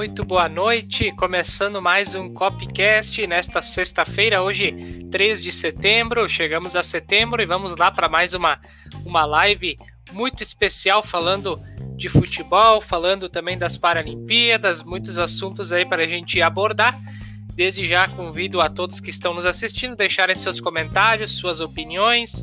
muito boa noite. Começando mais um Copcast nesta sexta-feira, hoje 3 de setembro. Chegamos a setembro e vamos lá para mais uma, uma live muito especial falando de futebol, falando também das Paralimpíadas, muitos assuntos aí para a gente abordar. Desde já convido a todos que estão nos assistindo deixarem seus comentários, suas opiniões.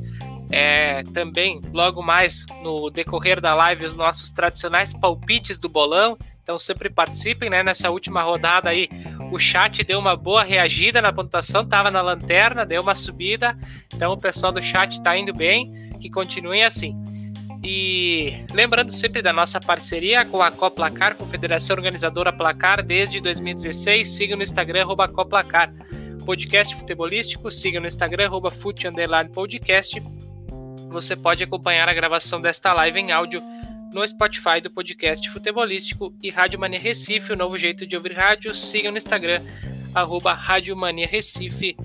É, também, logo mais no decorrer da live, os nossos tradicionais palpites do bolão. Então sempre participem, né? Nessa última rodada aí, o chat deu uma boa reagida na pontuação, tava na lanterna, deu uma subida. Então o pessoal do chat está indo bem, que continuem assim. E lembrando sempre da nossa parceria com a Coplacar, Confederação Organizadora Placar, desde 2016. Siga no Instagram, arroba Coplacar. Podcast futebolístico, siga no Instagram, arroba Podcast. Você pode acompanhar a gravação desta live em áudio no Spotify do podcast futebolístico e Rádio Mania Recife, o novo jeito de ouvir rádio. Siga no Instagram, arroba Rádio Mania Recife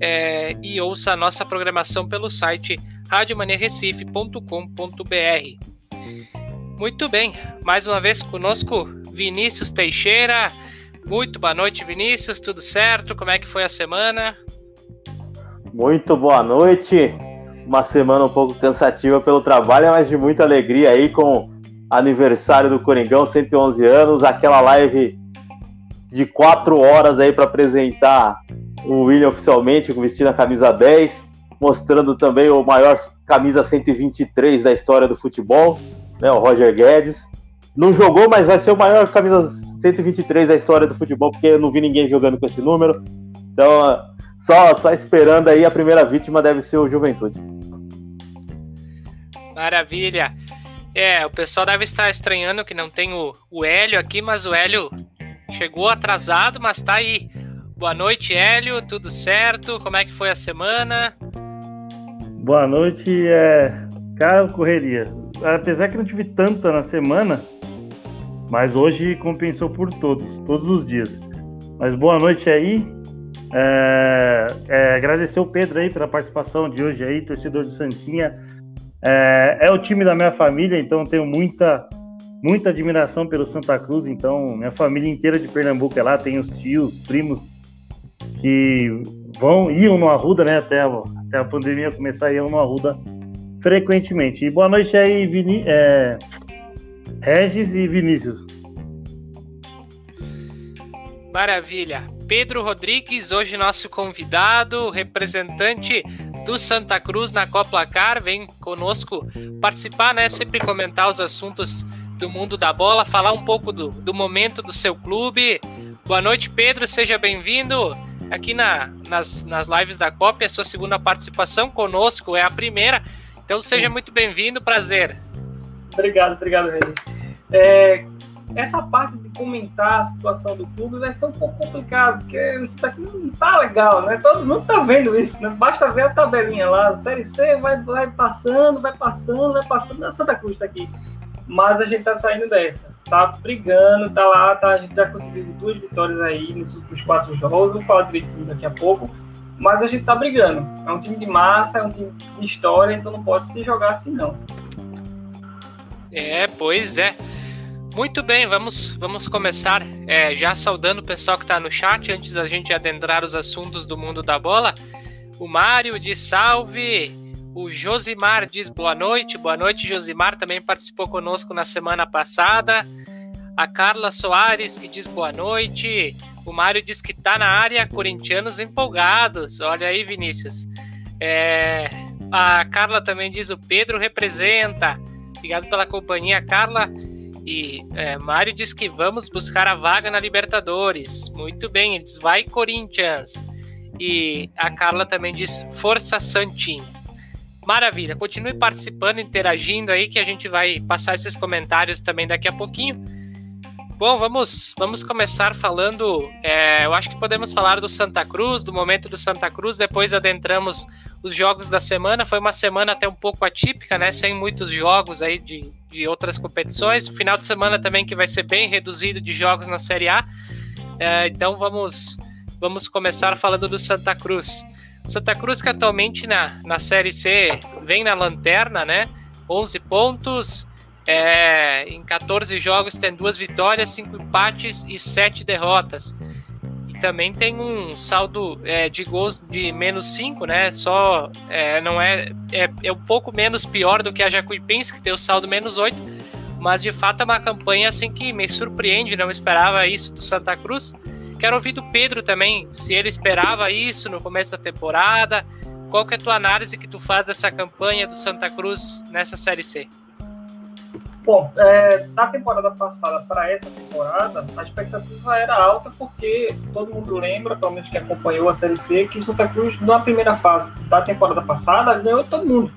é, e ouça a nossa programação pelo site radiomaniarecife.com.br. Muito bem, mais uma vez conosco Vinícius Teixeira. Muito boa noite, Vinícius. Tudo certo? Como é que foi a semana? Muito boa noite. Uma semana um pouco cansativa pelo trabalho, mas de muita alegria aí com aniversário do Coringão, 111 anos, aquela live de quatro horas aí para apresentar o William oficialmente, vestindo a camisa 10 mostrando também o maior camisa 123 da história do futebol, né, o Roger Guedes. Não jogou, mas vai ser o maior camisa 123 da história do futebol, porque eu não vi ninguém jogando com esse número. Então, só, só esperando aí, a primeira vítima deve ser o Juventude. Maravilha. É, o pessoal deve estar estranhando que não tem o, o Hélio aqui, mas o Hélio chegou atrasado, mas tá aí. Boa noite, Hélio. Tudo certo? Como é que foi a semana? Boa noite, é. Cara, correria. Apesar que não tive tanta na semana, mas hoje compensou por todos, todos os dias. Mas boa noite aí. É, é, agradecer o Pedro aí pela participação de hoje aí, torcedor do Santinha. É, é, o time da minha família, então tenho muita, muita admiração pelo Santa Cruz. Então, minha família inteira de Pernambuco é lá, tem os tios, primos que vão, iam no Arruda, né, até a, até a pandemia começar, iam no Arruda frequentemente. E boa noite aí, é, Regis e Vinícius. Maravilha. Pedro Rodrigues, hoje nosso convidado, representante do Santa Cruz na Coplacar, vem conosco participar, né? Sempre comentar os assuntos do mundo da bola, falar um pouco do, do momento do seu clube. Boa noite, Pedro, seja bem-vindo aqui na, nas, nas lives da Copa, a sua segunda participação conosco, é a primeira. Então seja muito bem-vindo, prazer. Obrigado, obrigado, Regis. É, essa parte de comentar a situação do clube vai ser um pouco complicado, porque isso daqui não tá legal, né? Todo mundo tá vendo isso, né? Basta ver a tabelinha lá, Série C vai, vai passando, vai passando, vai passando, a Santa Cruz tá aqui. Mas a gente tá saindo dessa tá brigando, tá lá, tá, a gente já conseguiu duas vitórias aí nos últimos quatro jogos, vou falar direitinho daqui a pouco, mas a gente tá brigando. É um time de massa, é um time de história, então não pode se jogar assim não. É, pois é. Muito bem, vamos, vamos começar é, já saudando o pessoal que está no chat antes da gente adentrar os assuntos do mundo da bola. O Mário diz salve, o Josimar diz boa noite. Boa noite, Josimar. Também participou conosco na semana passada. A Carla Soares, que diz boa noite. O Mário diz que tá na área, corintianos empolgados. Olha aí, Vinícius. É... A Carla também diz o Pedro representa. Obrigado pela companhia, Carla. E é, Mário diz que vamos buscar a vaga na Libertadores. Muito bem, ele diz vai Corinthians. E a Carla também diz Força Santinho. Maravilha, continue participando, interagindo aí, que a gente vai passar esses comentários também daqui a pouquinho. Bom, vamos, vamos começar falando. É, eu acho que podemos falar do Santa Cruz, do momento do Santa Cruz, depois adentramos os jogos da semana. Foi uma semana até um pouco atípica, né? Sem muitos jogos aí de, de outras competições. Final de semana também que vai ser bem reduzido de jogos na Série A. É, então vamos, vamos começar falando do Santa Cruz. Santa Cruz que atualmente na, na Série C vem na lanterna, né? 11 pontos. É, em 14 jogos tem duas vitórias, cinco empates e sete derrotas. Também tem um saldo é, de gols de menos 5, né? Só é, não é, é, é um pouco menos pior do que a Jacuipense, que tem o saldo menos 8, mas de fato é uma campanha assim que me surpreende, não esperava isso do Santa Cruz. Quero ouvir do Pedro também, se ele esperava isso no começo da temporada. Qual que é a tua análise que tu faz dessa campanha do Santa Cruz nessa Série C? Bom, é, da temporada passada para essa temporada, a expectativa era alta porque todo mundo lembra, pelo menos que acompanhou a Série C, que o Santa Cruz, na primeira fase da temporada passada, ganhou todo mundo.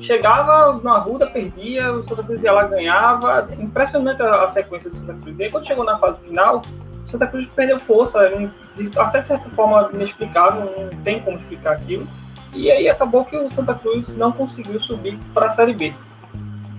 Chegava na Ruda, perdia, o Santa Cruz ia lá, ganhava. Impressionante a, sequência do Santa Cruz. E aí, quando chegou na fase final, o Santa Cruz perdeu força, de, de certa forma inexplicável, não tem como explicar aquilo. E aí acabou que o Santa Cruz não conseguiu subir para a Série B.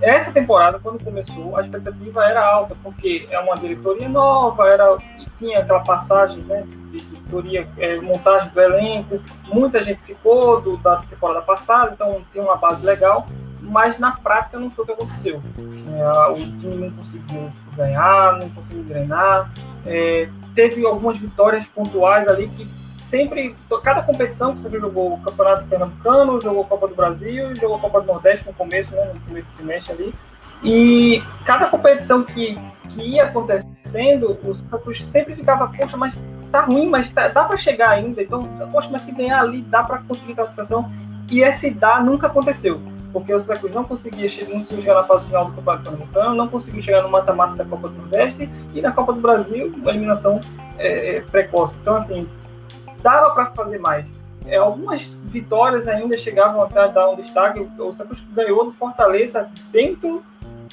Essa temporada, quando começou, a expectativa era alta, porque é uma diretoria nova, era tinha aquela passagem né, de diretoria, é, montagem do elenco, muita gente ficou do, da temporada passada, então tem uma base legal, mas na prática não foi o que aconteceu. É, o time não conseguiu ganhar, não conseguiu engrenar, é, teve algumas vitórias pontuais ali que sempre, cada competição que você jogou o Campeonato Pernambucano, jogou Copa do Brasil, jogou Copa do Nordeste no começo, né, no primeiro trimestre ali, e cada competição que, que ia acontecendo, os campos sempre ficava, poxa, mas tá ruim, mas tá, dá para chegar ainda, então, poxa, mas se ganhar ali, dá para conseguir classificação, e esse dá nunca aconteceu, porque o Santa Cruz não conseguia, não conseguiu chegar na fase final do Campeonato Pernambucano, não conseguiu chegar no mata-mata da Copa do Nordeste, e na Copa do Brasil, eliminação é precoce. Então, assim, dava para fazer mais. É, algumas vitórias ainda chegavam a dar um destaque. O Santos ganhou do Fortaleza dentro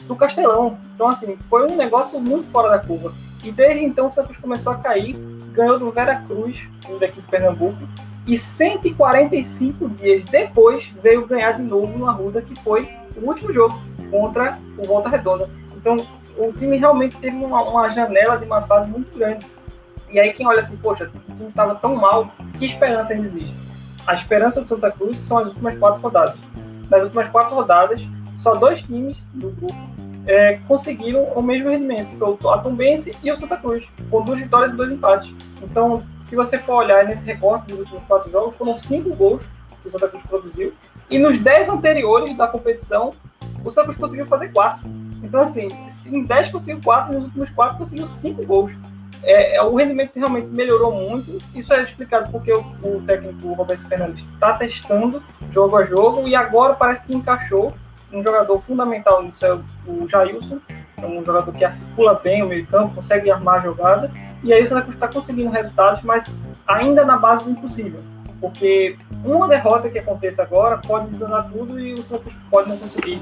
do Castelão. Então, assim, foi um negócio muito fora da curva. E desde então o Santos começou a cair, ganhou do Vera Cruz, daqui de Pernambuco, e 145 dias depois veio ganhar de novo no Arruda, que foi o último jogo contra o Volta Redonda. Então, o time realmente teve uma, uma janela de uma fase muito grande. E aí quem olha assim, poxa, o time estava tão mal, que esperança ainda existe? A esperança do Santa Cruz são as últimas quatro rodadas. Nas últimas quatro rodadas, só dois times do grupo é, conseguiram o mesmo rendimento. Foi o Atombense e o Santa Cruz, com duas vitórias e dois empates. Então, se você for olhar nesse recorte dos últimos quatro jogos, foram cinco gols que o Santa Cruz produziu. E nos dez anteriores da competição, o Santa Cruz conseguiu fazer quatro. Então, assim, em dez conseguiu quatro, nos últimos quatro conseguiu cinco gols. É, é, o rendimento realmente melhorou muito. Isso é explicado porque o, o técnico Roberto Fernandes está testando jogo a jogo e agora parece que encaixou um jogador fundamental nisso é o Jailson, é um jogador que articula bem o meio campo, consegue armar a jogada, e aí o Santa está conseguindo resultados, mas ainda na base do impossível, porque uma derrota que aconteça agora pode desandar tudo e o Cruz pode não conseguir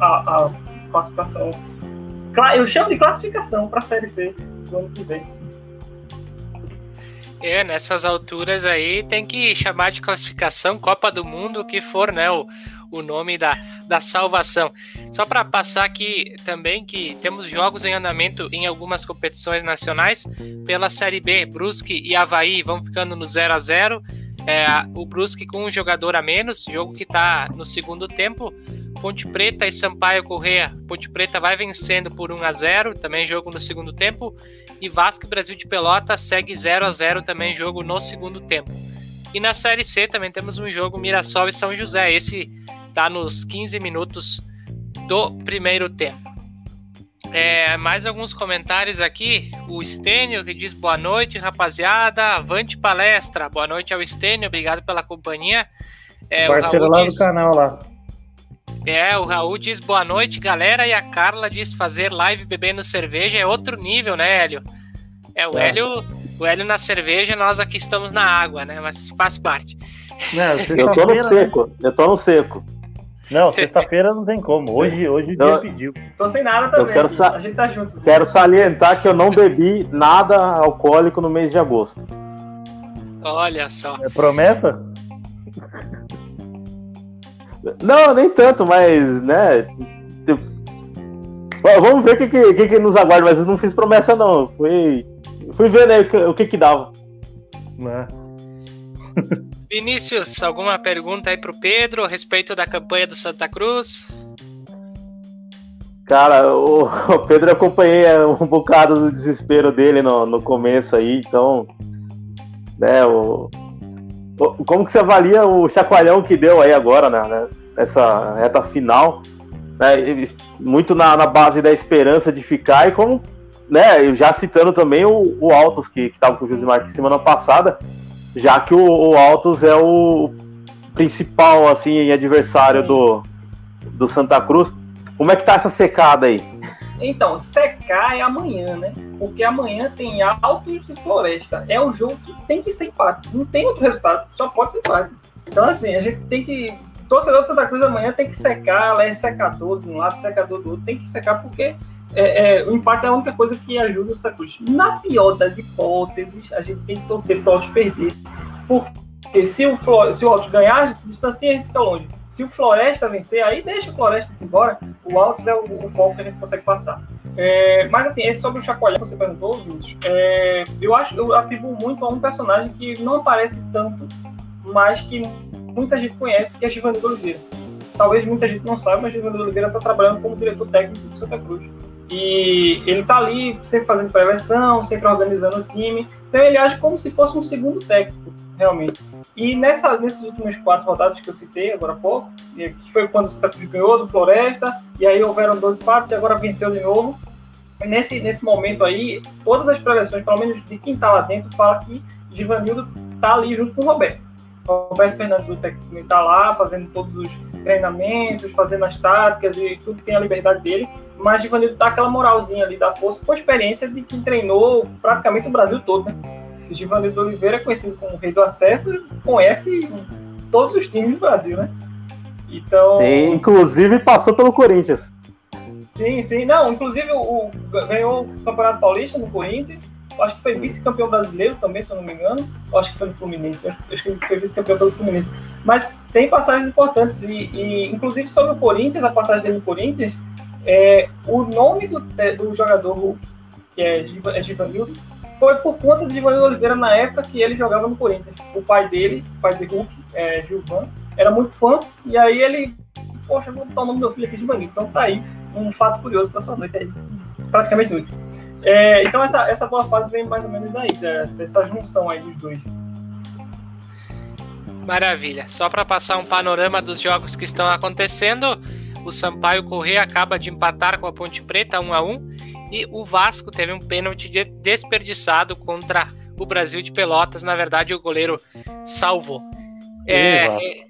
a, a classificação. Eu chamo de classificação para a Série C do ano que vem. É, nessas alturas aí tem que chamar de classificação Copa do Mundo, o que for, né? O, o nome da, da salvação. Só para passar aqui também que temos jogos em andamento em algumas competições nacionais. Pela Série B, Brusque e Havaí vão ficando no 0 a 0 é, O Brusque com um jogador a menos, jogo que está no segundo tempo. Ponte Preta e Sampaio Correia. Ponte Preta vai vencendo por 1 a 0 também jogo no segundo tempo. E Vasco e Brasil de Pelota segue 0 a 0 também jogo no segundo tempo. E na Série C também temos um jogo Mirassol e São José. Esse tá nos 15 minutos do primeiro tempo. É, mais alguns comentários aqui. O Stênio que diz boa noite, rapaziada. Avante palestra. Boa noite ao Stênio, obrigado pela companhia. É, Parceiro lá diz, do canal lá. É, o Raul diz boa noite, galera. E a Carla diz fazer live bebendo cerveja é outro nível, né, Hélio? É, o, é. Hélio, o Hélio na cerveja, nós aqui estamos na água, né? Mas faz parte. Não, eu tô no seco, eu tô no seco. Não, sexta-feira não tem como. Hoje, hoje o dia pediu. Tô sem nada também. Eu quero a gente tá junto. Quero salientar que eu não bebi nada alcoólico no mês de agosto. Olha só. É promessa? Não, nem tanto, mas, né? Vamos ver o que, que, que, nos aguarda, mas eu não fiz promessa, não. Fui, fui ver né, o que, que dava. Né? Vinícius, alguma pergunta aí para o Pedro a respeito da campanha do Santa Cruz? Cara, o, o Pedro acompanhei um bocado do desespero dele no, no começo aí, então. Né, o, como que você avalia o chacoalhão que deu aí agora, né? Nessa reta final? Né, muito na, na base da esperança de ficar e como né, já citando também o, o Altos, que estava com o Josimar aqui semana passada, já que o, o Altos é o principal assim adversário do, do Santa Cruz. Como é que tá essa secada aí? Então, secar é amanhã, né? Porque amanhã tem Altos e Floresta. É um jogo que tem que ser empate. Não tem outro resultado, só pode ser empate. Então, assim, a gente tem que. Torcedor do Santa Cruz amanhã tem que secar, ela é secador de um lado, secador do outro, tem que secar porque é, é, o empate é a única coisa que ajuda o Santa Cruz. Na pior das hipóteses, a gente tem que torcer para o Altos perder. Porque se o, se o Altos ganhar, se distancia, a gente fica longe. Se o Floresta vencer, aí deixa o Floresta se embora. O Altos é o, o foco que a gente consegue passar. É, mas assim, sobre o chacoalhão que você perguntou, Luiz, é, eu acho eu atribuo muito a um personagem que não aparece tanto, mas que muita gente conhece, que é Givanildo Oliveira. Talvez muita gente não saiba, mas Givanildo Oliveira está trabalhando como diretor técnico do Santa Cruz. E ele está ali sempre fazendo prevenção, sempre organizando o time. Então ele age como se fosse um segundo técnico, realmente. E nessa, nesses últimos quatro rodadas que eu citei agora há pouco, que foi quando o Santa Cruz ganhou do Floresta, e aí houveram dois empates e agora venceu de novo. Nesse, nesse momento aí, todas as preleções, pelo menos de quem está lá dentro, fala que Givanildo está ali junto com o Roberto. Roberto Fernandes, o técnico, está lá fazendo todos os treinamentos, fazendo as táticas e tudo tem a liberdade dele. Mas Givanildo dá aquela moralzinha ali, da força, com a experiência de quem treinou praticamente o Brasil todo, né? Givanildo Oliveira, conhecido como Rei do Acesso, conhece todos os times do Brasil, né? Então. Sim, inclusive passou pelo Corinthians. Sim, sim. Não, inclusive o, o ganhou o Campeonato Paulista no Corinthians. Acho que foi vice-campeão brasileiro também, se eu não me engano. Acho que foi no Fluminense. Acho que foi vice-campeão pelo Fluminense. Mas tem passagens importantes. E, e, inclusive sobre o Corinthians, a passagem dele no Corinthians, é, o nome do, do jogador Hulk, que é, é Givanildo, foi por conta de Giovanni Oliveira na época que ele jogava no Corinthians. O pai dele, o pai de Hulk, é, Gilvan, era muito fã, e aí ele, poxa, vou botar o nome do meu filho aqui de Giovanni. Então tá aí um fato curioso para sua noite aí, praticamente noite. É, então essa, essa boa fase vem mais ou menos daí, dessa junção aí dos dois. Maravilha. Só para passar um panorama dos jogos que estão acontecendo, o Sampaio Corrêa acaba de empatar com a Ponte Preta 1 a 1 e o Vasco teve um pênalti desperdiçado contra o Brasil de Pelotas. Na verdade, o goleiro salvou. É, é,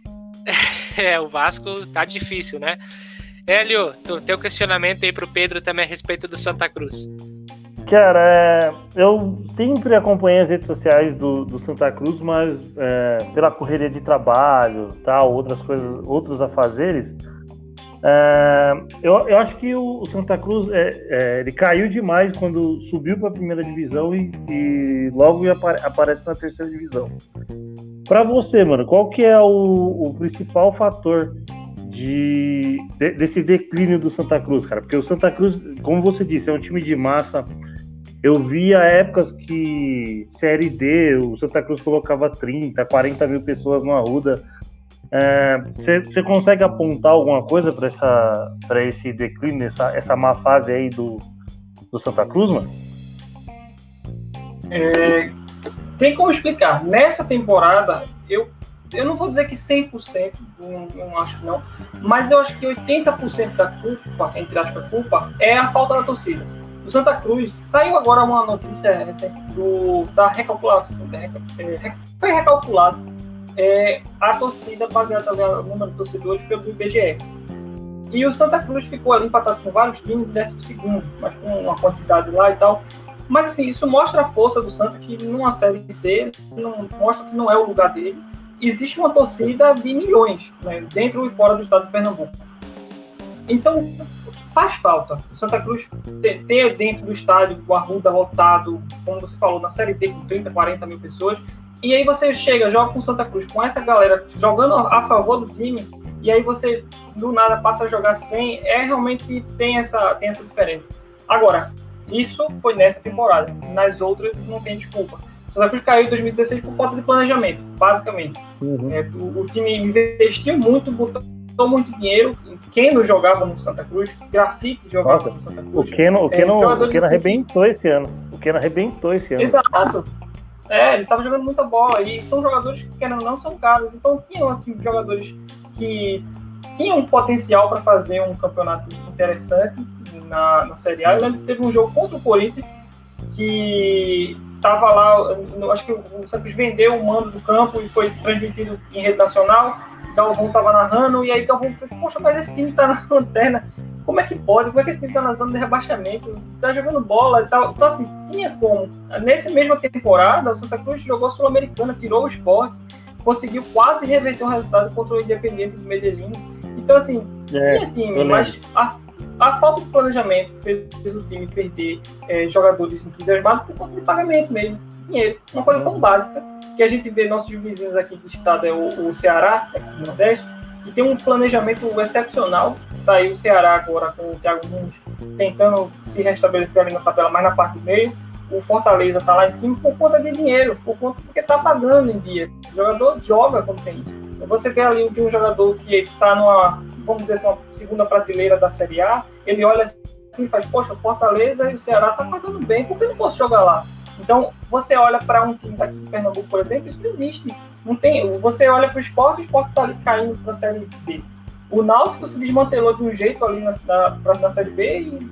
é, o Vasco tá difícil, né? Hélio, teu questionamento aí pro Pedro também a respeito do Santa Cruz. Cara, é, eu sempre acompanhei as redes sociais do, do Santa Cruz, mas é, pela correria de trabalho, tal, outras coisas, outros afazeres, é, eu, eu, acho que o, Santa Cruz é, é, ele caiu demais quando subiu para a primeira divisão e, e logo apare, aparece na terceira divisão. Para você, mano, qual que é o, o principal fator de, de, desse declínio do Santa Cruz, cara? Porque o Santa Cruz, como você disse, é um time de massa. Eu via épocas que Série D, o Santa Cruz colocava 30, 40 mil pessoas no Arruda você é, consegue apontar alguma coisa para esse declínio, essa, essa má fase aí do, do Santa Cruz, mano? É, tem como explicar. Nessa temporada, eu, eu não vou dizer que 100%, não, não acho não, mas eu acho que 80% da culpa, entre aspas, culpa, é a falta da torcida. O Santa Cruz saiu agora uma notícia recente do, da recalculação, é, foi recalculado é, a torcida baseada no número de torcedores pelo IBGE. E o Santa Cruz ficou ali empatado com vários times, décimo segundo, mas com uma quantidade lá e tal. Mas assim, isso mostra a força do Santa que numa série C não, mostra que não é o lugar dele. Existe uma torcida de milhões, né, dentro e fora do estado de Pernambuco. Então, faz falta o Santa Cruz ter, ter dentro do estádio o Arruda lotado, como você falou, na Série D com 30, 40 mil pessoas, e aí você chega, joga com Santa Cruz, com essa galera jogando a favor do time, e aí você do nada passa a jogar sem, é realmente tem essa, tem essa diferença. Agora, isso foi nessa temporada, nas outras não tem desculpa. Santa Cruz caiu em 2016 por falta de planejamento, basicamente. Uhum. É, o, o, time investiu muito, botou muito dinheiro. Quem não jogava no Santa Cruz, Grafite jogava Nossa, no Santa Cruz. O Keno, o Keno, é, o Keno arrebentou esse ano. O Keno arrebentou esse ano. Exato. É, ele tava jogando muita bola. E são jogadores que, querendo não, são caros. Então tinham, assim, jogadores que tinham um potencial para fazer um campeonato interessante na, na Série A. Que teve um jogo contra o Corinthians que tava lá, acho que o Santos vendeu o mando do campo e foi transmitido em rede nacional. Galvão tava narrando, e aí Galvão falou, poxa, mas esse time tá na lanterna, como é que pode? Como é que esse time tá na zona de rebaixamento? Tá jogando bola e tal. Então, assim, tinha como. Nessa mesma temporada, o Santa Cruz jogou a Sul-Americana, tirou o esporte, conseguiu quase reverter um resultado contra o Independente do Medellín. Então, assim, é, tinha time, mas a, a, falta de planejamento fez o time perder é, jogadores entusiasmados por conta de pagamento mesmo, dinheiro. Uma coisa tão básica que a gente vê nossos vizinhos aqui do estado, é o, o Ceará, aqui do Nordeste, que tem um planejamento excepcional. Tá aí o Ceará agora com o Thiago Nunes tentando se restabelecer ali na tabela, mais na parte do meio. O Fortaleza tá lá em cima por conta de dinheiro, por conta porque tá pagando em dia. O jogador joga quando tem isso. Você vê ali que um jogador que está numa, vamos dizer assim, uma segunda prateleira da Série A, ele olha assim e faz, poxa, o Fortaleza e o Ceará tá pagando bem, por que eu não posso jogar lá? Então, você olha para um time daqui de Pernambuco, por exemplo, isso não existe. Não tem, você olha para o esporte, o esporte está ali caindo para a Série B. O Náutico se desmantelou de um jeito ali na, na, na Série B e,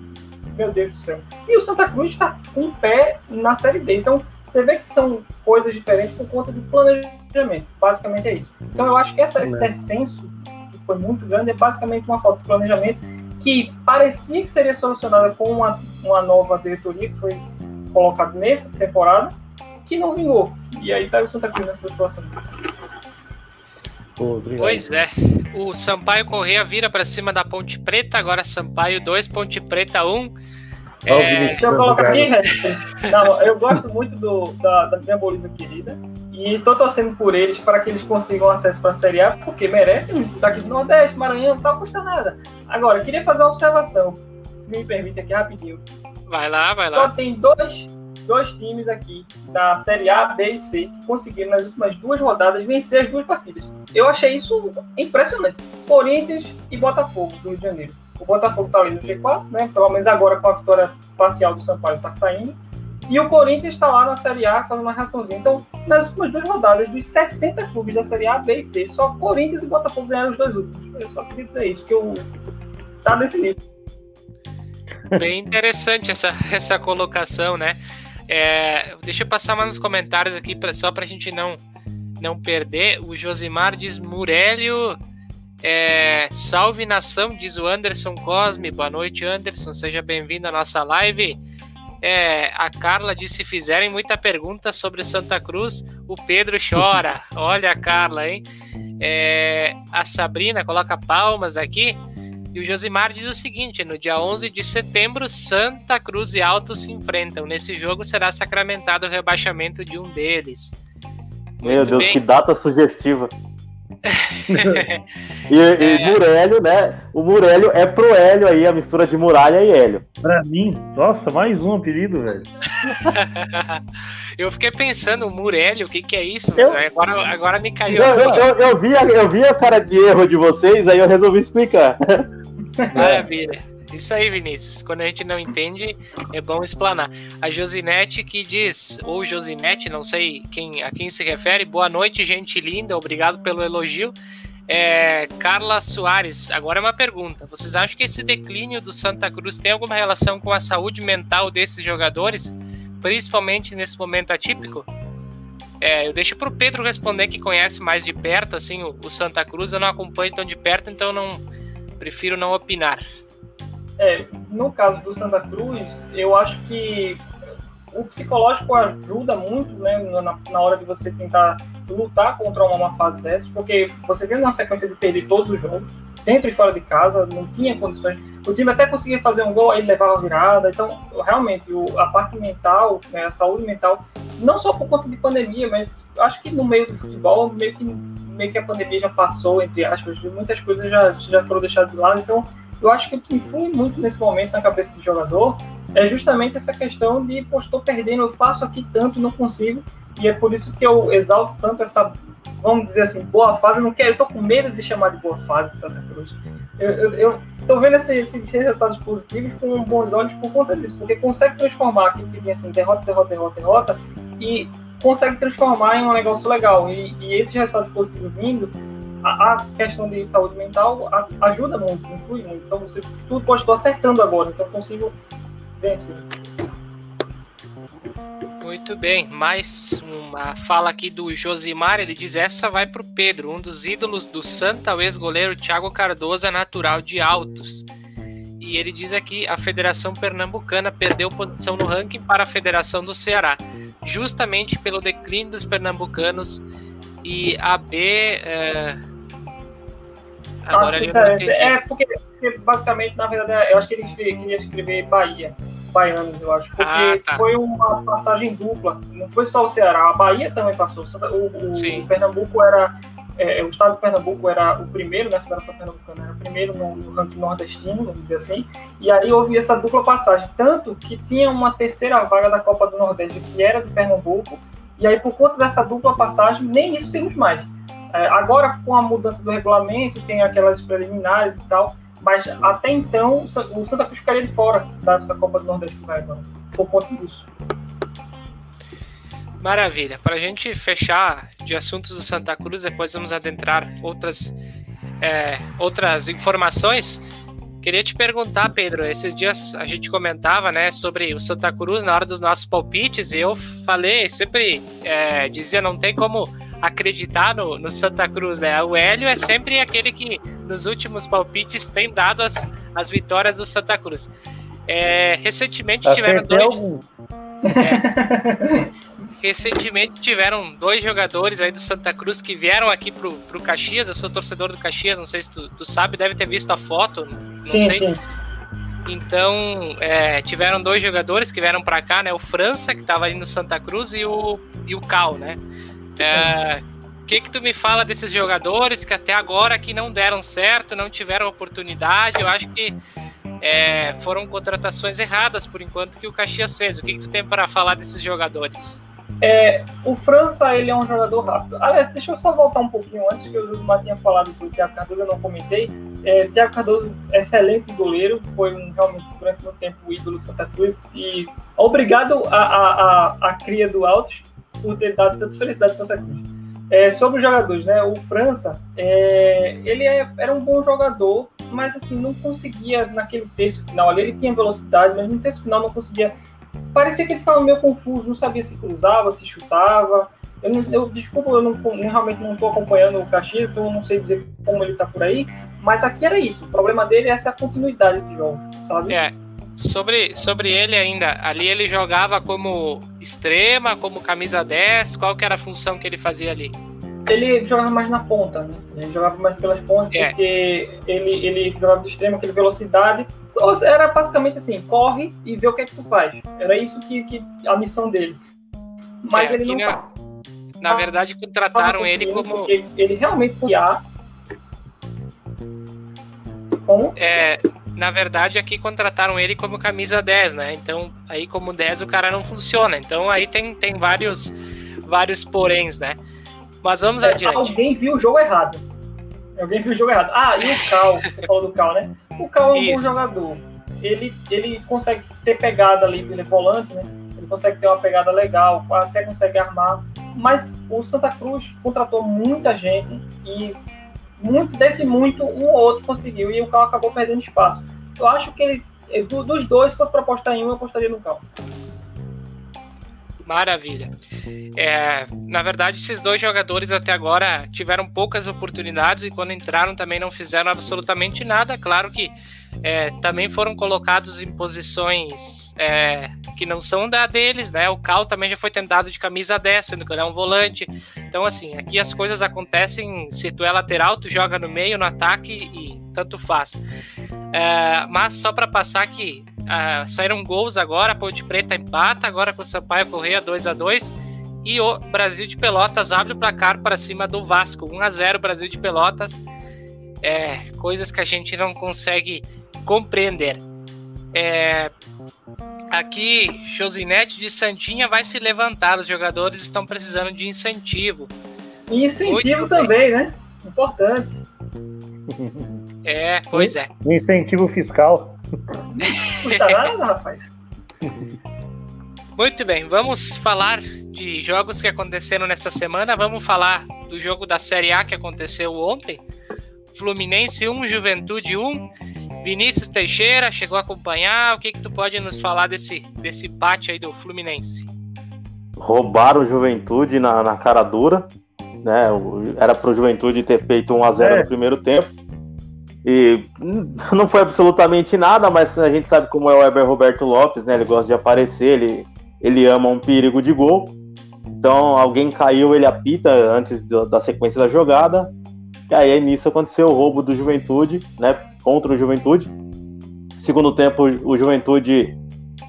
meu Deus do céu. E o Santa Cruz está com um pé na Série B. Então, você vê que são coisas diferentes por conta do planejamento. Basicamente é isso. Então, eu acho que essa, esse descenso, que foi muito grande, é basicamente uma falta de planejamento que parecia que seria solucionada com uma, uma nova diretoria, que foi colocado nessa temporada que não vingou. E aí tá o Santa Cruz nessa situação. Pô, pois é. O Sampaio Correia vira para cima da Ponte Preta, agora Sampaio 2, Ponte Preta 1. Um. É... Deixa eu colocar aqui, não, eu gosto muito do, da, da minha Bolívia querida e tô torcendo por eles para que eles consigam acesso para a Série A, porque merecem daqui do Nordeste, Maranhão, não tá custa nada. Agora, eu queria fazer uma observação, se me permite aqui rapidinho. Vai lá, vai lá. Só tem dois, dois times aqui da Série A, B e C conseguiram nas últimas duas rodadas vencer as duas partidas. Eu achei isso impressionante. Corinthians e Botafogo do Rio de Janeiro. O Botafogo está ali no G4, né? Pelo menos agora com a vitória parcial do Sampaio está saindo. E o Corinthians está lá na Série A fazendo uma reaçãozinha. Então, nas últimas duas rodadas, dos 60 clubes da Série A, B e C, só Corinthians e Botafogo ganharam os dois últimos. Eu só queria dizer isso, que eu tá nesse nível. Bem interessante essa, essa colocação, né? É, deixa eu passar mais nos comentários aqui, pra, só para a gente não, não perder. O Josimar diz: Murélio, é, salve nação, diz o Anderson Cosme. Boa noite, Anderson. Seja bem-vindo à nossa live. É, a Carla disse: se fizerem muita pergunta sobre Santa Cruz, o Pedro chora. Olha a Carla, hein? É, a Sabrina coloca palmas aqui. E o Josimar diz o seguinte: no dia 11 de setembro, Santa Cruz e Alto se enfrentam. Nesse jogo será sacramentado o rebaixamento de um deles. Meu Muito Deus, bem. que data sugestiva. e, e é... Murélio, né? O Murélio é pro Hélio aí, a mistura de muralha e Hélio. Pra mim, nossa, mais um apelido, velho. eu fiquei pensando, Murélio, o que, que é isso? Eu... Agora, agora me caiu. Eu, eu, eu, eu, vi a, eu vi a cara de erro de vocês, aí eu resolvi explicar. Maravilha. Isso aí, Vinícius. Quando a gente não entende, é bom explanar. A Josinete que diz, ou Josinete, não sei quem, a quem se refere. Boa noite, gente linda. Obrigado pelo elogio. É, Carla Soares, agora é uma pergunta. Vocês acham que esse declínio do Santa Cruz tem alguma relação com a saúde mental desses jogadores, principalmente nesse momento atípico? É, eu deixo para o Pedro responder que conhece mais de perto, assim, o, o Santa Cruz. Eu não acompanho tão de perto, então não prefiro não opinar. É, no caso do Santa Cruz, eu acho que o psicológico ajuda muito, né, na, na hora de você tentar lutar contra uma, fase dessas, porque você vem numa sequência de perder todos os jogos, dentro e fora de casa, não tinha condições. O time até conseguia fazer um gol, aí levava virada. Então, realmente, o, a parte mental, né, a saúde mental, não só por conta de pandemia, mas acho que no meio do futebol, meio que meio que a pandemia já passou, entre aspas, muitas coisas já, já foram deixadas de lado. Então, eu acho que o que influi muito nesse momento na cabeça do jogador é justamente essa questão de, pô, estou perdendo, eu faço aqui tanto não consigo. E é por isso que eu exalto tanto essa vamos dizer assim, boa fase, eu não quero, eu tô com medo de chamar de boa fase de Santa Cruz. Eu, tô vendo esses, esses resultados positivos com bons olhos por conta disso, porque consegue transformar aquilo que vinha assim, derrota, derrota, derrota, derrota, e consegue transformar em um negócio legal. E, e esses resultados positivos vindo, a, a, questão de saúde mental a, ajuda muito, influi muito. Então, você, tudo pode estar acertando agora, então eu consigo vencer. Muito bem, mais uma fala aqui do Josimar, ele diz essa vai para o Pedro, um dos ídolos do Santa, o ex-goleiro Thiago Cardoso é natural de Altos. E ele diz aqui, a Federação Pernambucana perdeu posição no ranking para a Federação do Ceará, justamente pelo declínio dos pernambucanos e a B... É... Agora é, é porque, porque, basicamente, na verdade, eu acho que ele queria escrever Bahia baianos, eu acho. Porque ah, tá. foi uma passagem dupla. Não foi só o Ceará, a Bahia também passou. O, o, o Pernambuco era. É, o estado de Pernambuco era o primeiro, né, a Federação Pernambucana era o primeiro no, no ranking nordestino, vamos dizer assim, e aí houve essa dupla passagem, tanto que tinha uma terceira vaga da Copa do Nordeste que era de Pernambuco, e aí por conta dessa dupla passagem, nem isso temos mais. É, agora, com a mudança do regulamento, tem aquelas preliminares e tal, mas até então, o Santa Cruz ficaria de fora dessa Copa do Nordeste que vai por conta disso. Maravilha. Para a gente fechar de assuntos do Santa Cruz, depois vamos adentrar outras, é, outras informações. Queria te perguntar, Pedro, esses dias a gente comentava né, sobre o Santa Cruz na hora dos nossos palpites, e eu falei, sempre é, dizia, não tem como acreditar no, no Santa Cruz, né? O Hélio é sempre aquele que nos últimos palpites tem dado as, as vitórias do Santa Cruz. É, recentemente tiveram dois. É, recentemente tiveram dois jogadores aí do Santa Cruz que vieram aqui pro, pro Caxias. Eu sou torcedor do Caxias, não sei se tu, tu sabe, deve ter visto a foto, não sim, sei. Sim. Então, é, tiveram dois jogadores que vieram para cá, né? O França, que estava ali no Santa Cruz, e o, e o Cal, né? É, o que que tu me fala desses jogadores que até agora que não deram certo, não tiveram oportunidade? Eu acho que é, foram contratações erradas por enquanto que o Caxias fez. O que, que tu tem para falar desses jogadores? É, o França, ele é um jogador rápido. Aliás, deixa eu só voltar um pouquinho antes, que o Josmar tinha falado do Thiago Cardoso, eu não comentei. É, Thiago Cardoso, excelente goleiro, foi um, realmente durante muito tempo o ídolo do Santa Cruz. E obrigado à a, a, a, a, cria do Altos por ter dado tanta felicidade Santa Cruz. É, sobre os jogadores, né? O França, é, ele é, era um bom jogador, mas assim, não conseguia naquele terço final ali. Ele tinha velocidade, mas no terço final não conseguia. Parecia que ele ficava meio confuso, não sabia se cruzava, se chutava. Eu, eu desculpa, eu não, realmente não estou acompanhando o Caxias, então eu não sei dizer como ele está por aí. Mas aqui era isso. O problema dele é essa continuidade de jogos, sabe? É, Sobre, sobre ele ainda, ali ele jogava como extrema, como camisa 10, qual que era a função que ele fazia ali? Ele jogava mais na ponta, né? Ele jogava mais pelas pontas, é. porque ele, ele jogava de extrema, aquele velocidade. Era basicamente assim, corre e vê o que é que tu faz. Era isso que, que a missão dele. Mas é, ele não... Na, na verdade, contrataram ele como... Ele realmente foi Como? É, na verdade, aqui contrataram ele como camisa 10, né? Então, aí como 10 o cara não funciona. Então, aí tem, tem vários, vários poréns, né? Mas vamos é, adiante. Alguém viu o jogo errado. Alguém viu o jogo errado. Ah, e o Cal, você falou do Cal, né? O Cal é um Isso. bom jogador. Ele, ele consegue ter pegada ali, ele é volante, né? Ele consegue ter uma pegada legal, até consegue armar. Mas o Santa Cruz contratou muita gente e muito desse muito, um ou outro conseguiu e o Cal acabou perdendo espaço. Eu acho que ele, dos dois, se fosse para apostar em um, eu apostaria no Cal. Maravilha. É, na verdade, esses dois jogadores até agora tiveram poucas oportunidades e quando entraram também não fizeram absolutamente nada. Claro que é, também foram colocados em posições é, que não são da deles, né? O Cal também já foi tentado de camisa 10, sendo que ele é um volante. Então, assim, aqui as coisas acontecem. Se tu é lateral, tu joga no meio, no ataque e tanto faz. É, mas só para passar aqui, ah, saíram gols agora, a Ponte Preta empata, agora com o Sampaio Correia 2 a 2 e o Brasil de Pelotas abre o placar para cima do Vasco, 1 a 0 Brasil de Pelotas. É, coisas que a gente não consegue compreender. É, aqui, Josinete de Santinha vai se levantar, os jogadores estão precisando de incentivo. E incentivo também, né? Importante. É, pois é. Um incentivo fiscal. Custa nada, rapaz. Muito bem, vamos falar de jogos que aconteceram nessa semana. Vamos falar do jogo da Série A que aconteceu ontem. Fluminense 1, Juventude 1. Vinícius Teixeira chegou a acompanhar. O que, que tu pode nos falar desse, desse bate aí do Fluminense? Roubaram o Juventude na, na cara dura. Né? Era pro Juventude ter feito 1x0 é. no primeiro tempo. E não foi absolutamente nada, mas a gente sabe como é o Weber Roberto Lopes, né? Ele gosta de aparecer, ele, ele ama um perigo de gol. Então alguém caiu, ele apita antes da sequência da jogada. E aí nisso aconteceu o roubo do Juventude, né? Contra o Juventude. Segundo tempo, o Juventude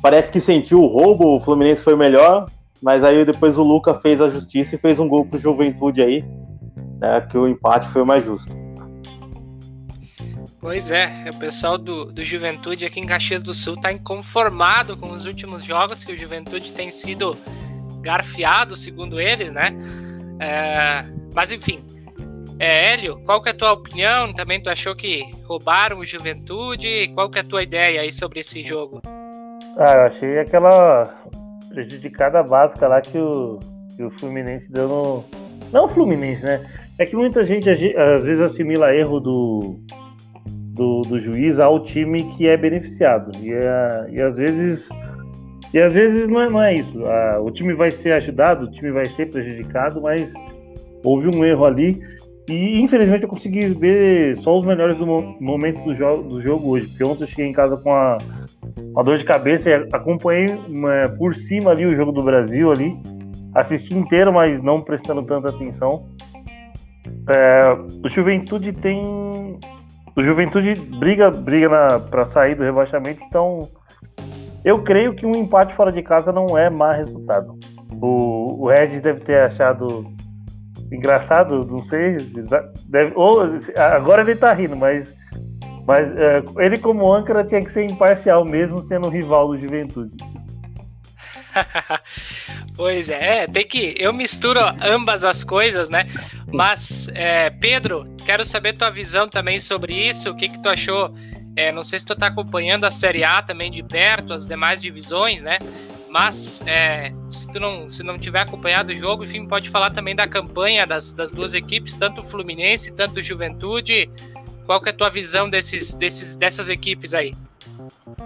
parece que sentiu o roubo, o Fluminense foi melhor, mas aí depois o Luca fez a justiça e fez um gol pro Juventude aí, né? Que o empate foi o mais justo. Pois é, o pessoal do, do Juventude aqui em Caxias do Sul está inconformado com os últimos jogos que o Juventude tem sido garfiado, segundo eles, né? É, mas enfim, é, Hélio, qual que é a tua opinião? Também tu achou que roubaram o Juventude? Qual que é a tua ideia aí sobre esse jogo? Ah, eu achei aquela prejudicada básica lá que o, que o Fluminense deu no. Não o Fluminense, né? É que muita gente às vezes assimila erro do, do, do juiz ao time que é beneficiado. E, é, e às vezes. E às vezes não é, não é isso. o time vai ser ajudado, o time vai ser prejudicado, mas houve um erro ali. E infelizmente eu consegui ver só os melhores do momentos do jogo, do jogo hoje. Porque ontem eu cheguei em casa com a, uma dor de cabeça e acompanhei uma, por cima ali o jogo do Brasil ali. Assisti inteiro, mas não prestando tanta atenção. É, o Juventude tem o Juventude briga, briga para sair do rebaixamento, então eu creio que um empate fora de casa não é má resultado. O, o Red deve ter achado engraçado, não sei, deve, ou, agora ele tá rindo, mas, mas é, ele como âncora tinha que ser imparcial mesmo sendo rival do Juventude. pois é, tem que. Eu misturo ambas as coisas, né? Mas, é, Pedro, quero saber tua visão também sobre isso. O que, que tu achou? É, não sei se tu tá acompanhando a Série A também de perto, as demais divisões, né? Mas é, se tu não, se não tiver acompanhado o jogo, enfim, pode falar também da campanha das, das duas equipes, tanto o Fluminense, tanto o Juventude. Qual que é a tua visão desses, desses, dessas equipes aí?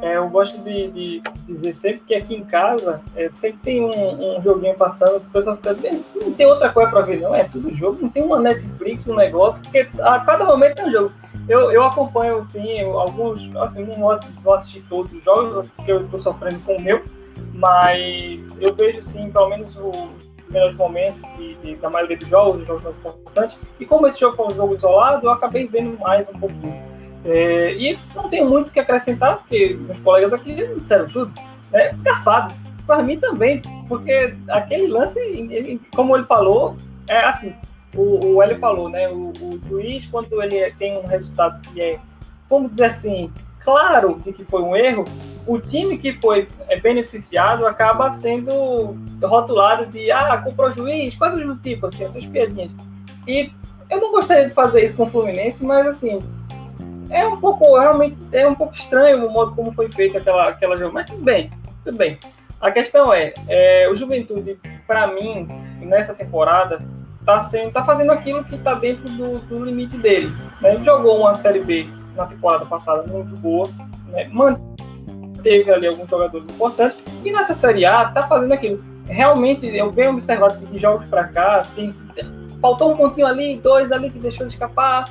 É, eu gosto de, de, dizer sempre que aqui em casa é, sempre tem um, um joguinho passando que o pessoal fica. Não tem outra coisa para ver, não. É tudo jogo, não tem uma Netflix, um negócio, porque a cada momento tem um jogo. Eu, eu acompanho, assim, alguns. Assim, não vou assistir todos os jogos, porque eu estou sofrendo com o meu, mas eu vejo, sim, pelo menos os melhores momentos de, de, da maioria dos jogos, os jogos mais importantes. E como esse jogo foi um jogo isolado, eu acabei vendo mais um pouquinho. É, e não tenho muito o que acrescentar, porque meus colegas aqui disseram tudo. É garfado. Para mim também, porque aquele lance, ele, como ele falou, é assim, o, o Hélio falou, né? O, o, juiz, quando ele tem um resultado que é, vamos dizer assim, claro de que foi um erro, o time que foi é, beneficiado acaba sendo rotulado de ah, comprou juiz, coisas do tipo, assim, essas piadinhas. E eu não gostaria de fazer isso com o Fluminense, mas assim, é um pouco, realmente, é um pouco estranho o modo como foi feita aquela, aquela jogo, mas tudo bem, tudo bem. A questão é, é o Juventude, para mim, nessa temporada, tá, sendo, tá fazendo aquilo que tá dentro do, do limite dele. Né? Ele jogou uma Série B na temporada passada muito boa, né? manteve ali alguns jogadores importantes, e nessa Série A tá fazendo aquilo. Realmente, eu venho observado que de jogos para cá, tem, faltou um pontinho ali, dois ali que deixou de escapar,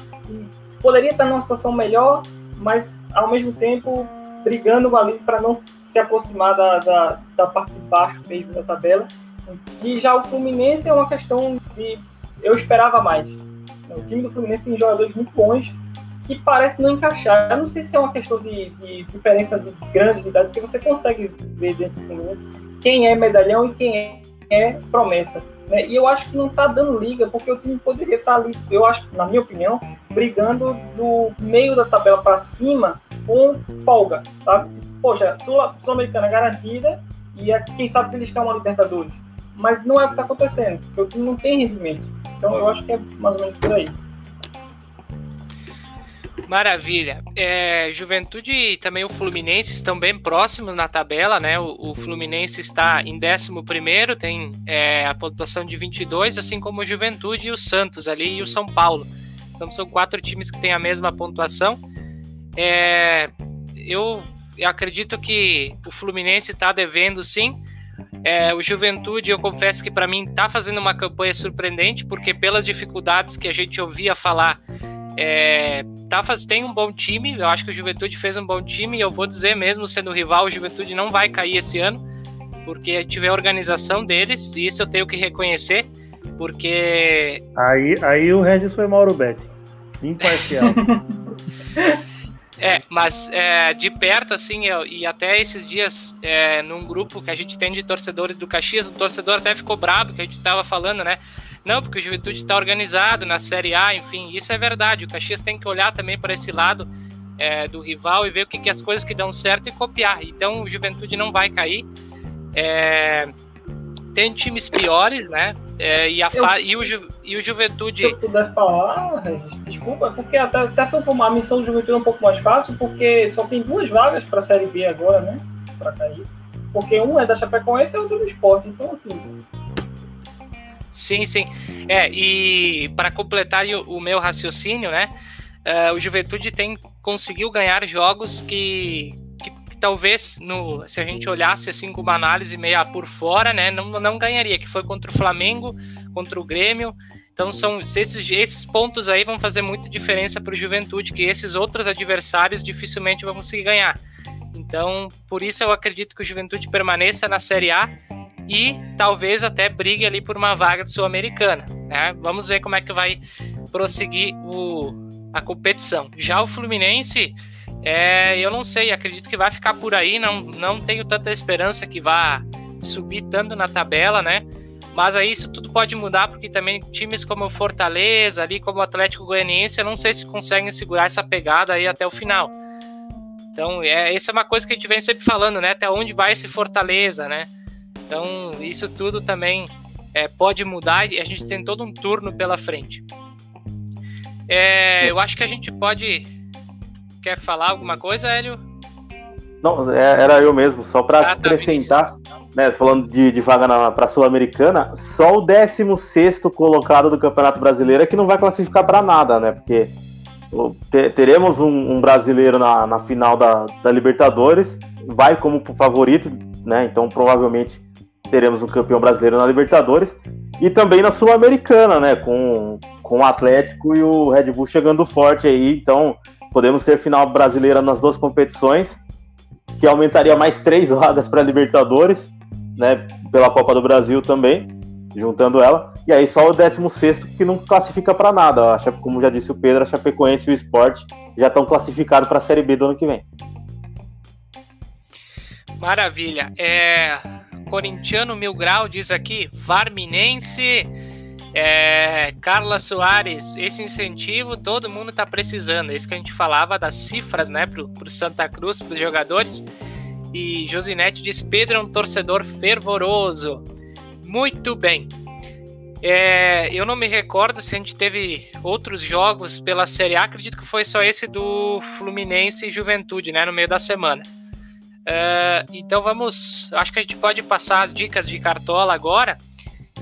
poderia estar numa situação melhor, mas ao mesmo tempo brigando ali para não se aproximar da, da, da, parte de baixo mesmo da tabela. E já o Fluminense é uma questão de eu esperava mais. O time do Fluminense tem jogadores muito bons que parece não encaixar. Eu não sei se é uma questão de, de diferença de grande de idade, porque você consegue ver dentro do Fluminense quem é medalhão e quem é promessa. Né? E eu acho que não está dando liga, porque o time poderia estar tá ali, eu acho, na minha opinião, brigando do meio da tabela para cima com folga, sabe? Poxa, Sul-Americana garantida e quem sabe beliscar uma Libertadores. Mas não é o que está acontecendo, porque o time não tem rendimento. Então eu acho que é mais ou menos por aí. Maravilha. É, Juventude e também o Fluminense estão bem próximos na tabela, né? O, o Fluminense está em 11, tem é, a pontuação de 22, assim como o Juventude e o Santos ali e o São Paulo. Então são quatro times que têm a mesma pontuação. É, eu, eu acredito que o Fluminense está devendo sim. É, o Juventude, eu confesso que para mim está fazendo uma campanha surpreendente, porque pelas dificuldades que a gente ouvia falar é, tá, faz, tem um bom time, eu acho que o Juventude fez um bom time, e eu vou dizer mesmo, sendo rival, o Juventude não vai cair esse ano, porque tiver a organização deles, e isso eu tenho que reconhecer, porque. Aí, aí o Regis foi Mauro Betti, imparcial. É, mas é, de perto, assim, eu, e até esses dias, é, num grupo que a gente tem de torcedores do Caxias, o torcedor até ficou bravo, que a gente tava falando, né? Não, porque o Juventude está organizado na Série A, enfim, isso é verdade. O Caxias tem que olhar também para esse lado é, do rival e ver o que, que as coisas que dão certo e copiar. Então o Juventude não vai cair. É, tem times piores, né? É, e, a eu, e, o Ju, e o Juventude. Se eu puder falar, desculpa, porque até, até foi uma missão do Juventude é um pouco mais fácil, porque só tem duas vagas para a Série B agora, né? Para cair. Porque um é da Chapecoense e outro do esporte. Então, assim, Sim, sim. É, e para completar o, o, meu raciocínio, né? Uh, o Juventude tem conseguiu ganhar jogos que, talvez no, se a gente olhasse assim com uma análise meia por fora, né, não, não ganharia, que foi contra o Flamengo, contra o Grêmio. Então são esses, esses pontos aí vão fazer muita diferença para o Juventude, que esses outros adversários dificilmente vão conseguir ganhar. Então, por isso eu acredito que o Juventude permaneça na Série A e talvez até brigue ali por uma vaga Sul-Americana. Né? Vamos ver como é que vai prosseguir o, a competição. Já o Fluminense, é, eu não sei, acredito que vai ficar por aí, não, não tenho tanta esperança que vá subir tanto na tabela, né? Mas aí isso tudo pode mudar, porque também times como o Fortaleza, ali como o Atlético Goianiense, eu não sei se conseguem segurar essa pegada aí até o final. Então, é, essa é uma coisa que a gente vem sempre falando, né? Até onde vai esse Fortaleza, né? Então, isso tudo também é, pode mudar e a gente tem todo um turno pela frente. É, eu acho que a gente pode. Quer falar alguma coisa, Hélio? Não, é, era eu mesmo, só para ah, tá, acrescentar, né, falando de, de vaga para a Sul-Americana, só o 16 colocado do Campeonato Brasileiro é que não vai classificar para nada, né? Porque teremos um, um brasileiro na, na final da, da Libertadores, vai como favorito, né? Então provavelmente teremos um campeão brasileiro na Libertadores e também na Sul-Americana, né? Com, com o Atlético e o Red Bull chegando forte aí. Então, podemos ter final brasileira nas duas competições, que aumentaria mais três vagas para Libertadores, né? Pela Copa do Brasil também, juntando ela. E aí só o 16 que não classifica para nada. Como já disse o Pedro, a Chapecoense e o Sport já estão classificados para a Série B do ano que vem. Maravilha. É, Corintiano Mil Grau diz aqui, Varminense, é, Carla Soares, esse incentivo todo mundo está precisando. Esse que a gente falava das cifras, né, para o Santa Cruz, para os jogadores. E Josinete diz: Pedro é um torcedor fervoroso. Muito bem. É, eu não me recordo se a gente teve outros jogos pela Série A. Acredito que foi só esse do Fluminense e Juventude, né, no meio da semana. Uh, então vamos. Acho que a gente pode passar as dicas de cartola agora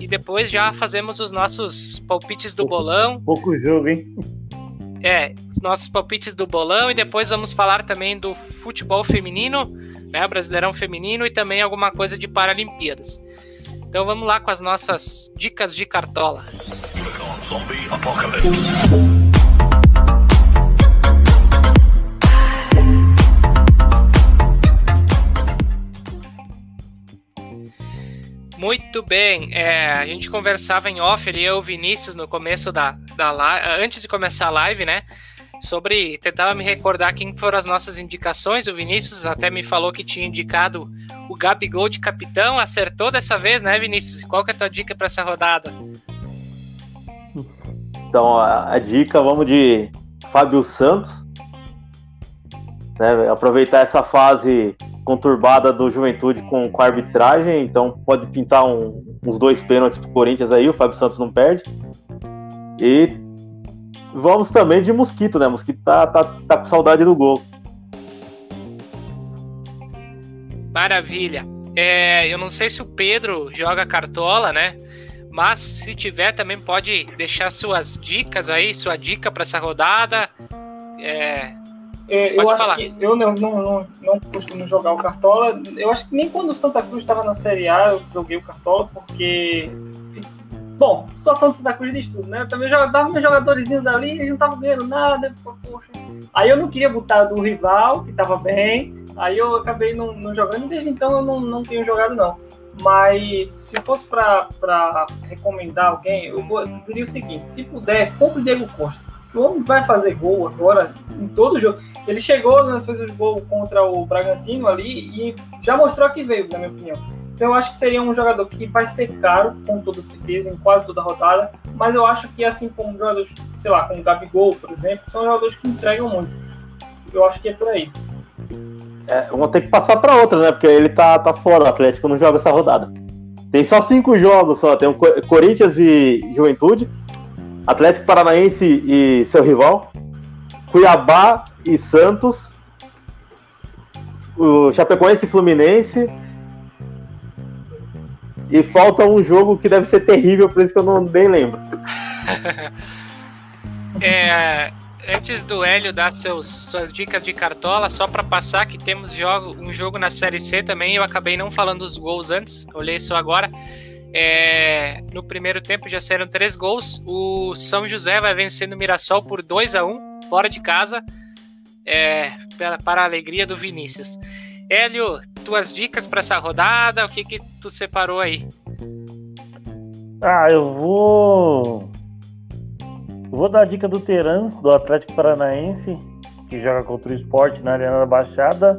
e depois já fazemos os nossos palpites do pouco, bolão. Pouco jogo, hein? É, os nossos palpites do bolão e depois vamos falar também do futebol feminino, né, Brasileirão feminino e também alguma coisa de Paralimpíadas. Então vamos lá com as nossas dicas de cartola. Zombie Muito bem. É, a gente conversava em off ali, eu e o Vinícius, no começo da, da live, antes de começar a live, né? Sobre. Tentava me recordar quem foram as nossas indicações. O Vinícius até me falou que tinha indicado o Gabigol de capitão. Acertou dessa vez, né, Vinícius? Qual que é a tua dica para essa rodada? Então, a, a dica, vamos de Fábio Santos. Né, aproveitar essa fase conturbada do Juventude com, com a arbitragem, então pode pintar um, uns dois pênaltis pro Corinthians aí, o Fábio Santos não perde. E vamos também de Mosquito, né? Mosquito tá, tá, tá com saudade do gol. Maravilha. É, eu não sei se o Pedro joga cartola, né? Mas se tiver, também pode deixar suas dicas aí, sua dica para essa rodada. É, é, eu acho falar. que eu não, não, não, não, costumo jogar o Cartola. Eu acho que nem quando o Santa Cruz estava na Série A eu joguei o Cartola, porque. Bom, situação do Santa Cruz de tudo, né? Eu também dava meus jogadorzinhos ali, eles não estavam ganhando nada. Poxa. Aí eu não queria botar do rival, que estava bem. Aí eu acabei não, não jogando, e desde então eu não, não tenho jogado, não. Mas se fosse para recomendar alguém, eu, eu diria o seguinte: se puder, compre o Diego Costa. O homem vai fazer gol agora em todo jogo. Ele chegou, né, fez o gol contra o Bragantino ali e já mostrou que veio, na minha opinião. Então eu acho que seria um jogador que vai ser caro, com toda certeza, em quase toda a rodada. Mas eu acho que assim como jogadores, sei lá, como o Gabigol, por exemplo, são jogadores que entregam muito. Eu acho que é por aí. É, vamos ter que passar para outra, né? Porque ele tá, tá fora, o Atlético não joga essa rodada. Tem só cinco jogos só. Tem o Corinthians e Juventude, Atlético Paranaense e seu rival, Cuiabá e Santos, o Chapecoense e Fluminense. E falta um jogo que deve ser terrível, por isso que eu não nem lembro. é, antes do Hélio dar seus, suas dicas de cartola, só para passar que temos jogo, um jogo na Série C também. Eu acabei não falando dos gols antes, olhei só agora. É, no primeiro tempo já saíram três gols. O São José vai vencendo o Mirassol por 2 a 1 fora de casa, é, para, a alegria do Vinícius. Hélio, tuas dicas para essa rodada, o que que tu separou aí? Ah, eu vou vou dar a dica do Terans, do Atlético Paranaense, que joga contra o esporte na Arena da Baixada.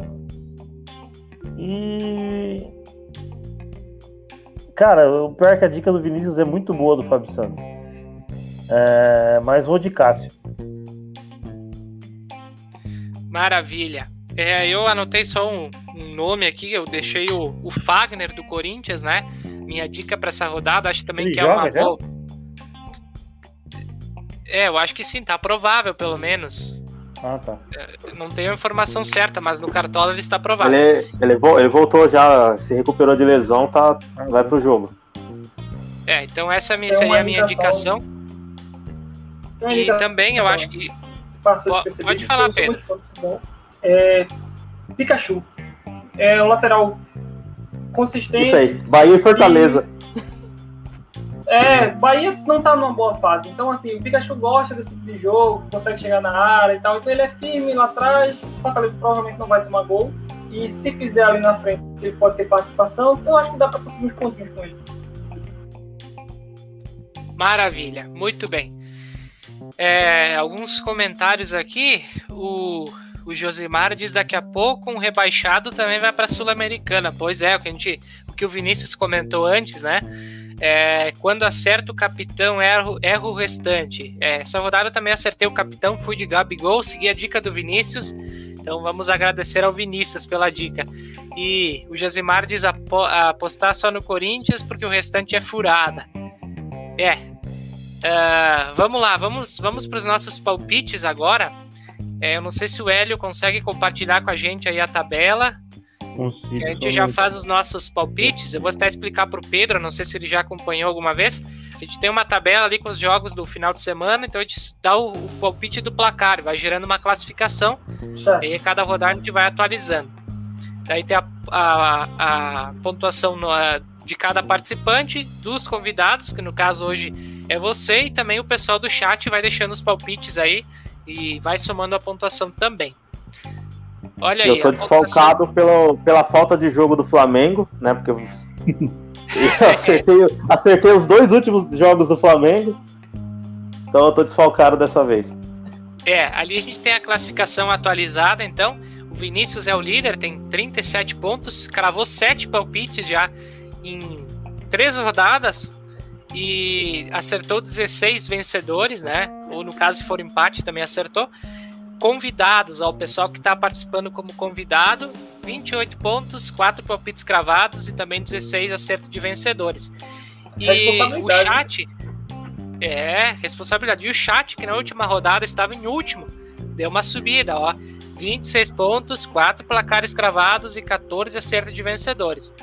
E Cara, o pior é que a dica do Vinícius é muito boa do Fábio Santos. É, mas vou de Cássio. Maravilha. É, eu anotei só um, um, nome aqui, eu deixei o, o Fagner do Corinthians, né? Minha dica para essa rodada, acho também Ele que é uma boa. É, eu acho que sim, tá provável pelo menos. Ah, tá. É, não tenho a informação certa, mas no Cartola ele está provável. Ele, ele, ele voltou já, se recuperou de lesão, tá, vai pro jogo. É, então essa é seria a minha indicação. E também eu acho que. Pode, pode falar, Pedro. É, Pikachu. É um lateral consistente. Isso aí, Bahia e Fortaleza. É, Bahia não tá numa boa fase. Então, assim, o Pikachu gosta desse tipo de jogo, consegue chegar na área e tal. Então ele é firme lá atrás. O Fortaleza provavelmente não vai tomar gol. E se fizer ali na frente, ele pode ter participação. Então acho que dá para conseguir uns pontinhos com ele. Maravilha, muito bem. É, alguns comentários aqui. O, o Josimar diz daqui a pouco um rebaixado também vai para a Sul-Americana. Pois é, o que a gente, o que o Vinícius comentou antes, né? É, quando acerto o capitão, erro o restante. É, essa rodada também acertei o capitão, fui de Gabigol, segui a dica do Vinícius. Então vamos agradecer ao Vinícius pela dica. E o Josimar diz apo apostar só no Corinthians porque o restante é furada. É. Uh, vamos lá, vamos, vamos para os nossos palpites agora. É, eu não sei se o Hélio consegue compartilhar com a gente aí a tabela. Consigo, a gente já faz os nossos palpites. Eu vou até explicar para o Pedro, não sei se ele já acompanhou alguma vez. A gente tem uma tabela ali com os jogos do final de semana, então a gente dá o, o palpite do placar, vai gerando uma classificação. Certo. E cada rodada a gente vai atualizando. Daí tem a, a, a pontuação no, a, de cada participante, dos convidados, que no caso hoje é você, e também o pessoal do chat vai deixando os palpites aí e vai somando a pontuação também. Olha eu aí. Eu tô desfalcado pelo, pela falta de jogo do Flamengo, né? Porque eu, eu acertei, acertei os dois últimos jogos do Flamengo. Então eu tô desfalcado dessa vez. É, ali a gente tem a classificação atualizada, então. O Vinícius é o líder, tem 37 pontos, cravou 7 palpites já em 3 rodadas e acertou 16 vencedores, né? Ou no caso, se for empate, também acertou convidados, ó, o pessoal que está participando como convidado, 28 pontos, 4 palpites cravados e também 16 acertos de vencedores. E o chat. É, responsabilidade. E o chat, que na última rodada estava em último, deu uma subida, ó. 26 pontos, 4 placares cravados e 14 acertos de vencedores.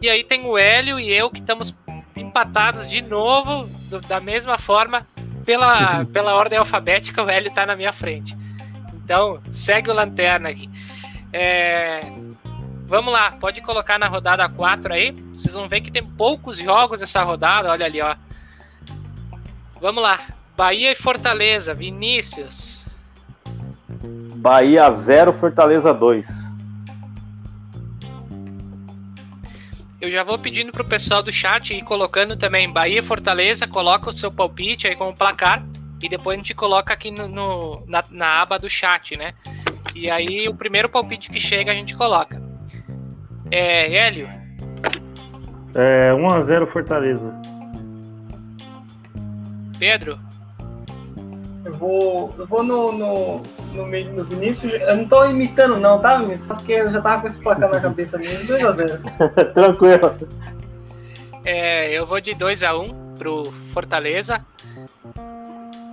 E aí tem o Hélio e eu que estamos empatados de novo, do, da mesma forma, pela, pela ordem alfabética, o Hélio está na minha frente. Então, segue o lanterna aqui. É, vamos lá, pode colocar na rodada 4 aí. Vocês vão ver que tem poucos jogos essa rodada, olha ali, ó. Vamos lá. Bahia e Fortaleza, Vinícius. Bahia 0, Fortaleza 2. Eu já vou pedindo pro pessoal do chat ir colocando também Bahia e Fortaleza, coloca o seu palpite aí com o placar e depois a gente coloca aqui no, no na, na, aba do chat, né? E aí o primeiro palpite que chega a gente coloca. É, Hélio? É 1x0 Fortaleza. Pedro? Eu vou, eu vou no, no, no, no Vinícius. Eu não tô imitando, não, tá, Vinícius? Só porque eu já tava com esse placar na cabeça mesmo. 2x0. Tranquilo. É, eu vou de 2x1 pro Fortaleza.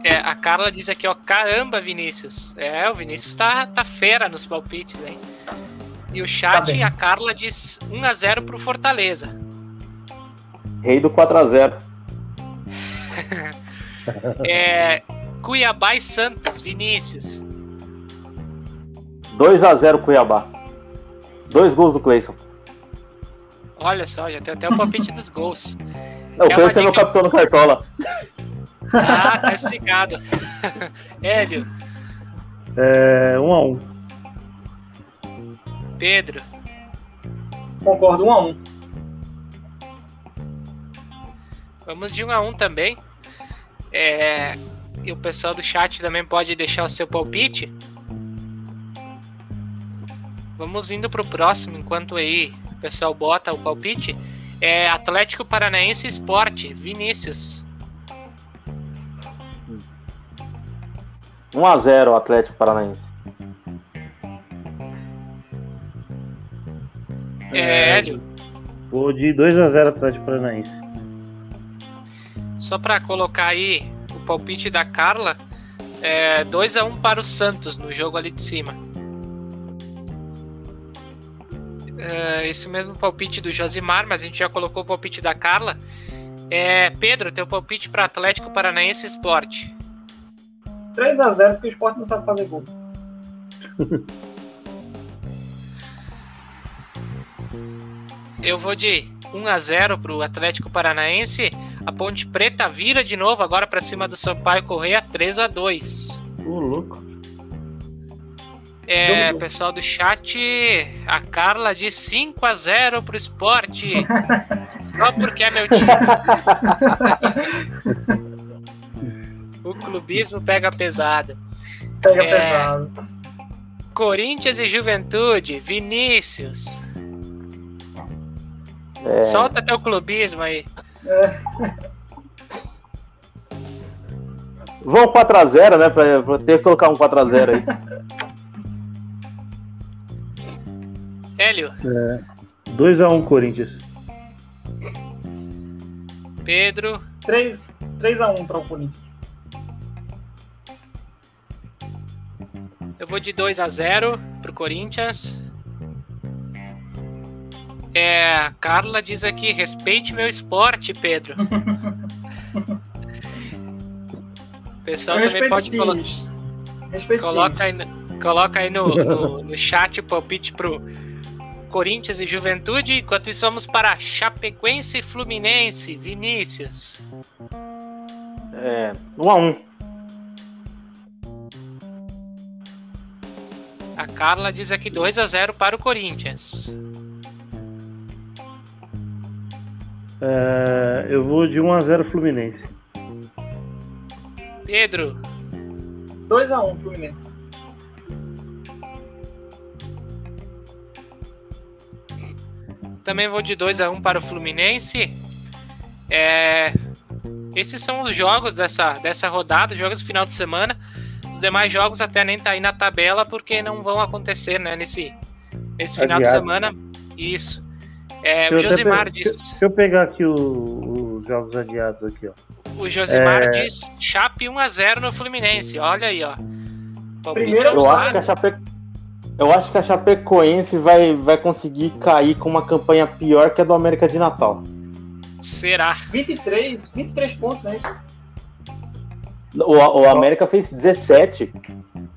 É, a Carla diz aqui, ó, caramba, Vinícius. É, o Vinícius tá, tá fera nos palpites, hein? E o chat, tá a Carla diz 1x0 pro Fortaleza. Rei do 4x0. é, Cuiabá e Santos, Vinícius. 2 a 0 Cuiabá. Dois gols do Cleison. Olha só, já tem até o palpite dos gols. Não, o Cleison é meu capitão no Cartola. Ah, tá explicado. Hélio. É 1 um a 1 um. Pedro. Concordo, 1 um a 1 Vamos de 1 a 1 também. É, e o pessoal do chat também pode deixar o seu palpite. Vamos indo para o próximo, enquanto aí o pessoal bota o palpite. É Atlético Paranaense Esporte, Vinícius. 1x0 Atlético Paranaense. É, Hélio. Vou de 2x0 Atlético Paranaense. Só para colocar aí palpite da Carla é 2 a 1 um para o Santos no jogo ali de cima. É, esse mesmo palpite do Josimar, mas a gente já colocou o palpite da Carla. É, Pedro, teu palpite para Atlético Paranaense Esporte. 3 a 0 porque o esporte não sabe fazer gol. Eu vou de 1 a 0 para o Atlético Paranaense. A Ponte Preta vira de novo agora para cima do Sampaio Correia 3 a 2 Ô, louco. É, pessoal do chat, a Carla diz 5 a 0 pro esporte. Só porque é meu time. o clubismo pega pesado. Pega é, pesado. Corinthians e Juventude, Vinícius. É. Solta teu clubismo aí. É. Vão 4x0, né? Pra, pra, ter que colocar um 4x0 aí. Hélio. É, 2x1 Corinthians. Pedro. 3, 3x1 para o Corinthians. Eu vou de 2x0 pro Corinthians. É, a Carla diz aqui: respeite meu esporte, Pedro. o pessoal Eu também pode colocar. Coloca aí, coloca aí no, no, no chat o palpite pro Corinthians e Juventude. Enquanto isso, vamos para Chapecoense e Fluminense. Vinícius. É, 1 um a 1 um. A Carla diz aqui 2 a 0 para o Corinthians. É, eu vou de 1x0 Fluminense. Pedro. 2x1 Fluminense. Também vou de 2x1 para o Fluminense. É, esses são os jogos dessa, dessa rodada, jogos do final de semana. Os demais jogos até nem tá aí na tabela porque não vão acontecer né, nesse, nesse final Adiado. de semana. Isso. É, o Josimar disse. Deixa, eu pegar aqui os jogos adiados aqui, ó. O Josimar é... diz Chape 1x0 no Fluminense. Olha aí, ó. Primeiro, eu acho, que a Chape... eu acho que a Chapecoense vai, vai conseguir cair com uma campanha pior que a do América de Natal. Será? 23, 23 pontos, né? O, o América fez 17.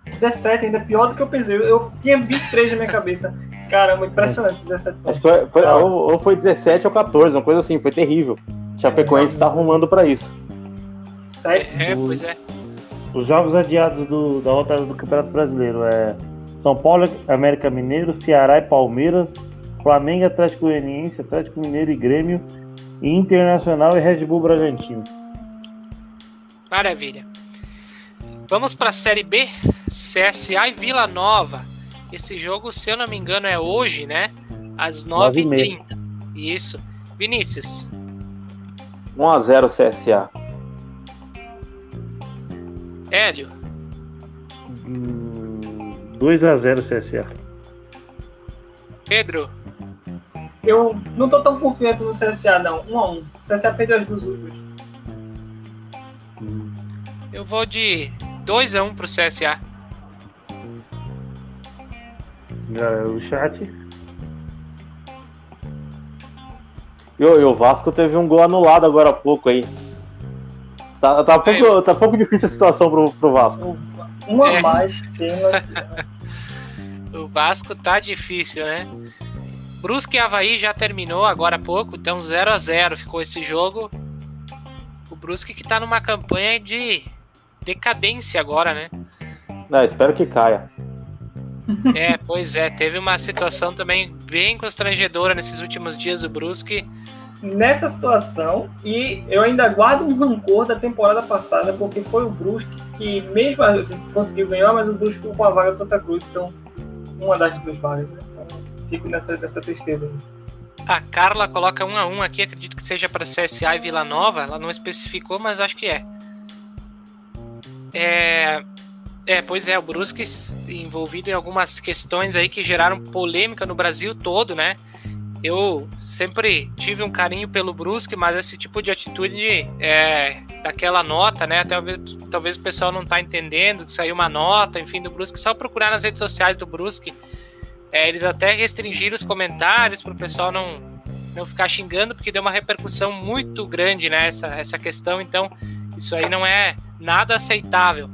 17, ainda pior do que eu pensei. Eu, eu tinha 23 na minha cabeça. Caramba, impressionante, 17 pontos. Acho que foi, foi, ou, ou, foi 17 ou 14, uma coisa assim, foi terrível. Chapecoense está arrumando para isso. Sete? É, pois é. Os jogos adiados do, da rodada do Campeonato Brasileiro é São Paulo, América Mineiro, Ceará e Palmeiras, Flamengo, Atlético Goianiense, Atlético Mineiro e Grêmio, e Internacional e Red Bull Bragantino. Maravilha. Vamos para a Série B, CSA e Vila Nova. Esse jogo, se eu não me engano, é hoje, né? Às 9h30. Isso. Vinícius. 1x0 CSA. Hélio. 2x0 CSA. Pedro. Eu não tô tão confiante no CSA, não. 1x1. O CSA perdeu as duas últimas. Eu vou de 2x1 pro CSA. O chat. E o Vasco teve um gol anulado agora há pouco aí. Tá, tá, pouco, tá pouco difícil a situação pro, pro Vasco. Uma é. mais tem O Vasco tá difícil, né? Brusque e Havaí já terminou agora há pouco, então 0 a 0 ficou esse jogo. O Brusque que tá numa campanha de decadência agora, né? Não, espero que caia. É, pois é, teve uma situação também bem constrangedora nesses últimos dias o Brusque nessa situação e eu ainda guardo um rancor da temporada passada porque foi o Brusque que mesmo assim, conseguiu ganhar, mas o Brusque ficou com a vaga do Santa Cruz, então uma das duas vagas. Né? Então, fico nessa, nessa tristeza. A Carla coloca um a um aqui, acredito que seja para CSA e Vila Nova. Ela não especificou, mas acho que é. É, é, pois é, o Brusque envolvido em algumas questões aí que geraram polêmica no Brasil todo, né? Eu sempre tive um carinho pelo Brusque, mas esse tipo de atitude é, daquela nota, né? Talvez, talvez o pessoal não tá entendendo que saiu uma nota, enfim, do Brusque. Só procurar nas redes sociais do Brusque. É, eles até restringiram os comentários para o pessoal não, não ficar xingando, porque deu uma repercussão muito grande, né? Essa, essa questão. Então, isso aí não é nada aceitável.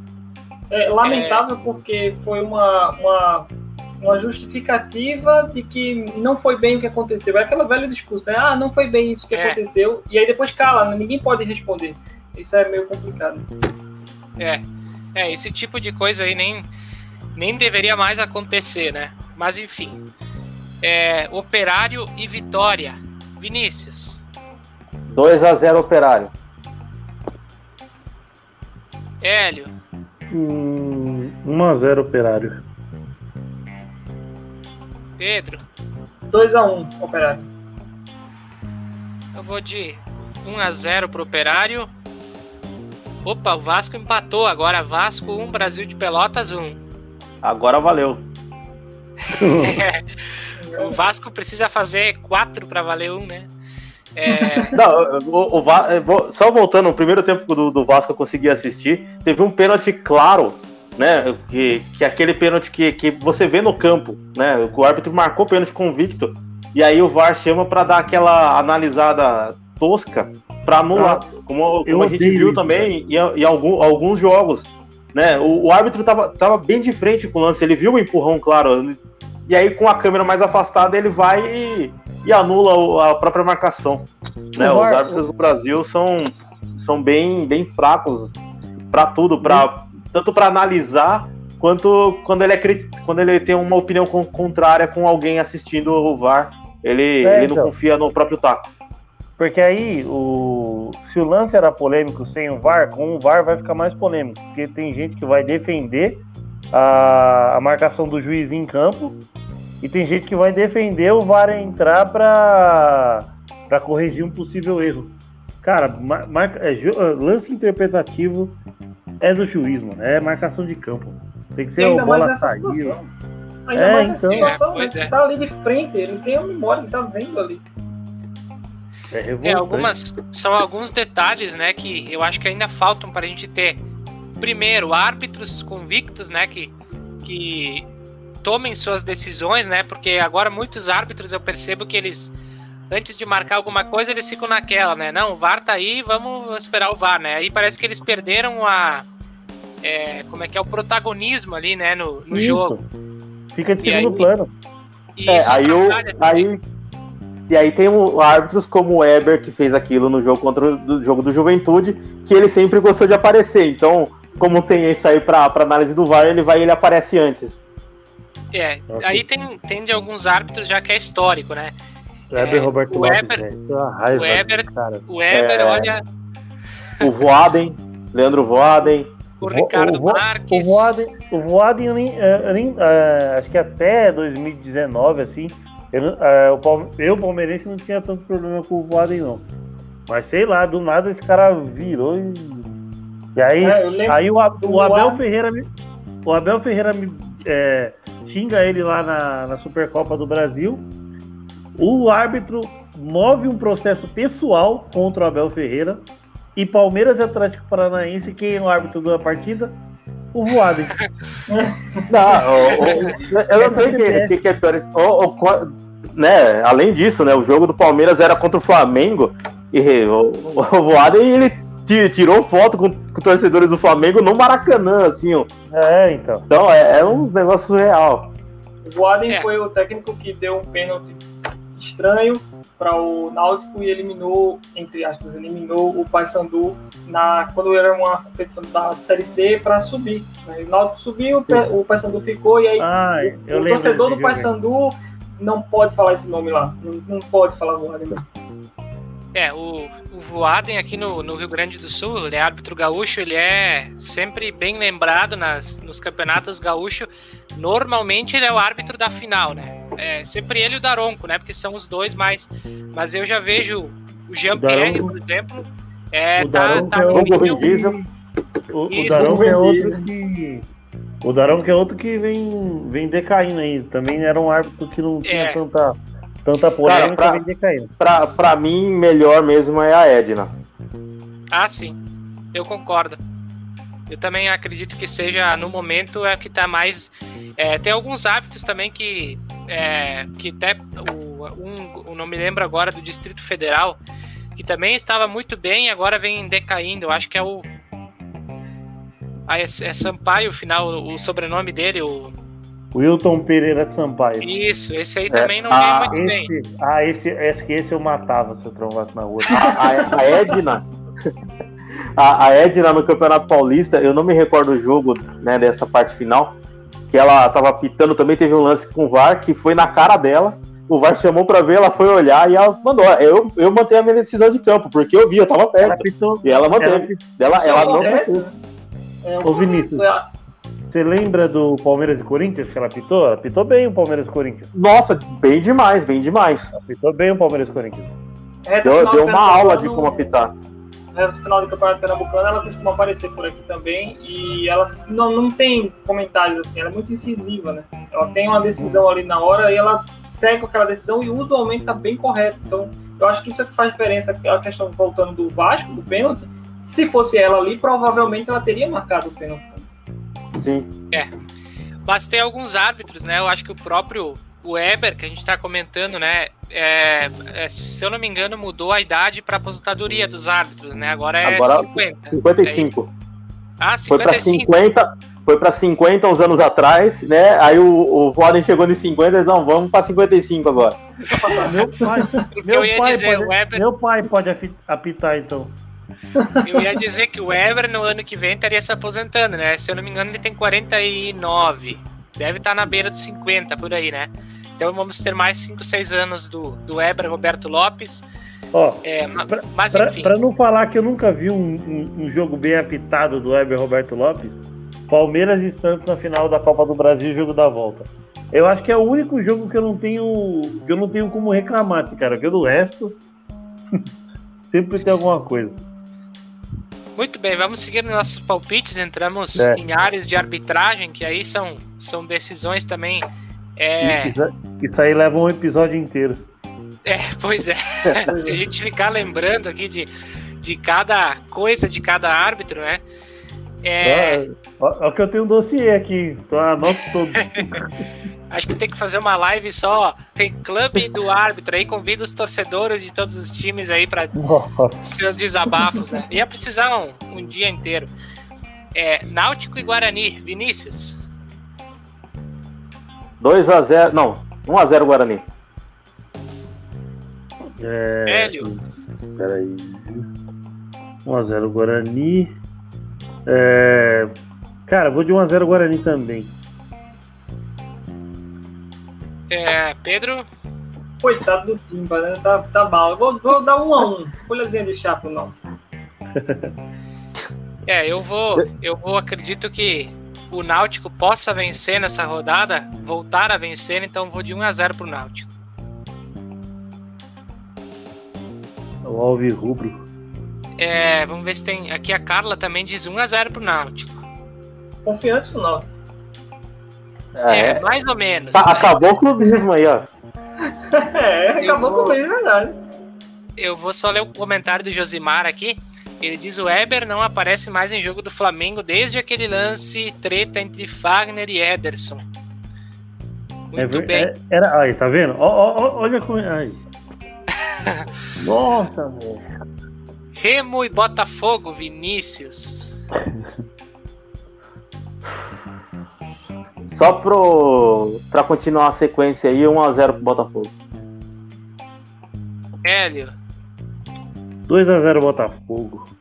É lamentável é... porque foi uma, uma uma justificativa de que não foi bem o que aconteceu. É aquela velha discurso, né? Ah, não foi bem isso que é. aconteceu. E aí depois cala, né? ninguém pode responder. Isso é meio complicado. É. É, esse tipo de coisa aí nem, nem deveria mais acontecer, né? Mas enfim. É, operário e Vitória. Vinícius. 2 a 0 Operário. Hélio. Hum, 1 a 0 Operário. Pedro. 2x1, um, Operário. Eu vou de 1x0 pro Operário. Opa, o Vasco empatou. Agora Vasco 1, Brasil de Pelotas 1. Agora valeu. o Vasco precisa fazer 4 para valer 1, né? É... Não, o, o, só voltando, o primeiro tempo do, do Vasco eu consegui assistir, teve um pênalti claro né? Que, que aquele pênalti que, que você vê no campo, né? O árbitro marcou pênalti convicto e aí o VAR chama para dar aquela analisada tosca para anular, ah, como, como a gente viu também em, em algum, alguns jogos, né? O, o, árbitro tava, tava bem de frente com o lance, ele viu o empurrão, claro, e aí com a câmera mais afastada ele vai e, e anula a própria marcação, né? Os árbitros do Brasil são, são bem, bem fracos para tudo, para tanto para analisar quanto quando ele, é, quando ele tem uma opinião contrária com alguém assistindo o VAR. Ele, é, ele não então. confia no próprio taco. Porque aí, o, se o lance era polêmico sem o VAR, com o VAR vai ficar mais polêmico. Porque tem gente que vai defender a, a marcação do juiz em campo e tem gente que vai defender o VAR entrar para corrigir um possível erro. Cara, mar, mar, é, lance interpretativo é do juiz, mano. É marcação de campo. Tem que ser o bola saiu. Ainda é, mais nessa então, situação, é, né? Você é. tá ali de frente, ele tem a memória, ele tá vendo ali. É, é, algumas são alguns detalhes, né, que eu acho que ainda faltam para a gente ter. Primeiro, árbitros convictos, né, que, que tomem suas decisões, né, porque agora muitos árbitros eu percebo que eles antes de marcar alguma coisa eles ficam naquela, né, não, o VAR tá aí, vamos esperar o VAR, né? Aí parece que eles perderam a é, como é que é o protagonismo ali, né, no, no jogo. Fica de segundo aí, plano. É, aí, o, aí e aí tem um, árbitros como o Eber, que fez aquilo no jogo contra o jogo do Juventude, que ele sempre gostou de aparecer. Então, como tem isso aí para análise do VAR, ele vai e ele aparece antes. É, aí tem, tem de alguns árbitros já que é histórico, né? O Eber, é, Roberto o Lopes, Eber, o Eber, o Eber, é, olha... O Voaden, Leandro Voaden. O Ricardo o, o, Marques. O Voaden, o Voaden nem, nem, uh, acho que até 2019, assim, eu, o, eu, palmeirense, não tinha tanto problema com o Voaden, não. Mas sei lá, do nada esse cara virou e. E aí, é, aí o, o, Abel Ferreira me, o Abel Ferreira me, é, xinga ele lá na, na Supercopa do Brasil. O árbitro move um processo pessoal contra o Abel Ferreira. E Palmeiras e Atlético Paranaense, quem é o árbitro da partida? O Voaden. Não, eu não sei o que, que, é pior. O, né, além disso, né, o jogo do Palmeiras era contra o Flamengo e o, o Voaden ele tirou foto com, com torcedores do Flamengo no Maracanã, assim, ó. É, então. Então é, é uns negócios real. O Voaden é. foi o técnico que deu um pênalti estranho para o Náutico e eliminou, entre aspas, eliminou o Paysandu na quando era uma competição da Série C para subir. Né? O Náutico subiu, o Paysandu ficou e aí Ai, o, o torcedor do Paysandu não pode falar esse nome lá. Não, não pode falar Voaden. É, o, o Voaden aqui no, no Rio Grande do Sul, ele é árbitro gaúcho, ele é sempre bem lembrado nas, nos campeonatos gaúchos. Normalmente ele é o árbitro da final, né? É sempre ele e o Daronco, né? Porque são os dois mais. Mas eu já vejo o Jean-Pierre, por exemplo. É, o tá, tá é no nível... O, o Daronco é outro que o Darão que é outro que vem, vem decaindo aí. Também era um árbitro que não tinha é. tanta, tanta polêmica, Cara, pra, vem decaindo. Pra, pra mim, melhor mesmo é a Edna. Ah, sim. Eu concordo. Eu também acredito que seja, no momento, é que tá mais. É, tem alguns hábitos também que. É, que até. O, um, não me lembro agora do Distrito Federal, que também estava muito bem e agora vem decaindo. Eu acho que é o ah, é, é Sampaio, o final, o sobrenome dele, o. Wilton Pereira de Sampaio. Isso, esse aí também é, não vem muito esse, bem. Ah, esse, esse, esse eu matava se eu trombasse na rua. A, a, a Edna. A, a, Edna no Campeonato Paulista, eu não me recordo o jogo né, dessa parte final, que ela tava pitando também, teve um lance com o VAR que foi na cara dela. O VAR chamou pra ver, ela foi olhar e ela mandou. Eu, eu mantenho a minha decisão de campo, porque eu vi, eu tava perto. Ela pitou, e ela manteve. Ela, ela, ela não é, Ô Vinícius, você lembra do Palmeiras e Corinthians que ela pitou? Ela pitou bem o Palmeiras e Corinthians. Nossa, bem demais, bem demais. Ela pitou bem o Palmeiras e Corinthians. É, deu, deu uma aula de como apitar. No final do Campeonato Pernambucano, ela costuma aparecer por aqui também. E ela não, não tem comentários assim, ela é muito incisiva, né? Ela tem uma decisão ali na hora e ela segue com aquela decisão e usualmente tá bem correto. Então, eu acho que isso é que faz diferença. A questão voltando do Vasco, do pênalti, se fosse ela ali, provavelmente ela teria marcado o pênalti. Sim. É. Mas tem alguns árbitros, né? Eu acho que o próprio o Weber, que a gente está comentando, né? É, é, se eu não me engano, mudou a idade para aposentadoria dos árbitros, né? Agora é Agora, 50. 55. É ah, 55. Foi para 50, foi para 50 uns anos atrás, né? Aí o, o Foden chegou nos 50, eles não, vamos para 55 agora. meu pai, meu, pai dizer, pode, Weber... meu pai pode apitar então. Eu ia dizer que o Ever no ano que vem estaria se aposentando, né? Se eu não me engano, ele tem 49. Deve estar na beira dos 50 por aí, né? Então vamos ter mais 5, 6 anos do, do Eber Roberto Lopes. Ó, é, pra, mas enfim. Pra, não falar que eu nunca vi um, um, um jogo bem apitado do Eber Roberto Lopes, Palmeiras e Santos na final da Copa do Brasil, jogo da volta. Eu acho que é o único jogo que eu não tenho, que eu não tenho como reclamar, cara. Porque do resto sempre tem alguma coisa. Muito bem, vamos seguir nos nossos palpites. Entramos é. em áreas de arbitragem, que aí são, são decisões também. É... Isso aí leva um episódio inteiro. É, pois é. Se a gente ficar lembrando aqui de, de cada coisa de cada árbitro, né? É... Olha que eu tenho um dossiê aqui, então anoto tudo. Acho que tem que fazer uma live só. Tem clube do árbitro aí, convida os torcedores de todos os times aí para seus desabafos, né? Ia precisar um, um dia inteiro. É, Náutico e Guarani, Vinícius. 2 a 0 não, 1 a 0 Guarani. É... Hélio. Peraí. 1 a 0 Guarani. É... Cara, vou de 1 a 0 Guarani também. É, Pedro? Coitado do Timba, né? Tá, tá mal. vou, vou dar um a um. Folhazinha de chapa, não. é, eu vou. Eu vou, acredito que o Náutico possa vencer nessa rodada, voltar a vencer, então vou de 1 a 0 pro Náutico. O Alvi Rubro. É, vamos ver se tem. Aqui a Carla também diz 1 a 0 pro Náutico. Confiante no Náutico. É, é, mais ou menos. Tá, né? Acabou o clubismo aí, ó. é, acabou vou... o clubismo, é verdade. Eu vou só ler o comentário do Josimar aqui. Ele diz: o Eber não aparece mais em jogo do Flamengo desde aquele lance treta entre Fagner e Ederson. Muito é, bem. É, era, aí, tá vendo? Ó, ó, olha como. Ai. Nossa, amor. Remo e Botafogo, Vinícius. Só pro, pra continuar a sequência aí, 1x0 pro Botafogo. Hélio. 2x0 Botafogo.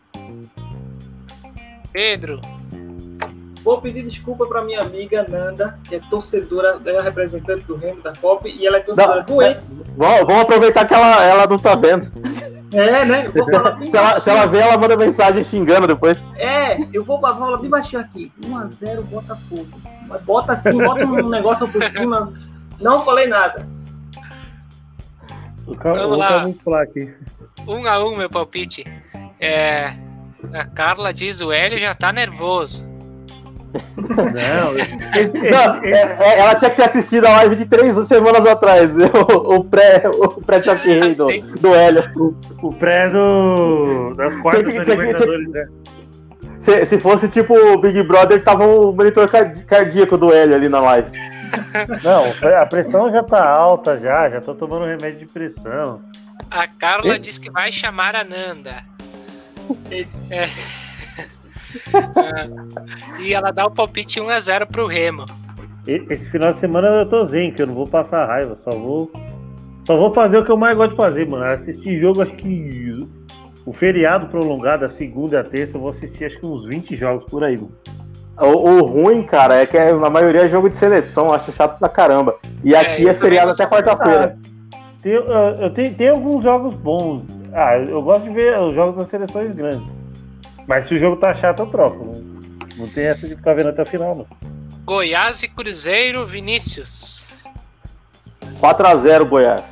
Pedro. Vou pedir desculpa para minha amiga Nanda, que é torcedora, é representante do Remo da Copa, e ela é torcedora não, doente. Vamos aproveitar que ela, ela não tá vendo. É, né? se, ela, se, ela, vê, ela manda mensagem xingando depois. É, eu vou falar bem baixinho aqui. 1x0 Botafogo. Mas bota assim, bota um negócio por cima. Não falei nada. Vamos lá. aqui. Um a um, meu palpite. É, a Carla diz o Hélio já tá nervoso. Não, esse, não esse, é, é, ela tinha que ter assistido a live de três semanas atrás. O, o pré, o pré do, do Hélio. O, pré do, das quartas tinha, tinha, Libertadores, né? Se, se fosse tipo o Big Brother, tava o monitor cardíaco do Hélio ali na live. Não, a pressão já tá alta já, já tô tomando remédio de pressão. A Carla e... disse que vai chamar a Nanda. É. É. e ela dá o palpite 1x0 pro Remo. Esse final de semana eu tô zen, que eu não vou passar raiva, só vou. Só vou fazer o que eu mais gosto de fazer, mano. Assistir jogo, acho que o feriado prolongado, a segunda e a terça, eu vou assistir acho que uns 20 jogos por aí, mano. O, o, ruim, cara, é que a maioria é jogo de seleção, acho chato pra caramba. E é, aqui é feriado até quarta-feira. Tem, eu tenho, tem alguns jogos bons. Ah, eu gosto de ver os jogos das seleções grandes. Mas se o jogo tá chato, eu troco. Não, não tem essa de ficar vendo até o final, não. Goiás e Cruzeiro, Vinícius. 4x0 Goiás.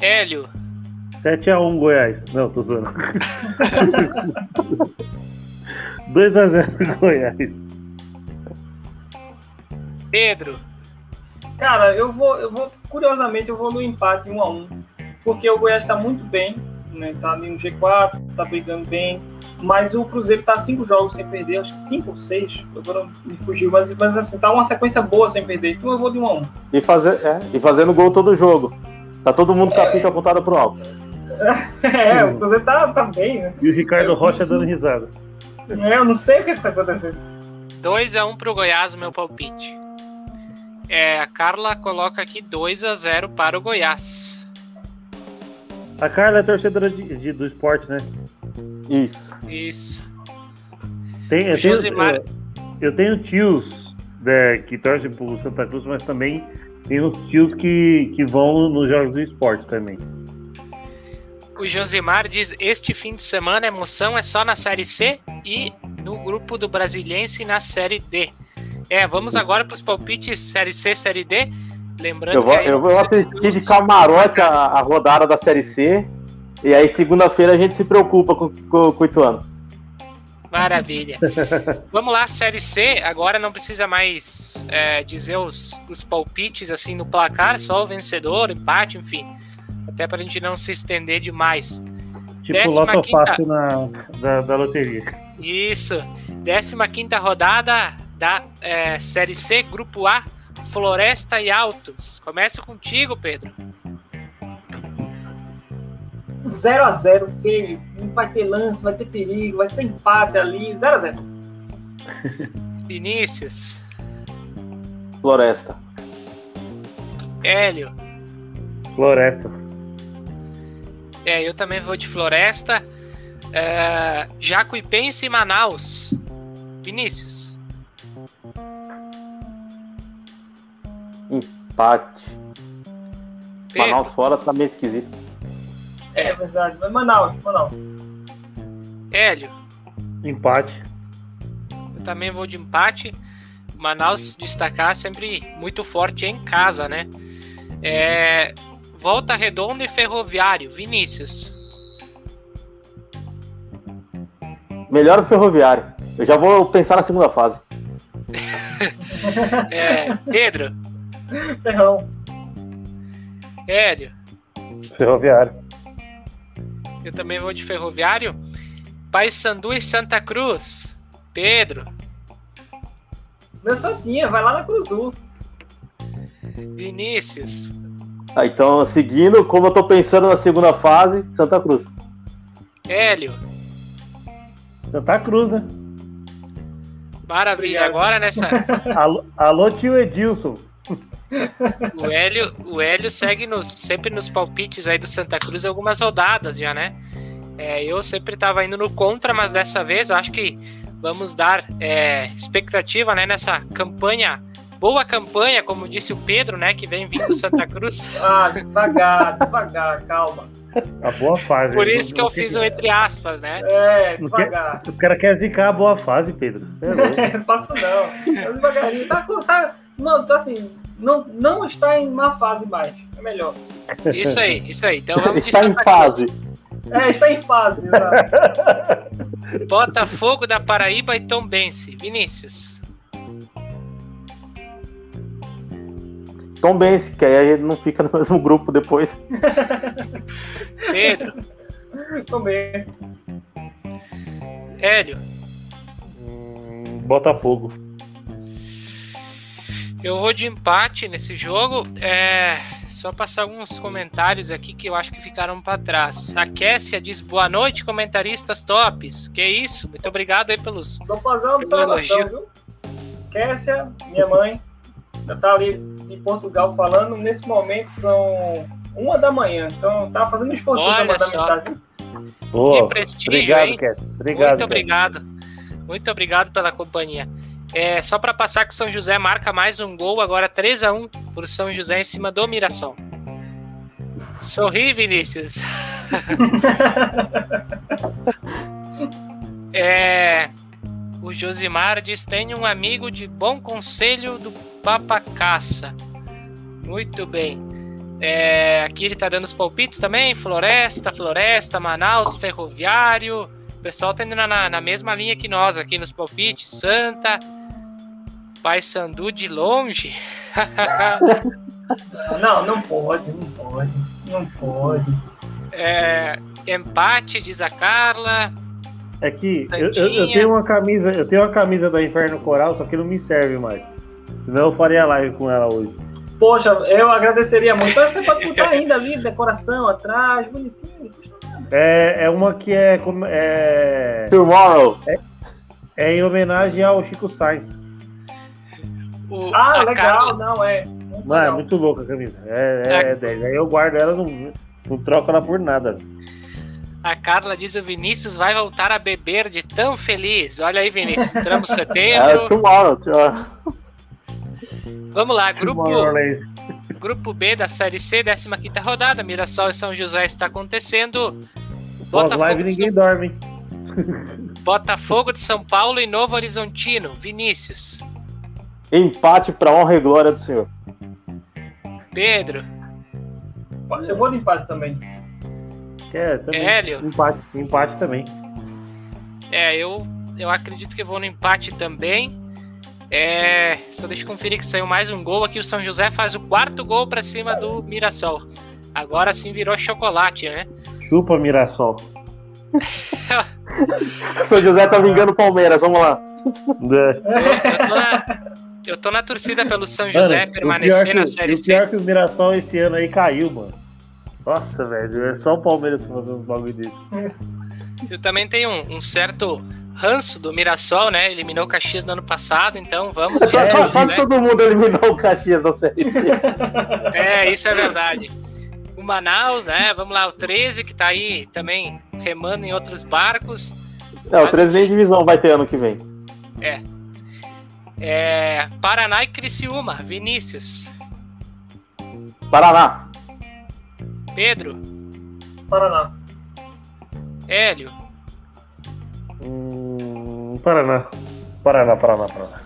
Hélio. 7x1 Goiás. Não, tô zoando. 2x0 Goiás. Pedro. Cara, eu vou, eu vou, curiosamente, eu vou no empate 1x1. Porque o Goiás tá muito bem né? Tá ali no G4, tá brigando bem. Mas o Cruzeiro tá cinco jogos sem perder, acho que cinco ou seis, agora me fugiu, mas, mas assim, tá uma sequência boa sem perder, então eu vou de um a um. E, fazer, é, e fazendo gol todo jogo. Tá todo mundo com a é. pica apontada pro alto. é, o Cruzeiro tá, tá bem, né? E o Ricardo Rocha dando risada. É, eu não sei o que, que tá acontecendo. 2x1 um pro Goiás, meu palpite. É, a Carla coloca aqui 2 a 0 para o Goiás. A Carla é torcedora de, de, do esporte, né? Isso. Isso. Tem, eu, tenho, eu, eu, tenho tios né, que torcem pro Santa Cruz, mas também tem uns tios que, que vão nos jogos do esporte também. O Josimar diz: Este fim de semana a emoção é só na Série C e no grupo do Brasiliense na Série D. É, vamos agora para os palpites Série C, Série D. Lembrando eu vou, eu vou assistir de camarote a, a, rodada da Série C. E aí, segunda-feira, a gente se preocupa com, com, com o Ituano. Maravilha. Vamos lá, Série C. Agora não precisa mais é, dizer os, os palpites assim no placar, só o vencedor, empate, enfim. Até para a gente não se estender demais. Tipo Décima loto quinta. fácil na, da, da loteria. Isso. 15 rodada da é, Série C, Grupo A, Floresta e Altos. Começa contigo, Pedro. 0 a 0 feio. Não vai ter lance, vai ter perigo, vai ser empate ali. 0 a 0 Vinícius, Floresta. Hélio. Floresta. É, eu também vou de Floresta. É, Jacuipense e Manaus. Vinícius. Empate. Pedro. Manaus fora tá meio esquisito. É verdade. Mas Manaus, Manaus. Hélio. Empate. Eu também vou de empate. Manaus destacar sempre muito forte em casa, né? É, Volta Redonda e Ferroviário. Vinícius. Melhor o ferroviário. Eu já vou pensar na segunda fase. É, Pedro. Ferrão. Hélio. Ferroviário. Eu também vou de Ferroviário. Paysandu e Santa Cruz. Pedro. Meu Santinha, vai lá na Cruzul. Vinícius. Ah, então, seguindo, como eu tô pensando na segunda fase, Santa Cruz. Hélio. Santa Cruz, né? Maravilha. Obrigado. Agora nessa. Alô, alô tio Edilson. O Hélio, o Hélio segue nos, sempre nos palpites aí do Santa Cruz algumas rodadas já, né? É, eu sempre tava indo no contra, mas dessa vez eu acho que vamos dar é, expectativa né, nessa campanha, boa campanha, como disse o Pedro, né? Que vem vindo do Santa Cruz. Ah, devagar, devagar, calma. A boa fase. Por isso que eu fiz o entre aspas, né? É, devagar. Os caras querem zicar a boa fase, Pedro. É. Não faço não. É devagarinho. Tá, tá, não, tá assim, não, não está em má fase mais. É melhor. Isso aí, isso aí. Então vamos Está em fase. É, está em fase. Botafogo da Paraíba e Tombense. Vinícius. Tom Benz, que aí a gente não fica no mesmo grupo depois. Pedro. Começo. Hélio. Hum, Botafogo. Eu vou de empate nesse jogo. É, só passar alguns comentários aqui que eu acho que ficaram para trás. A Kessia diz boa noite, comentaristas tops. Que isso? Muito obrigado aí pelos. Vou fazer uma observação, viu? Kessia, minha mãe, já tá ali de Portugal falando. Nesse momento são uma da manhã. Então tá fazendo esforço Olha mandar só. mensagem. Boa. Que prestígio, Obrigado, hein? Obrigado. Muito obrigado. Muito obrigado pela companhia. É, só para passar que o São José marca mais um gol, agora 3 a 1 por São José em cima do Mirassol. Sorri, Vinícius. é, o Josimar diz: Tenho um amigo de bom conselho do Papacaça. Muito bem. É, aqui ele tá dando os palpites também: Floresta, Floresta, Manaus, Ferroviário. O pessoal tá indo na, na mesma linha que nós aqui nos palpites. Santa, Paysandu de longe. Não, não pode, não pode. Não pode. É, empate, diz a Carla. É que eu, eu- tenho uma camisa, eu tenho uma camisa da Inferno Coral, só que não me serve mais. Senão eu faria live com ela hoje. Poxa, eu agradeceria muito. Mas Você pode botar ainda ali, decoração atrás, bonitinho. É, é uma que é, como- é, Tomorrow. é em homenagem ao Chico Sainz. O, Ah, a legal, Carla, não, é. Muito Mano, é muito louca a camisa. É, é, é 10. Aí eu guardo ela, não, não troco ela por nada. a Carla diz: o Vinícius vai voltar a beber de tão feliz. Olha aí, Vinícius, entramos É, setembro. tomorrow. tomorrow. Vamos lá, grupo, Tomorrowland. grupo B da Série C, 15 rodada. Mirassol e São José está acontecendo. Botafogo live de ninguém São- dorme? Botafogo de São Paulo e Novo Horizontino. Vinícius. Empate para honra e glória do Senhor. Pedro. Eu vou de empate também. É, também. Hélio. Empate, empate também. É, eu eu acredito que eu vou no empate também. É, só deixa eu conferir que saiu mais um gol aqui. O São José faz o quarto gol para cima do Mirassol. Agora sim virou chocolate, né? Chupa, Mirassol. São José tá vingando o Palmeiras, vamos lá. É. Eu tô na, eu tô na torcida pelo São José Mano, o permanecer na Série o C. pior que o Mirassol esse ano aí caiu, mano. Nossa, velho, é só o Palmeiras fazendo uns bagulho desse. Eu também tenho um, um certo ranço do Mirassol, né? Eliminou o Caxias no ano passado, então vamos de São Quase José. todo mundo eliminou o Caxias da Série C. É, isso é verdade. O Manaus, né? Vamos lá, o 13 que tá aí também remando em outros barcos. Não, o 13 nem divisão vai ter ano que vem. É, Paraná e Criciúma, Vinícius, Paraná. Pedro, Paraná. Hélio, Hum, Paraná. Paraná, Paraná, Paraná.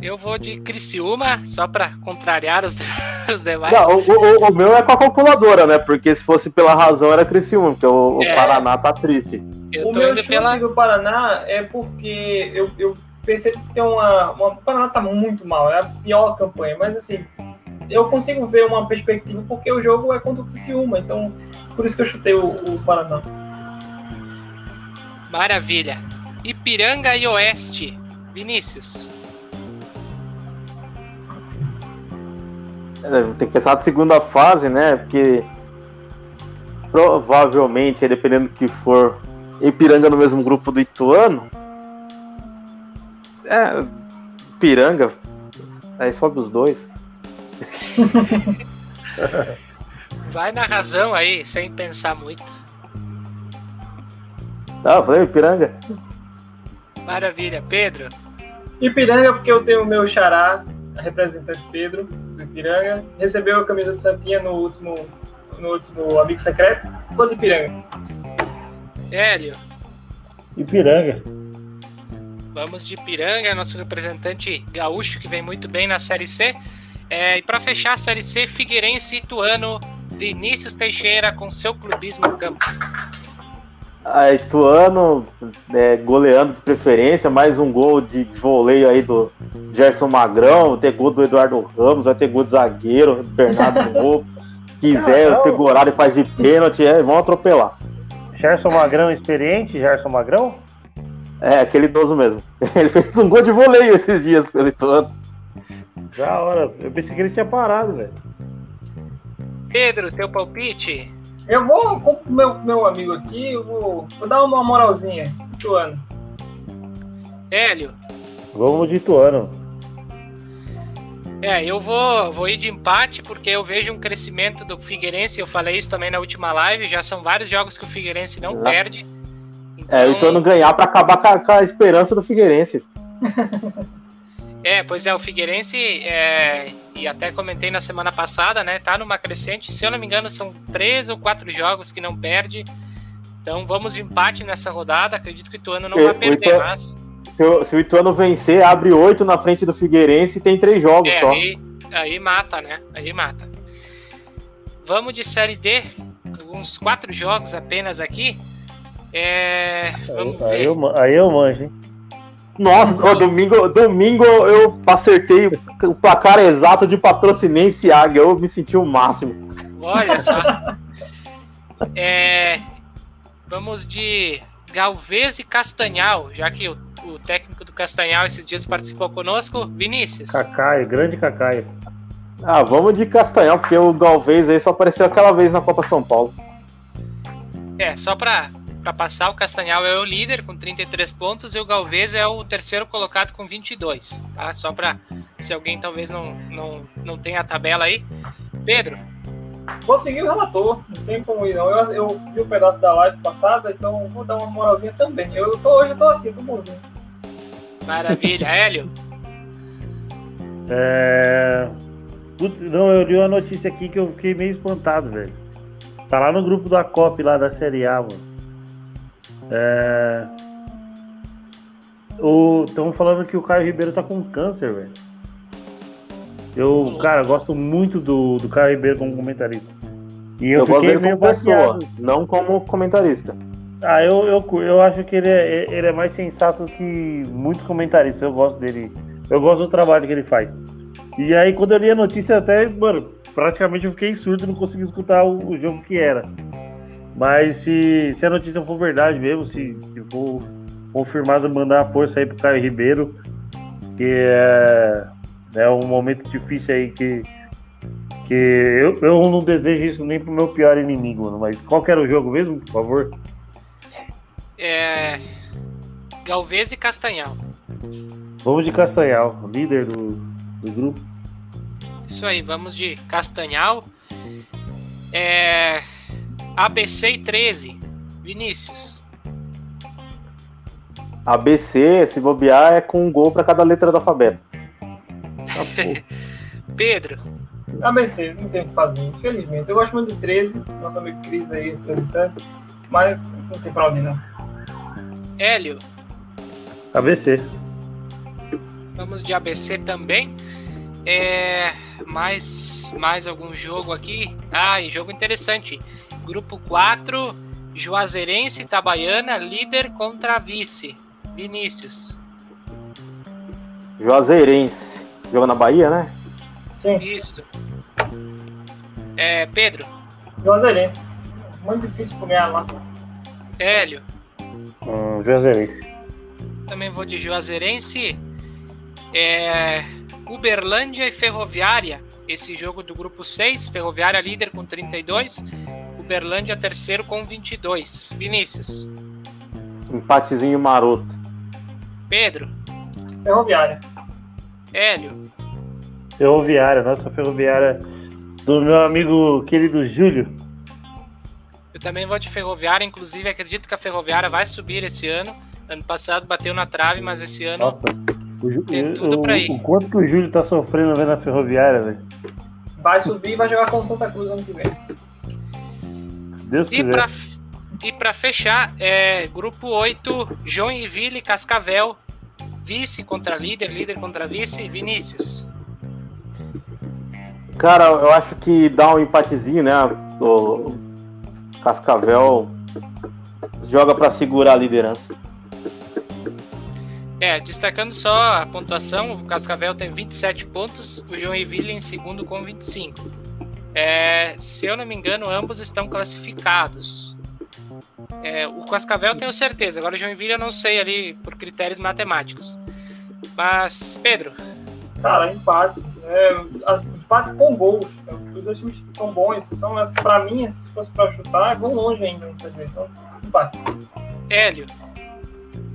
eu vou de Criciúma, só pra contrariar os, os demais. Não, o, o- o meu é com a calculadora, né? Porque se fosse pela razão era Criciúma, porque o, o É. Paraná tá triste. eu o meu chute pela. do Paraná é porque eu, eu percebo que tem uma, uma. O Paraná tá muito mal, é a pior campanha, mas assim, eu consigo ver uma perspectiva porque o jogo é contra o Criciúma, então por isso que eu chutei o, o Paraná. Maravilha. Ipiranga e Oeste, Vinícius. Tem que pensar na segunda fase, né? Porque provavelmente, dependendo do que for, Ipiranga no mesmo grupo do Ituano. É, Ipiranga. Aí sobe os dois. Vai na razão aí, sem pensar muito. Ah, eu falei Ipiranga. Maravilha. Pedro, Ipiranga, porque eu tenho o meu xará, a representante Pedro, do Ipiranga, recebeu a camisa do Santinha no último, no último Amigo Secreto, ficou de Ipiranga. Hélio, Ipiranga. Vamos de Ipiranga, nosso representante gaúcho que vem muito bem na Série C. É, e para fechar a Série C, Figueirense e Ituano, Vinícius Teixeira com seu clubismo no campo. A Ituano é, goleando de preferência, mais um gol de voleio aí do Gerson Magrão, vai ter gol do Eduardo Ramos, vai ter gol de zagueiro, Bernardo Novo. Quiser, Caramba. pegou horário e faz de pênalti, é, vão atropelar. Gerson Magrão experiente, Gerson Magrão? É, aquele idoso mesmo. Ele fez um gol de voleio esses dias pelo Ituano. Da hora. Eu pensei que ele tinha parado, velho. Pedro, teu palpite? Eu vou com o meu, meu amigo aqui, eu vou, vou dar uma moralzinha, Ituano. Hélio? Vamos de Ituano. É, eu vou, vou ir de empate porque eu vejo um crescimento do Figueirense. Eu falei isso também na última live. Já são vários jogos que o Figueirense não Ah. perde. É, o Ituano ganhar pra acabar com a, com a esperança do Figueirense. É, pois é, o Figueirense, é, e até comentei na semana passada, né? Tá numa crescente. Se eu não me engano, são três ou quatro jogos que não perde. Então vamos de empate nessa rodada. Acredito que o Ituano não vai perder, Ituano- mas. Se o, se o Ituano vencer, abre oito na frente do Figueirense e tem três jogos É, só. aí, aí mata, né? Aí mata. Vamos de Série D. Uns quatro jogos apenas aqui. É, vamos Aí, aí, ver. eu, ma- aí eu manjo, hein? Nossa, ó, domingo, domingo eu acertei o placar exato de Patrocinense e Águia. Eu me senti o máximo. Olha só. É, vamos de Galvez e Castanhal, já que o, o técnico do Castanhal esses dias participou conosco. Vinícius. Cacaio, grande Cacaio. Ah, vamos de Castanhal, porque o Galvez aí só apareceu aquela vez na Copa São Paulo. É, só para passar, o Castanhal é o líder com 33 pontos e o Galvez é o terceiro colocado com 22. Tá? Só para se alguém talvez não, não, não tenha a tabela aí. Pedro, Vou seguir o relator, não tem como ir não. Eu, eu vi um pedaço da live passada, então vou dar uma moralzinha também. Eu tô, hoje eu tô assim, tô bonzinho. maravilha. Hélio, É... Putz, Não, eu li uma notícia aqui que eu fiquei meio espantado, velho. Tá lá no grupo da COP lá da Série A, mano. É... Estão falando que o Caio Ribeiro tá com câncer, velho. Eu, cara, gosto muito do, do Caio Ribeiro como comentarista. E eu, Eu, gosto fiquei dele meio como pessoa, não como comentarista. Ah, eu, eu, eu acho que ele é, ele é mais sensato que muitos comentaristas. Eu gosto dele. Eu gosto do trabalho que ele faz. E aí, quando eu li a notícia, até, mano, praticamente eu fiquei surdo, não consegui escutar o, o jogo que era. Mas se, se a notícia for verdade mesmo, se, se for confirmado, mandar a força aí pro Caio Ribeiro, que é, é um momento difícil aí que, que eu, eu não desejo isso nem pro meu pior inimigo, mano. Mas qual que era o jogo mesmo, por favor? É. Galvez e Castanhal. Vamos de Castanhal, líder do, do grupo. Isso aí, vamos de Castanhal. É. ABC e 13. Vinícius. ABC, se bobear, é com um gol para cada letra do alfabeto. Pedro. ABC, não tem o que fazer, infelizmente. Eu gosto muito de 13, nosso amigo Cris aí representando, mas não tem pra onde não. Hélio. ABC. Vamos de ABC também. É, mais, mais algum jogo aqui? Ah, e jogo interessante. Grupo 4, Juazeirense e Itabaiana, líder contra vice. Vinícius. Juazeirense. Joga na Bahia, né? Sim. Isso. É, Pedro. Juazeirense. Muito difícil por ganhar lá. Hélio. Hum, Juazeirense. Também vou de Juazeirense. É, Uberlândia e Ferroviária. Esse jogo do grupo 6. Ferroviária líder com 32. Uberlândia terceiro com 22. Vinícius. Empatezinho maroto. Pedro. Ferroviária. Hélio. Ferroviária, nossa ferroviária do meu amigo querido Júlio. Eu também vou de Ferroviária. Inclusive, acredito que a Ferroviária vai subir esse ano. Ano passado bateu na trave, mas esse ano Nossa, o, Ju- Tem tudo o- pra ir. o quanto que o Júlio tá sofrendo vendo a ferroviária, velho. Vai subir e vai jogar com o Santa Cruz ano que vem. Deus E quiser. pra, e pra fechar, é, grupo 8, Joinville e Cascavel. Vice contra líder, líder contra vice, Vinícius. Cara, eu acho que dá um empatezinho, né? O Cascavel joga para segurar a liderança. É, destacando só a pontuação, o Cascavel tem 27 pontos, o Joinville em segundo com 25. É, se eu não me engano, ambos estão classificados. É, o Cascavel tenho certeza, agora o Joinville eu não sei ali por critérios matemáticos. Mas, Pedro, Cara, empate. É, as, empate com gols. Os dois times são bons. São, mas pra mim, se fosse pra chutar, vão longe ainda muitas vezes. Então, empate. Hélio,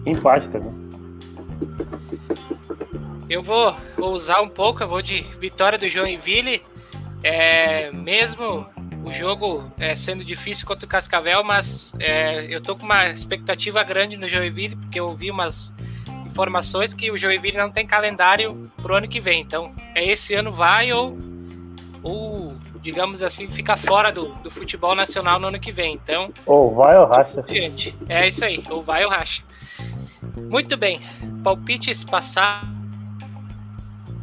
Empate também. Eu vou, vou usar um pouco, eu vou de vitória do Joinville. É, mesmo o jogo é, sendo difícil contra o Cascavel, mas é, eu tô com uma expectativa grande no Joinville, porque eu ouvi umas informações que o Joinville não tem calendário pro ano que vem. Então, é esse ano vai ou, ou digamos assim, fica fora do, do futebol nacional no ano que vem. Então, Ou vai ou racha. Diante. É isso aí, ou vai ou racha. Muito bem, palpites passar.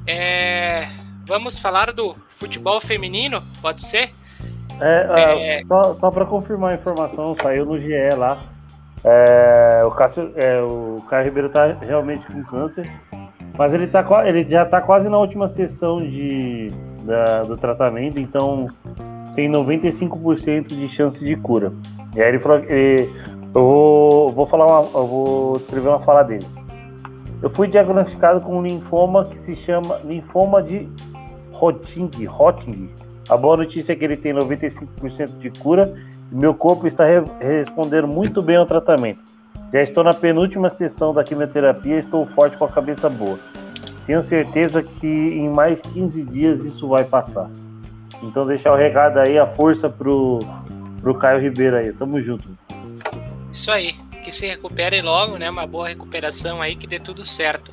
É, vamos falar do futebol feminino, pode ser? É, ah, É. Só, só pra confirmar a informação, saiu no GE lá. É, o, Cássio, é, o Caio Ribeiro tá realmente com câncer. Mas ele, tá, ele já tá quase na última sessão de, da- do tratamento, então tem 95% de chance de cura. E aí ele falou que. Eu vou, vou falar uma, eu vou escrever uma fala dele. Eu fui diagnosticado com um linfoma que se chama linfoma de Hodgkin. Hodgkin. A boa notícia é que ele tem 95% de cura e meu corpo está re- respondendo muito bem ao tratamento. Já estou na penúltima sessão da quimioterapia e estou forte com a cabeça boa. Tenho certeza que em mais 15 dias isso vai passar. Então deixar o recado aí, a força pro, pro Caio Ribeiro aí. Tamo junto. Isso aí, que se recupere logo, né? Uma boa recuperação aí, que dê tudo certo.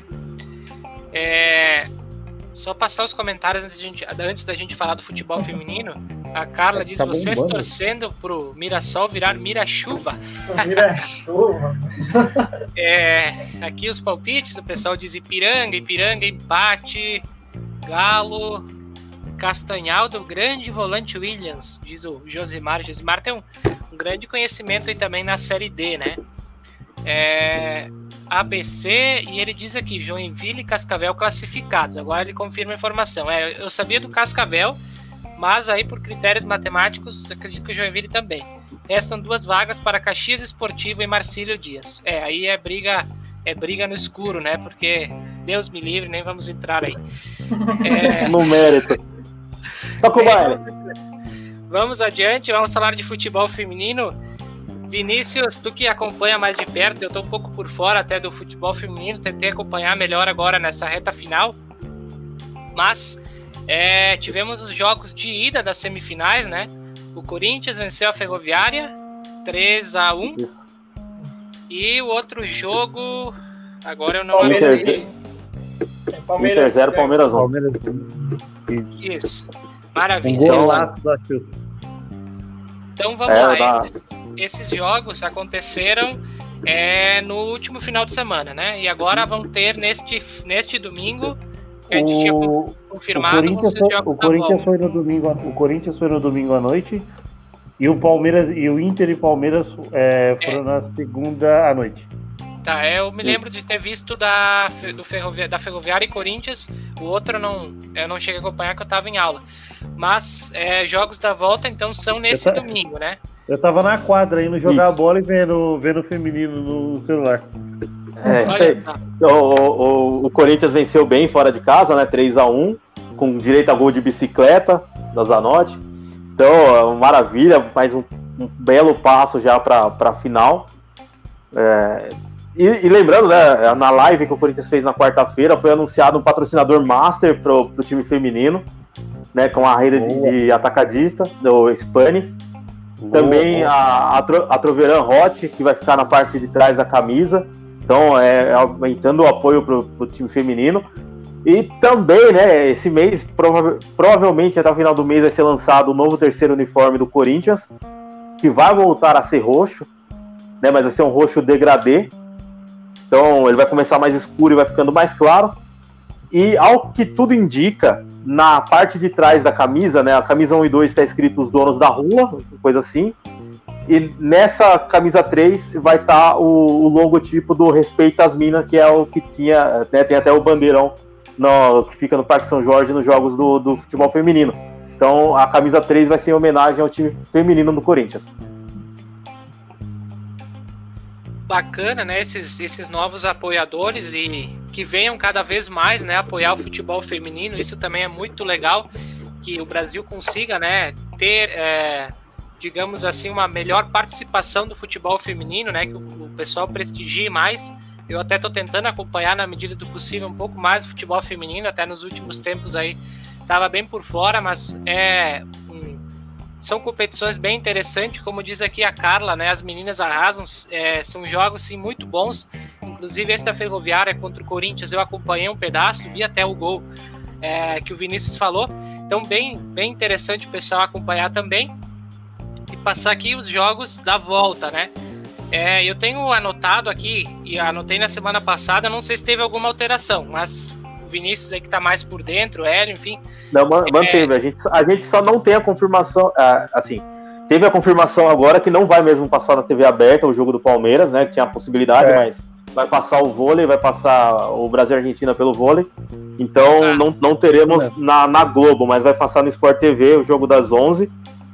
É, só passar os comentários antes, da gente- antes da gente falar do futebol feminino. A Carla diz: Tá vocês bombando. torcendo pro Mirassol virar Mirachuva. Vira chuva. É, aqui os palpites, o pessoal diz Ipiranga, Ipiranga, empate, Galo, Castanhal do grande volante Williams, diz o Josimar. Josimar tem um, um grande conhecimento aí também na Série D, né? É, ABC e ele diz aqui Joinville e Cascavel classificados. Agora ele confirma a informação. É, eu sabia do Cascavel, mas aí por critérios matemáticos acredito que o Joinville também. Restam duas vagas para Caxias Esportivo e Marcílio Dias. É, aí é briga é briga no escuro, né? Porque Deus me livre, nem vamos entrar aí. É... no mérito. Toca o baile. Vamos adiante, vamos falar de futebol feminino. Vinícius, tu que acompanha mais de perto, eu tô um pouco por fora até do futebol feminino, tentei acompanhar melhor agora nessa reta final. Mas é, tivemos os jogos de ida das semifinais, né? O Corinthians venceu a Ferroviária 3 a 1 Isso. E o outro jogo. Agora eu não Palmeiras, Inter, é, Palmeiras 0, Palmeiras 1. Palmeiras Isso. Maravilha. Um golaço da Então vamos é, lá. Esses, esses, jogos aconteceram é, no último final de semana, né? E agora vão ter neste, neste domingo. Que a gente tinha confirmado. O Corinthians, foi, o Corinthians foi no domingo. O Corinthians foi no domingo à noite. E o Palmeiras e o Inter e Palmeiras é, foram é. na segunda à noite. Tá, eu me lembro Isso. de ter visto da, do ferrovia, da Ferroviária e Corinthians. O outro não, eu não cheguei a acompanhar que eu estava em aula. Mas é, jogos da volta, então, são nesse tá, domingo, né? Eu tava na quadra indo jogar Isso. bola e vendo, vendo o feminino no celular. É, Olha, o, o, o, Corinthians venceu bem fora de casa, né? 3 a 1 com direito a gol de bicicleta da Zanotti. Então, maravilha, mais um, um belo passo já para a final. É, e, e, lembrando, né, na live que o Corinthians fez na quarta-feira, foi anunciado um patrocinador master para o time feminino, né, com a rede de, de, atacadista, do Spani. Também a, a, a Troveran Hot, que vai ficar na parte de trás da camisa. Então, é, é aumentando o apoio para o time feminino. E também, né, esse mês, prova provavelmente até o final do mês, vai ser lançado o novo terceiro uniforme do Corinthians, que vai voltar a ser roxo, né, mas vai ser um roxo degradê. Então ele vai começar mais escuro e vai ficando mais claro. E ao que tudo indica, na parte de trás da camisa, né, a camisa 1 e 2 está escrito os donos da rua, coisa assim. E nessa camisa 3 vai estar tá o, o logotipo do Respeita as Minas, que é o que tinha, né, tem até o bandeirão no, que fica no Parque São Jorge nos jogos do, do futebol feminino. Então a camisa 3 vai ser em homenagem ao time feminino do Corinthians. Bacana, né? Esses, esses novos apoiadores e que venham cada vez mais, né? Apoiar o futebol feminino. Isso também é muito legal que o Brasil consiga, né? Ter, é, digamos assim, uma melhor participação do futebol feminino, né? Que o, o pessoal prestigie mais eu até estou tentando acompanhar na medida do possível um pouco mais o futebol feminino, até nos últimos tempos aí estava bem por fora, mas é um, são competições bem interessantes, como diz aqui a Carla, né? As meninas arrasam, é, são jogos sim muito bons. Inclusive esse da Ferroviária contra o Corinthians eu acompanhei um pedaço, vi até o gol é, que o Vinícius falou. Então bem bem interessante o pessoal acompanhar também e passar aqui os jogos da volta, né? É, eu tenho anotado aqui, e anotei na semana passada, não sei se teve alguma alteração, mas Vinícius aí que tá mais por dentro, o Hélio, enfim. Não, manteve. É... A, gente, a gente só não tem a confirmação, assim, teve a confirmação agora que não vai mesmo passar na TV aberta o jogo do Palmeiras, né? Que tinha a possibilidade, é. mas vai passar o vôlei, vai passar o Brasil Argentina pelo vôlei. Então ah. não, não teremos é. na, na Globo, mas vai passar no Sport TV o jogo das 11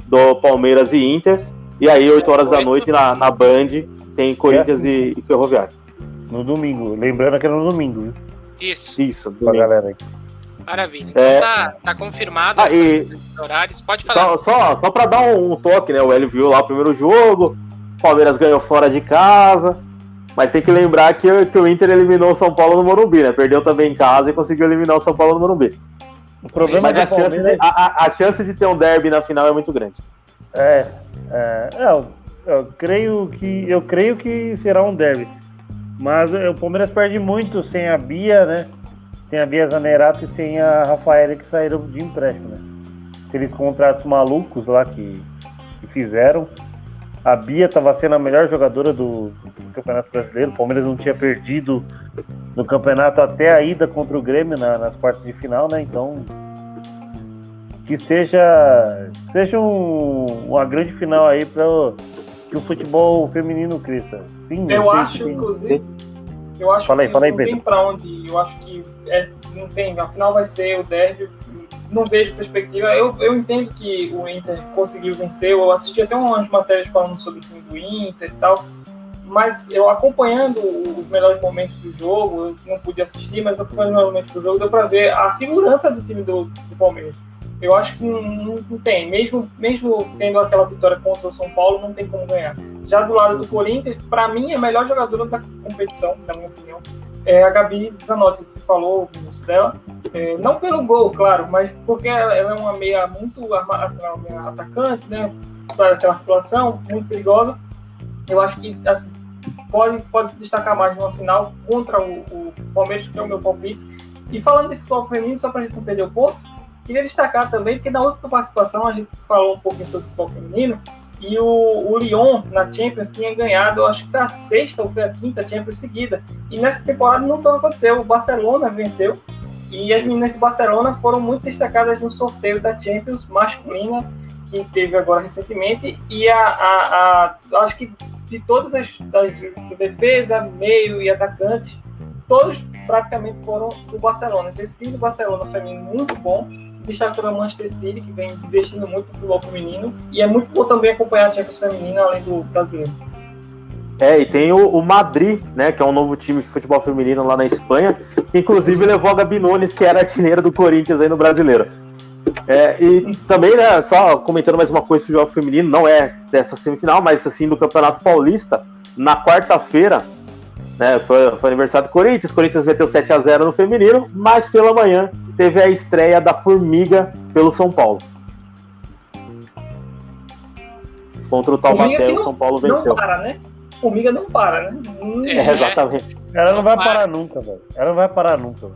do Palmeiras e Inter. E aí, 8 horas da noite, na, na Band, tem Corinthians é. e, e, Ferroviário. No domingo. Lembrando que era no domingo, viu? Isso. Isso, pra galera aí. Maravilha. Então é... tá, tá confirmado ah, esses horários. Pode falar. Só, só, só pra dar um, um, toque, né? O Hélio viu lá o primeiro jogo, o Palmeiras ganhou fora de casa. Mas tem que lembrar que, que o Inter eliminou o São Paulo no Morumbi, né? Perdeu também em casa e conseguiu eliminar o São Paulo no Morumbi. O problema Mas é a, chance de, a, a, chance de ter um derby na final é muito grande. É, é, é eu, eu, creio que eu creio que será um derby. Mas o Palmeiras perde muito sem a Bia, né? Sem a Bia Zanerato e sem a Rafaela que saíram de empréstimo, né? Aqueles contratos malucos lá que, que fizeram. A Bia estava sendo a melhor jogadora do, do, Campeonato Brasileiro. O Palmeiras não tinha perdido no campeonato até a ida contra o Grêmio na, nas quartas de final, né? Então que seja, seja um, uma grande final aí para que o futebol feminino cresça. Sim, eu acho, tem... inclusive, eu acho fala aí, que fala aí, não tem para onde ir. Eu acho que é, não tem, a final vai ser o derby. Não vejo perspectiva. Eu, eu entendo que o Inter conseguiu vencer. Eu assisti até umas matérias falando sobre o time do Inter e tal mas eu acompanhando os melhores momentos do jogo, eu não pude assistir, mas acompanhando os melhores momentos do jogo, deu para ver a segurança do time do, do Palmeiras. Eu acho que não, não, tem, mesmo, mesmo tendo aquela vitória contra o São Paulo, não tem como ganhar. Já do lado do Corinthians, para mim, a melhor jogadora da competição, na minha opinião. É a Gabi Zanotti, se falou dela. É, não pelo gol, claro, mas porque ela é uma meia muito assim, uma meia atacante, né? Para aquela situação muito perigosa. Eu acho que assim, pode, pode se destacar mais numa final contra o, o Palmeiras, que é o meu palpite. E falando de futebol feminino, só para a gente não perder o ponto, queria destacar também, porque na última participação a gente falou um pouquinho sobre futebol feminino, e o, o Lyon na Champions tinha ganhado, acho que foi a sexta ou foi a quinta Champions seguida. E nessa temporada não foi o que aconteceu. O Barcelona venceu e as meninas de Barcelona foram muito destacadas no sorteio da Champions masculina que teve agora recentemente. E a, a, a acho que de todas as, das defesa, meio e atacante, todos praticamente foram do Barcelona. Esse time do Barcelona feminino muito bom, deixar pela Manchester City, que vem investindo muito no futebol feminino, e é muito bom também acompanhar a Champions feminina, além do brasileiro. É, e tem o, o, Madrid, né, que é um novo time de futebol feminino lá na Espanha, que inclusive levou a Gabi Nunes, que era artilheira do Corinthians aí no brasileiro. É, e também, né, só comentando mais uma coisa o feminino, não é dessa semifinal, mas assim, do Campeonato Paulista, na quarta-feira, né, foi, foi aniversário do Corinthians, o Corinthians meteu 7 a 0 no feminino, mas pela manhã teve a estreia da Formiga pelo São Paulo. Contra o Taubaté, o São Paulo venceu. Não para, né? Formiga não para, né? É, exatamente. Ela não vai parar nunca, velho. Ela não vai parar nunca.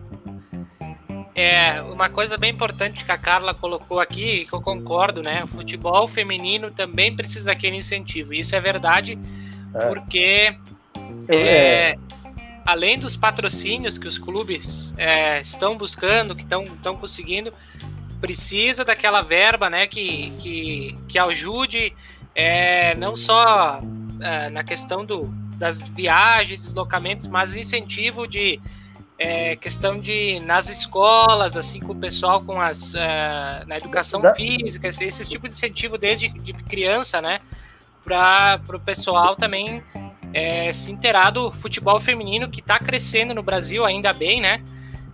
É, uma coisa bem importante que a Carla colocou aqui, que eu concordo, né? O futebol feminino também precisa daquele incentivo. Isso é verdade, é. porque é, é, além dos patrocínios que os clubes é, estão buscando, que estão conseguindo, precisa daquela verba, né? Que, que, que ajude é, não só é, na questão do, das viagens, deslocamentos, mas incentivo de é, questão de nas escolas, assim, com o pessoal com as uh, na educação física, esse, esse, tipo de incentivo desde de criança, né, para o pessoal também é, se inteirar do futebol feminino que está crescendo no Brasil, ainda bem, né?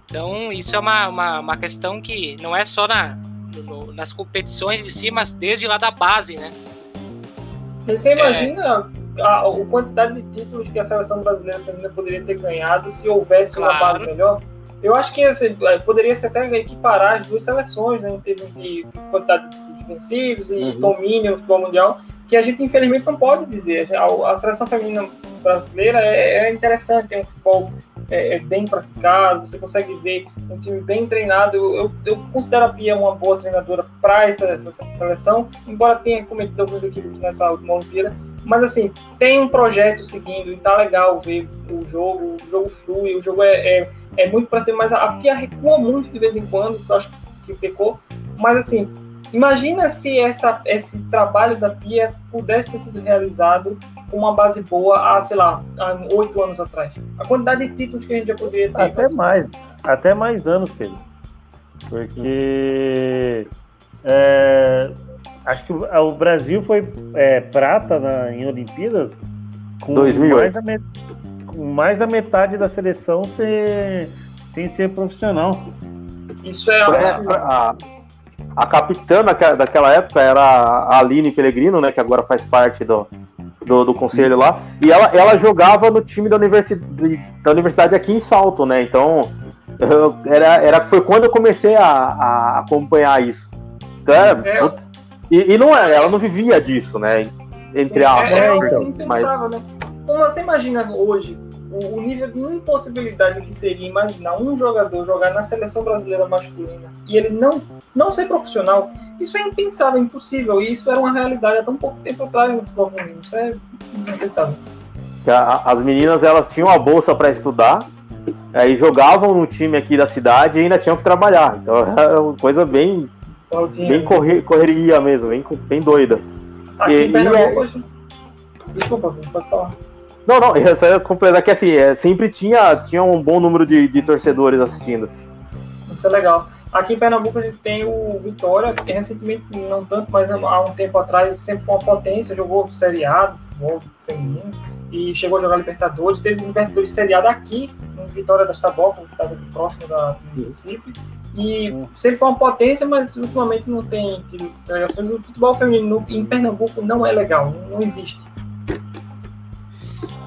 Então isso é uma, uma, uma questão que não é só na, no, nas competições em si, mas desde lá da base, né? Você imagina a, a quantidade de títulos que a seleção brasileira feminina poderia ter ganhado se houvesse claro. uma base melhor. Eu acho que assim, é, poderia se até equiparar as duas seleções, né, em termos de quantidade de vencidos e uhum. domínio no futebol mundial, que a gente infelizmente não pode dizer. A, a seleção feminina brasileira é, é interessante, tem um futebol é, é, bem praticado, você consegue ver um time bem treinado. Eu, eu considero a Pia uma boa treinadora para essa, essa, seleção, embora tenha cometido alguns equívocos nessa última Olimpíada. Mas assim, tem um projeto seguindo e tá legal ver o jogo, o jogo flui, o jogo é, é, é muito para ser, mas a Pia recua muito de vez em quando, eu acho que pecou. Mas assim, Imagina se essa, esse trabalho da Pia pudesse ter sido realizado com uma base boa há, sei lá, há oito anos atrás. A quantidade de títulos que a gente já poderia ter. Até mais, até mais anos, Pedro. Porque é, acho que o Brasil foi é, prata na, em Olimpíadas com 2008. Mais da, com mais da metade da seleção ser, sem ser profissional. Isso é, é a capitã daquela época era a Aline Pellegrino, né, que agora faz parte do, do, do, conselho lá, e ela, ela jogava no time da universidade, da universidade aqui em Salto, né, então eu, era, era, foi quando eu comecei a, a acompanhar isso. Então, é, é. e, e, não é, ela não vivia disso, né, entre aspas. É, é, então, mas... né? Como você imagina hoje, o, nível de impossibilidade que seria imaginar um jogador jogar na seleção brasileira masculina e ele não, não ser profissional, isso é impensável, impossível. E isso era uma realidade há tão pouco tempo atrás no futebol feminino. Isso é inacreditável. As meninas elas tinham a bolsa para estudar, aí jogavam no time aqui da cidade e ainda tinham que trabalhar. Então é uma coisa bem bem correr, correria mesmo, bem, bem doida. Aqui e, em Pernambuco, é... Desculpa, pode falar. Não, não, essa é completar que assim, é, sempre tinha, tinha um bom número de, de torcedores assistindo. Isso é legal. Aqui em Pernambuco a gente tem o Vitória, que recentemente, não tanto, mas há um tempo atrás sempre foi uma potência, jogou seriado, futebol feminino, e chegou a jogar Libertadores. Teve Libertadores seriado aqui, no Vitória das Tabocas, estava próximo da, do Recife. E sempre foi uma potência, mas ultimamente não tem delegações. O futebol feminino em Pernambuco não é legal, não existe.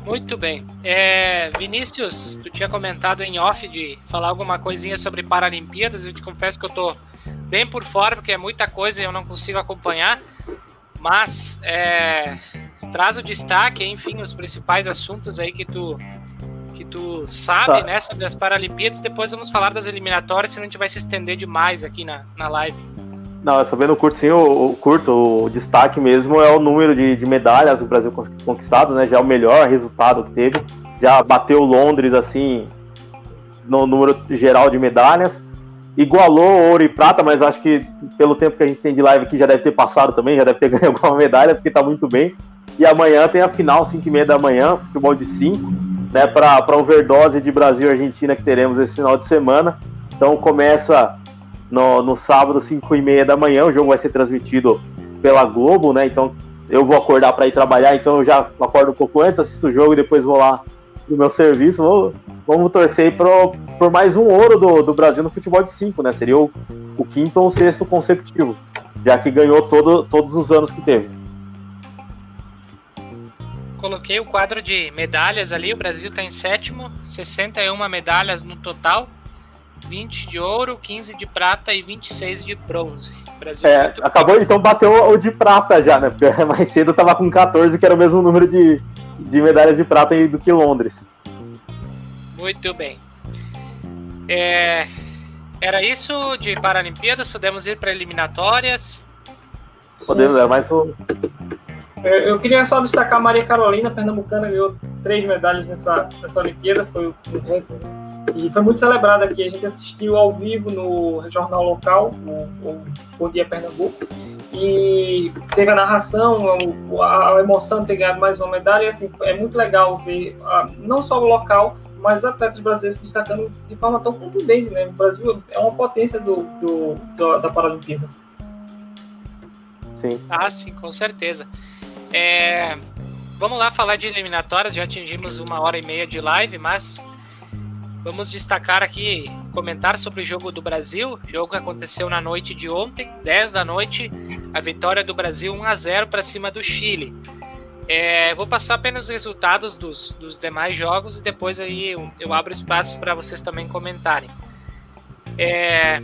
Muito bem. É, Vinícius, tu tinha comentado em off de falar alguma coisinha sobre Paralimpíadas. Eu te confesso que eu tô bem por fora, porque é muita coisa e eu não consigo acompanhar. Mas é, traz o destaque, enfim, os principais assuntos aí que tu que tu sabe, tá. né, sobre as Paralimpíadas. Depois vamos falar das eliminatórias, senão a gente vai se estender demais aqui na, na live. Não, eu sabendo curto, sim, o, o, curto, o destaque mesmo é o número de, de medalhas do Brasil conquistadas, né? Já é o melhor resultado que teve. Já bateu Londres, assim, no número geral de medalhas. Igualou ouro e prata, mas acho que pelo tempo que a gente tem de live aqui já deve ter passado também, já deve ter ganho alguma medalha, porque tá muito bem. E amanhã tem a final, 5 e meia da manhã, futebol de 5, né? Para overdose de Brasil e Argentina que teremos esse final de semana. Então começa no, no sábado, 5 e meia da manhã. O jogo vai ser transmitido pela Globo, né? Então eu vou acordar para ir trabalhar, então eu já acordo um pouco antes, assisto o jogo e depois vou lá no meu serviço. Vou, vamos torcer pro, por mais um ouro do, do Brasil no futebol de 5, né? Seria o, o quinto ou sexto consecutivo, já que ganhou todo, todos os anos que teve. Coloquei o quadro de medalhas ali, o Brasil está em sétimo, 61 medalhas no total. 20 de ouro, 15 de prata e 26 de bronze. Brasil é, muito... acabou, então bateu o de prata já, né? Porque mais cedo tava com 14, que era o mesmo número de, de medalhas de prata do que Londres. Muito bem. É, era isso de Paralimpíadas, podemos ir para eliminatórias. Podemos, é mais um. Eu queria só destacar a Maria Carolina, pernambucana, ganhou três medalhas nessa, nessa Olimpíada, foi um e foi muito celebrado aqui. A gente assistiu ao vivo no jornal local, o Bom Dia Pernambuco, e teve a narração, a, emoção de ter ganhado mais uma medalha. E, assim, é muito legal ver não só o local, mas atletas brasileiros se destacando de forma tão contundente. Né? O Brasil é uma potência do, do, do da Paralimpíada. Sim. Ah, sim, com certeza. É, vamos lá falar de eliminatórias. Já atingimos uma hora e meia de live, mas Vamos destacar aqui, comentar sobre o jogo do Brasil, jogo que aconteceu na noite de ontem, 10 da noite, a vitória do Brasil 1 a 0 para cima do Chile. É, vou passar apenas os resultados dos, dos demais jogos e depois aí eu, eu abro espaço para vocês também comentarem. É,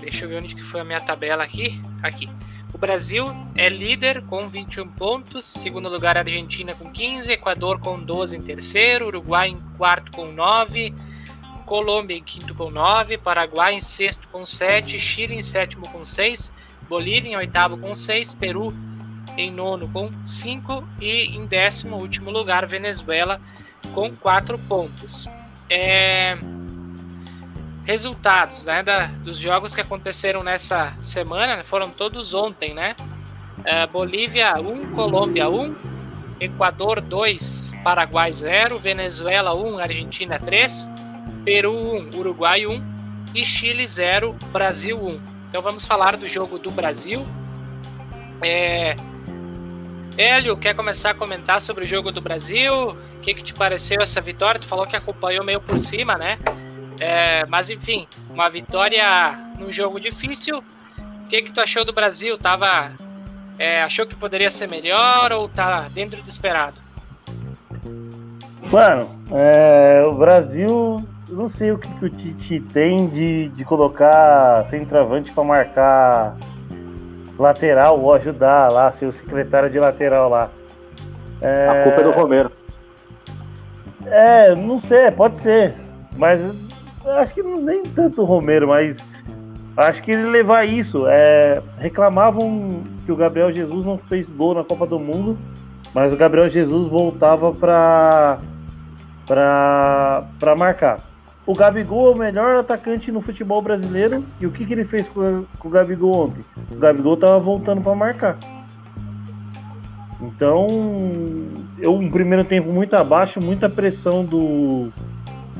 deixa eu ver onde que foi a minha tabela aqui. Aqui. O Brasil é líder com 21 pontos, segundo lugar a Argentina com 15, Equador com 12 em terceiro, Uruguai em quarto com 9, Colômbia em quinto com 9, Paraguai em sexto com 7, Chile em sétimo com 6, Bolívia em oitavo com 6, Peru em nono com 5 e em décimo último lugar Venezuela com 4 pontos. É... Resultados né, da, dos jogos que aconteceram nessa semana foram todos ontem, né? É, Bolívia 1, Colômbia 1, Equador 2, Paraguai 0, Venezuela 1, Argentina 3, Peru 1, Uruguai 1 e Chile 0, Brasil 1. Então vamos falar do jogo do Brasil. É... Hélio, quer começar a comentar sobre o jogo do Brasil? O que, que te pareceu essa vitória? Tu falou que acompanhou meio por cima, né? É... mas enfim, uma vitória num jogo difícil. O que, que tu achou do Brasil? Tava, é, achou que poderia ser melhor ou tá dentro do esperado? Mano, é, o Brasil não sei o que, que o Tite tem de, de colocar centroavante para marcar lateral ou ajudar lá, ser o secretário de lateral lá. É... A culpa é do Romero. É, não sei, pode ser. Mas acho que nem tanto o Romero, mas acho que ele levar isso. É, reclamavam que o Gabriel Jesus não fez gol na Copa do Mundo, mas o Gabriel Jesus voltava para para marcar. O Gabigol é o melhor atacante no futebol brasileiro. E o que, que ele fez com, com o Gabigol ontem? O Gabigol tava voltando para marcar. Então, eu um primeiro tempo muito abaixo, muita pressão do,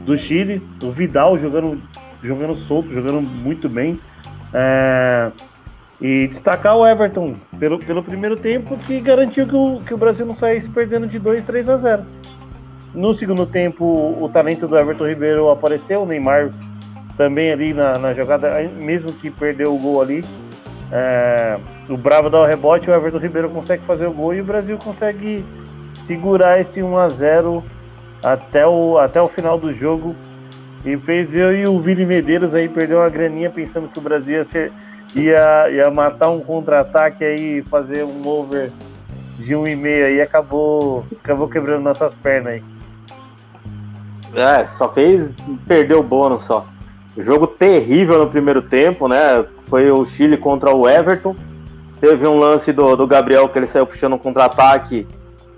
do Chile, o Vidal jogando, jogando solto, jogando muito bem. É, e destacar o Everton pelo, pelo primeiro tempo, que garantiu que o, que o Brasil não saísse perdendo de 2, 3 a 0. No segundo tempo, o talento do Everton Ribeiro apareceu, o Neymar também ali na, na jogada, mesmo que perdeu o gol ali. É, o Bravo dá o rebote, o Everton Ribeiro consegue fazer o gol e o Brasil consegue segurar esse 1 a 0 até o, até o final do jogo. E fez eu e o Vini Medeiros aí perdeu uma graninha pensando que o Brasil ia, ser, ia, ia matar um contra-ataque aí, fazer um over de um e meio aí, acabou, acabou quebrando nossas pernas aí. É, só fez perder o bônus só. Jogo terrível no primeiro tempo, né? Foi o Chile contra o Everton. Teve um lance do, do Gabriel que ele saiu puxando um contra-ataque.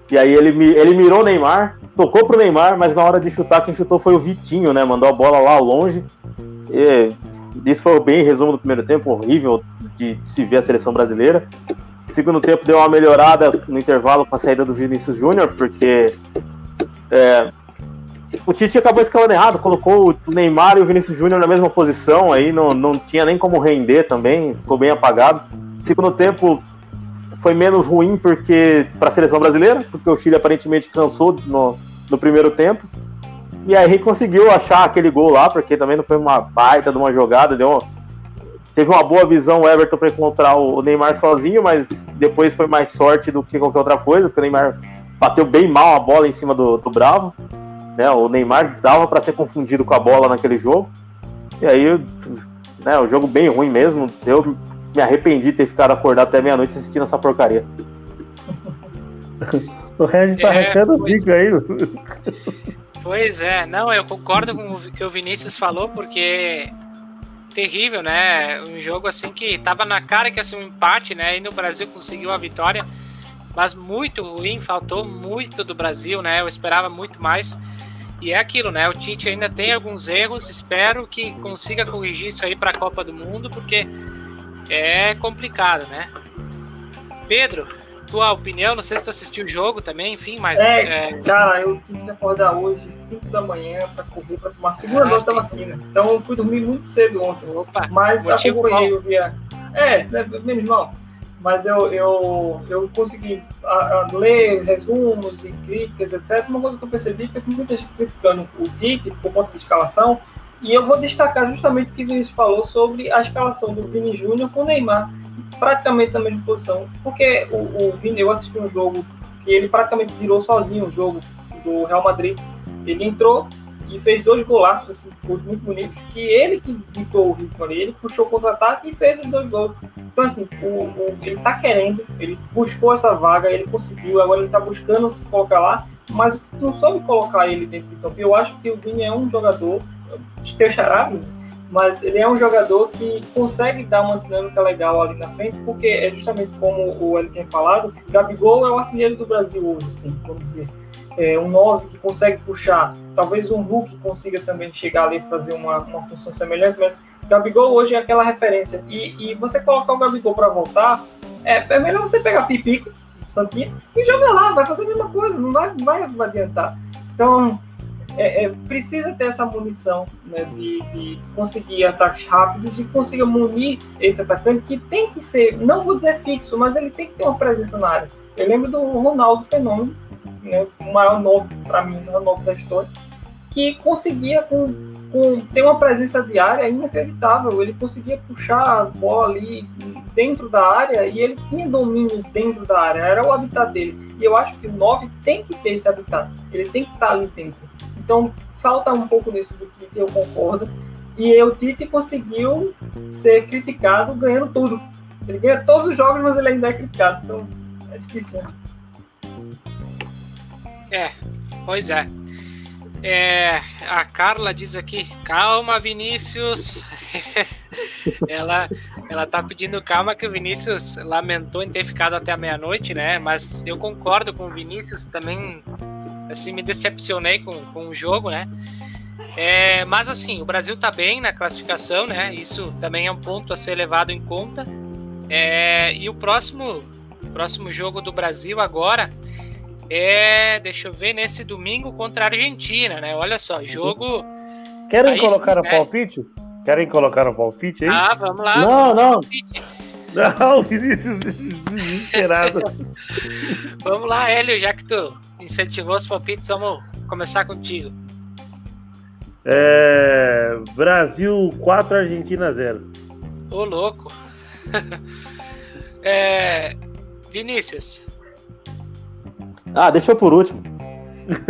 E aí ele, ele mirou o Neymar, tocou pro Neymar, mas na hora de chutar, quem chutou foi o Vitinho, né? Mandou a bola lá longe. E isso foi bem resumo do primeiro tempo, horrível de, de se ver a seleção brasileira. Segundo tempo deu uma melhorada no intervalo com a saída do Vinícius Júnior, porque é, o Tite acabou escalando errado, colocou o Neymar e o Vinícius Júnior na mesma posição, aí não, não tinha nem como render também, ficou bem apagado. Segundo tempo foi menos ruim porque para a seleção brasileira, porque o Chile aparentemente cansou no, no primeiro tempo. E aí conseguiu achar aquele gol lá, porque também não foi uma baita de uma jogada, deu teve uma boa visão o Everton para encontrar o Neymar sozinho, mas depois foi mais sorte do que qualquer outra coisa, porque o Neymar bateu bem mal a bola em cima do, do Bravo. Né? O Neymar dava para ser confundido com a bola naquele jogo. E aí, né, o jogo bem ruim mesmo. Eu me arrependi de ter ficado acordado até meia-noite assistindo essa porcaria. o Regis tá é, arrancando o bico aí. Pois é, não, eu concordo com o que o Vinícius falou, porque terrível, né? Um jogo assim que tava na cara que ia ser um empate, né? E no Brasil conseguiu a vitória, mas muito ruim, faltou muito do Brasil, né? Eu esperava muito mais. E é aquilo, né? O Tite ainda tem alguns erros, espero que consiga corrigir isso aí para a Copa do Mundo, porque é complicado, né? Pedro, tua opinião, não sei se tu assistiu o jogo também, enfim, mas. É, é... cara, eu tive que acordar hoje, 5 da manhã, para correr, para tomar a segunda ah, dose da vacina. Então eu fui dormir muito cedo ontem. Opa, mas acompanhei, eu via. É, é, menos mal mas eu, eu, eu consegui a, a ler resumos e críticas, etc. Uma coisa que eu percebi foi que muita gente criticando o Tite por conta de escalação, e eu vou destacar justamente o que o Vinícius falou sobre a escalação do Vini Júnior com o Neymar, praticamente na mesma posição, porque o, o Vini, eu assisti um jogo que ele praticamente virou sozinho o jogo do Real Madrid. Ele entrou, e fez dois golaços, assim, gols muito bonitos, que ele que ditou o ritmo ali, ele puxou o contra-ataque e fez os dois gols. Então, assim, o, o, ele tá querendo, ele buscou essa vaga, ele conseguiu, agora ele tá buscando se colocar lá, mas não soube colocar ele dentro do campo. Eu acho que o Vini é um jogador, teu charado, mas ele é um jogador que consegue dar uma dinâmica legal ali na frente, porque é justamente como o Eli tinha falado, Gabigol é o artilheiro do Brasil hoje, sim, vamos dizer é, um 9 que consegue puxar, talvez um Hulk consiga também chegar ali e fazer uma, uma função semelhante, mas Gabigol hoje é aquela referência. E, e você colocar o Gabigol para voltar, é, é melhor você pegar Pipico, Santinho, e jogar lá, vai fazer a mesma coisa, não vai, vai adiantar. Então, é, é, precisa ter essa munição né, de, de, conseguir ataques rápidos e consiga munir esse atacante que tem que ser, não vou dizer fixo, mas ele tem que ter uma presença na área. Eu lembro do Ronaldo Fenômeno, né, o maior novo para mim, o maior novo da história, que conseguia com, com, ter uma presença diária inacreditável. Ele conseguia puxar a bola ali dentro da área e ele tinha domínio dentro da área, era o habitat dele. E eu acho que o 9 tem que ter esse habitat, ele tem que estar ali dentro. Então falta um pouco nisso do Tite, eu concordo. E o Tite conseguiu ser criticado ganhando tudo. Ele ganha todos os jogos, mas ele ainda é criticado. Então é difícil. Né? É, pois é. É, a Carla diz aqui, calma, Vinícius. ela, ela tá pedindo calma que o Vinícius lamentou em ter ficado até a meia-noite, né? Mas eu concordo com o Vinícius também, assim, me decepcionei com, com o jogo, né? É, mas assim, o Brasil está bem na classificação, né? Isso também é um ponto a ser levado em conta. É, e o próximo, próximo jogo do Brasil agora é, deixa eu ver, nesse domingo contra a Argentina, né? Olha só, jogo. Querem aí colocar sim, o né? palpite? Querem colocar o palpite aí? Ah, vamos lá. Não, não. Não, Vinícius desesperado. vamos lá, Hélio, já que tu incentivou os palpites, vamos começar contigo. É, Brasil 4, Argentina 0. Ô, louco. é, Vinícius. Ah, deixa eu por último.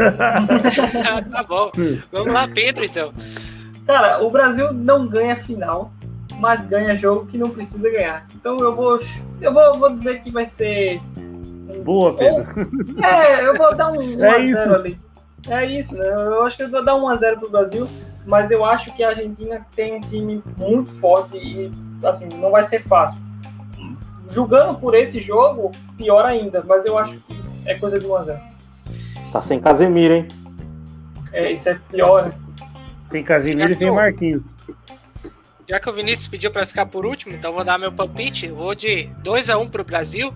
tá bom. Vamos lá, Pedro, então. Cara, o Brasil não ganha final, mas ganha jogo que não precisa ganhar. Então eu vou, eu vou, vou dizer que vai ser. Boa, Pedro. É, eu vou dar um 1x0 é ali. É isso, né? Eu acho que eu vou dar 1x0 pro Brasil, mas eu acho que a Argentina tem um time muito forte e, assim, não vai ser fácil. Julgando por esse jogo, pior ainda, mas eu acho que é coisa de 1x0. Tá sem Casemiro, hein? É, isso é pior, né? Sem Casemiro e sem Marquinhos. Já que o Vinícius pediu para ficar por último, então vou dar meu palpite. Eu vou de 2 a 1 pro Brasil.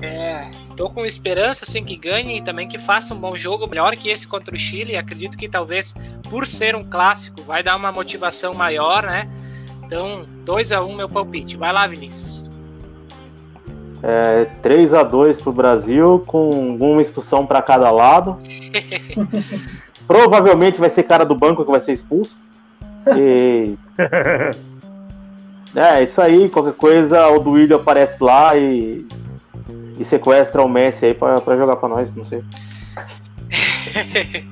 É, tô com esperança assim que ganhe e também que faça um bom jogo, melhor que esse contra o Chile. Acredito que talvez por ser um clássico vai dar uma motivação maior, né? Então, 2 a 1 meu palpite. Vai lá, Vinícius. É, 3 a 2 pro Brasil, com uma expulsão para cada lado. Provavelmente vai ser cara do banco que vai ser expulso. E... é, isso aí, qualquer coisa, o Duílio aparece lá e, e sequestra o Messi aí para jogar para nós, não sei.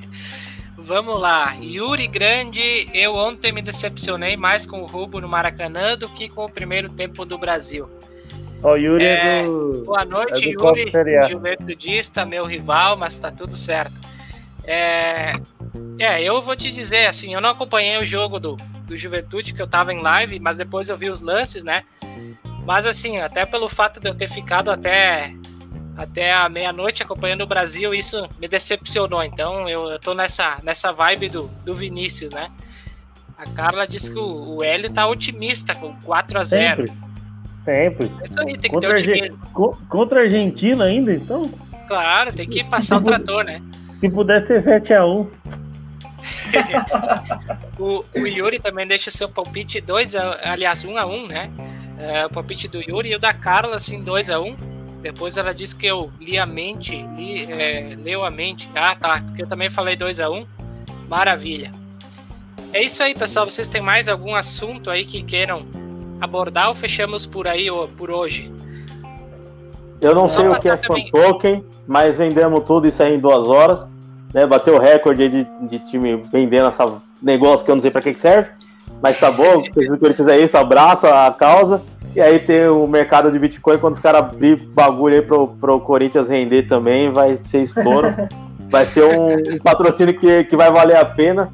Vamos lá, Yuri Grande, eu ontem me decepcionei mais com o Rubo no Maracanã do que com o primeiro tempo do Brasil. Ó, o Yuri é, é do. Boa noite, é Yuri. Juventudista, meu rival, mas tá tudo certo. É, é, eu vou te dizer, assim, eu não acompanhei o jogo do, do Juventude, que eu tava em live, mas depois eu vi os lances, né? Mas assim, até pelo fato de eu ter ficado até, até a meia-noite acompanhando o Brasil, isso me decepcionou. Então eu, eu tô nessa, nessa vibe do, do Vinícius, né? A Carla disse que o, o Hélio tá otimista com 4 a 0 Sempre. Sempre. Isso aí, tem que contra ter otimismo. Contra a Argentina ainda, então? Claro, tem que passar o trator, né? Se puder ser 7x1. o, o Yuri também deixa seu palpite 2 aliás, 1 um a 1 um, né? É, o palpite do Yuri e o da Carla, assim, 2 a 1 um. Depois ela disse que eu li a mente, li, é, leu a mente. Ah, tá, porque eu também falei 2 a 1 um. Maravilha. É isso aí, pessoal. Vocês têm mais algum assunto aí que queiram abordar ou fechamos por aí por hoje? Eu não sei o que é fan token, mas vendemos tudo isso aí em duas horas. Né? Bateu o recorde de, de time vendendo essa negócio que eu não sei para que, que serve. Mas tá bom, se ele fizer isso, abraça a causa. E aí tem o mercado de Bitcoin, quando os caras abrir bagulho aí pro, pro Corinthians render também, vai ser estouro. vai ser um, um patrocínio que, que vai valer a pena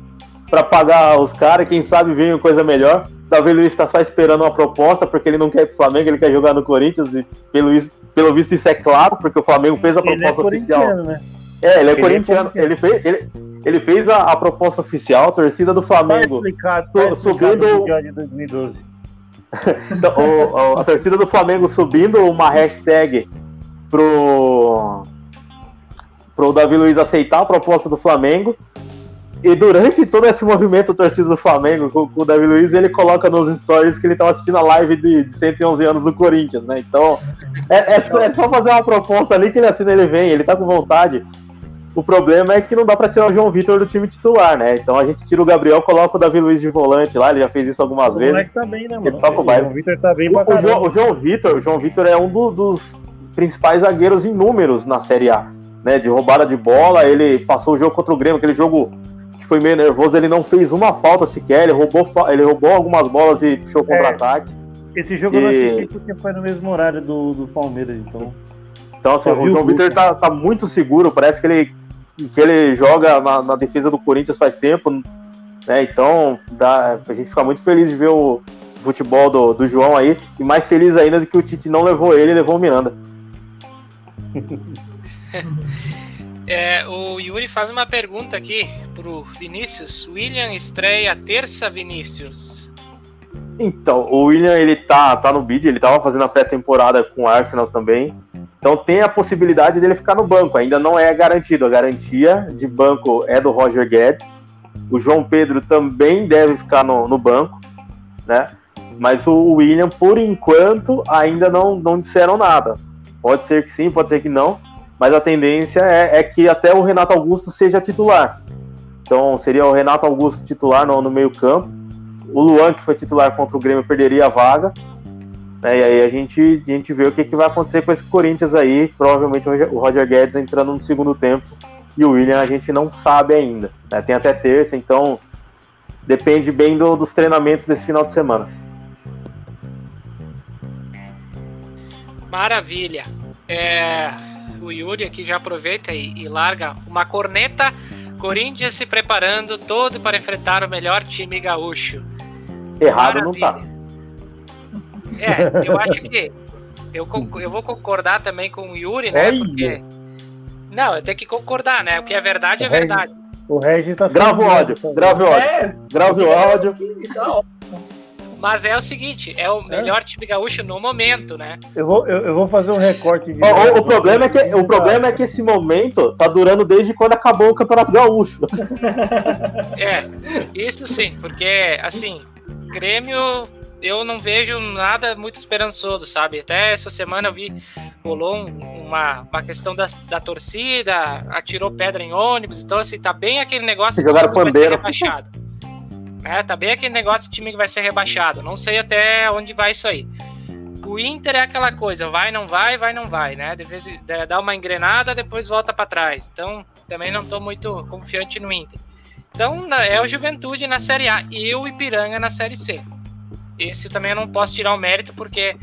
para pagar os caras, quem sabe uma coisa melhor. Davi Luiz está só esperando uma proposta, porque ele não quer ir pro Flamengo, ele quer jogar no Corinthians, e pelo, pelo visto isso é claro, porque o Flamengo fez a proposta ele é oficial. Né? É, ele é ele é corintiano, é ele fez, ele, ele fez a, a, proposta oficial, a torcida do Flamengo tá explicado, tá subindo. De 2012. então, o, a torcida do Flamengo subindo uma hashtag pro pro Davi Luiz aceitar a proposta do Flamengo e durante todo esse movimento torcido do Flamengo com, com, o Davi Luiz, ele coloca nos stories que ele estava assistindo a live de, de 111 anos do Corinthians, né? Então, é, é, só, é, só, fazer uma proposta ali que ele assina ele vem, ele tá com vontade. O problema é que não dá para tirar o João Vitor do time titular, né? Então a gente tira o Gabriel, coloca o Davi Luiz de volante lá, ele já fez isso algumas o vezes. Tá bem, né, mano? Ele toca o, o João Vitor tá bem o, o, João, o João Vitor, o João Vitor é um do, dos principais zagueiros em números na Série A, né? De roubada de bola, ele passou o jogo contra o Grêmio, aquele jogo foi meio nervoso, ele não fez uma falta sequer, ele roubou, ele roubou algumas bolas e puxou é, contra-ataque. Esse jogo e... eu não assisti porque foi no mesmo horário do, do Palmeiras, então. Então, assim, o João Vitor tá, tá muito seguro, parece que ele, que ele joga na, na defesa do Corinthians faz tempo, né? Então, dá, a gente fica muito feliz de ver o futebol do, do João aí, e mais feliz ainda de que o Tite não levou ele, levou o Miranda. É, o Yuri faz uma pergunta aqui pro Vinícius. William estreia terça, Vinícius. Então, o William ele tá, tá no bid, ele tava fazendo a pré-temporada com o Arsenal também. Então tem a possibilidade dele ficar no banco, ainda não é garantido. A garantia de banco é do Roger Guedes. O João Pedro também deve ficar no, no banco, né? Mas o William, por enquanto, ainda não, não disseram nada. Pode ser que sim, pode ser que não, mas a tendência é, é que até o Renato Augusto seja titular. Então seria o Renato Augusto titular no, no meio-campo. O Luan, que foi titular contra o Grêmio, perderia a vaga. Né, e aí a gente, a gente vê o que, que vai acontecer com esse Corinthians aí. Provavelmente o Roger Guedes entrando no segundo tempo. E o William a gente não sabe ainda. Né? Tem até terça, então depende bem do, dos treinamentos desse final de semana. Maravilha. É, o Yuri aqui já aproveita e, e, larga uma corneta. Corinthians se preparando todo para enfrentar o melhor time gaúcho. Errado Maravilha. não tá. É, eu acho que eu, eu vou concordar também com o Yuri, né? Olha. Porque. Não, eu tenho que concordar, né? O que é verdade é verdade. O Regis tá Grava o áudio, grava o áudio. É, grava o áudio. Mas é o seguinte, é o melhor é. time gaúcho no momento, né? Eu vou, eu, eu vou fazer um recorte. De o, o, problema é que, o problema é que esse momento tá durando desde quando acabou o Campeonato Gaúcho. É, isso sim, porque, assim, Grêmio eu não vejo nada muito esperançoso, sabe? Até essa semana eu vi, rolou um, uma, uma questão da, da torcida, atirou pedra em ônibus, então assim, tá bem aquele negócio de jogar pandeiro. rebaixado. É, tá bem aquele negócio de time que vai ser rebaixado. Não sei até onde vai isso aí. O Inter é aquela coisa, vai, não vai, vai, não vai, né? De vez, dá uma engrenada, depois volta para trás. Então, também não tô muito confiante no Inter. Então, é o Juventude na Série A e o Ipiranga na Série C. Esse também eu não posso tirar o mérito, porque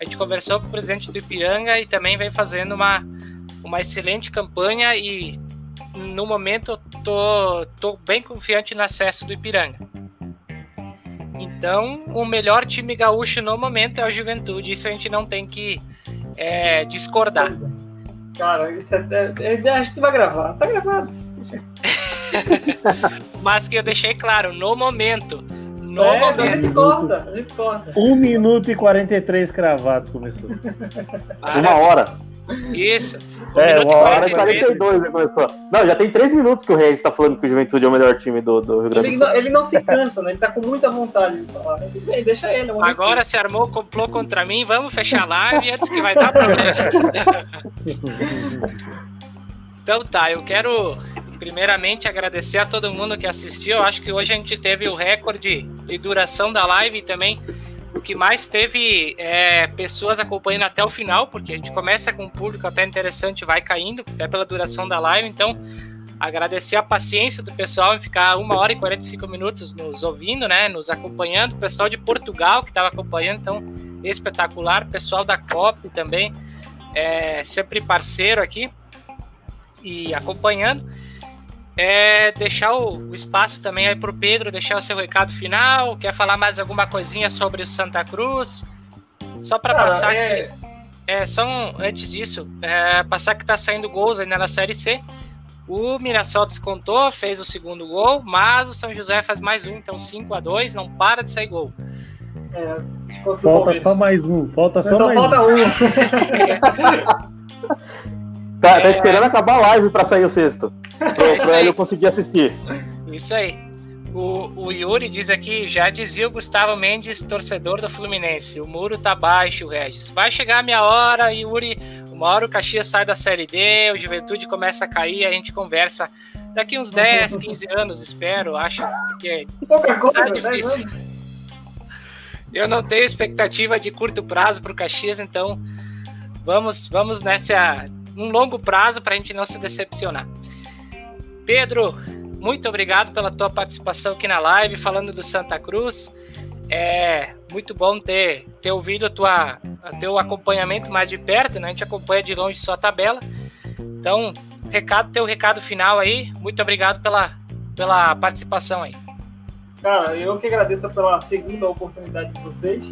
a gente conversou com o presidente do Ipiranga e também vem fazendo uma, uma excelente campanha e no momento tô, tô bem confiante no acesso do Ipiranga. Então, o melhor time gaúcho no momento é o Juventude. Isso a gente não tem que é, discordar. Cara, isso é, é, é, a gente vai gravar. Tá gravado. Mas que eu deixei claro, no momento. No é, momento. A gente corta, a gente corta. 1 minuto e 43 cravados começou. Uma hora. Isso. É, uma hora e 42 já começou. Não, já tem 3 minutos que o Reis está falando que o Juventude é o melhor time do, do Rio Grande do Sul. Ele não, ele não se cansa, né? Ele tá com muita vontade de falar. Deixa ele. Agora se armou, complô contra mim, vamos fechar a live antes que vai dar problema. então tá, eu quero primeiramente agradecer a todo mundo que assistiu. Eu acho que hoje a gente teve o recorde de duração da live também o que mais teve é, pessoas acompanhando até o final, porque a gente começa com um público até interessante, vai caindo, até pela duração da live. Então, agradecer a paciência do pessoal em ficar uma hora e 45 minutos nos ouvindo, né, nos acompanhando. O pessoal de Portugal que estava acompanhando, então, espetacular. O pessoal da COP também, é, sempre parceiro aqui e acompanhando é deixar o, o espaço também aí para o Pedro deixar o seu recado final. Quer falar mais alguma coisinha sobre o Santa Cruz? Só para ah, passar é... que. É, só um, antes disso, é, passar que tá saindo gols ainda na Série C. O Mirassol descontou, fez o segundo gol, mas o São José faz mais um, então 5 a 2 não para de sair gol. É, falta só mais um, falta só, só mais falta um. tá, tá esperando acabar a live para sair o sexto. Pra, pra eu conseguir assistir. Isso aí. O, o, Yuri diz aqui, já dizia o Gustavo Mendes, torcedor do Fluminense. O muro tá baixo, Regis. Vai chegar a minha hora, Yuri. Uma hora o Caxias sai da Série D, o Juventude começa a cair, a gente conversa daqui uns 10, 15 anos, espero. Acho que Pouca coisa, tá difícil. Eu não tenho expectativa de curto prazo para o Caxias, então vamos, vamos nessa um longo prazo para a gente não se decepcionar. Pedro, muito obrigado pela tua participação aqui na live, falando do Santa Cruz. É muito bom ter, ter ouvido a tua, a teu acompanhamento mais de perto, né? A gente acompanha de longe só a tabela. Então, recado, teu recado final aí. Muito obrigado pela, pela participação aí. Cara, eu que agradeço pela segunda oportunidade de vocês.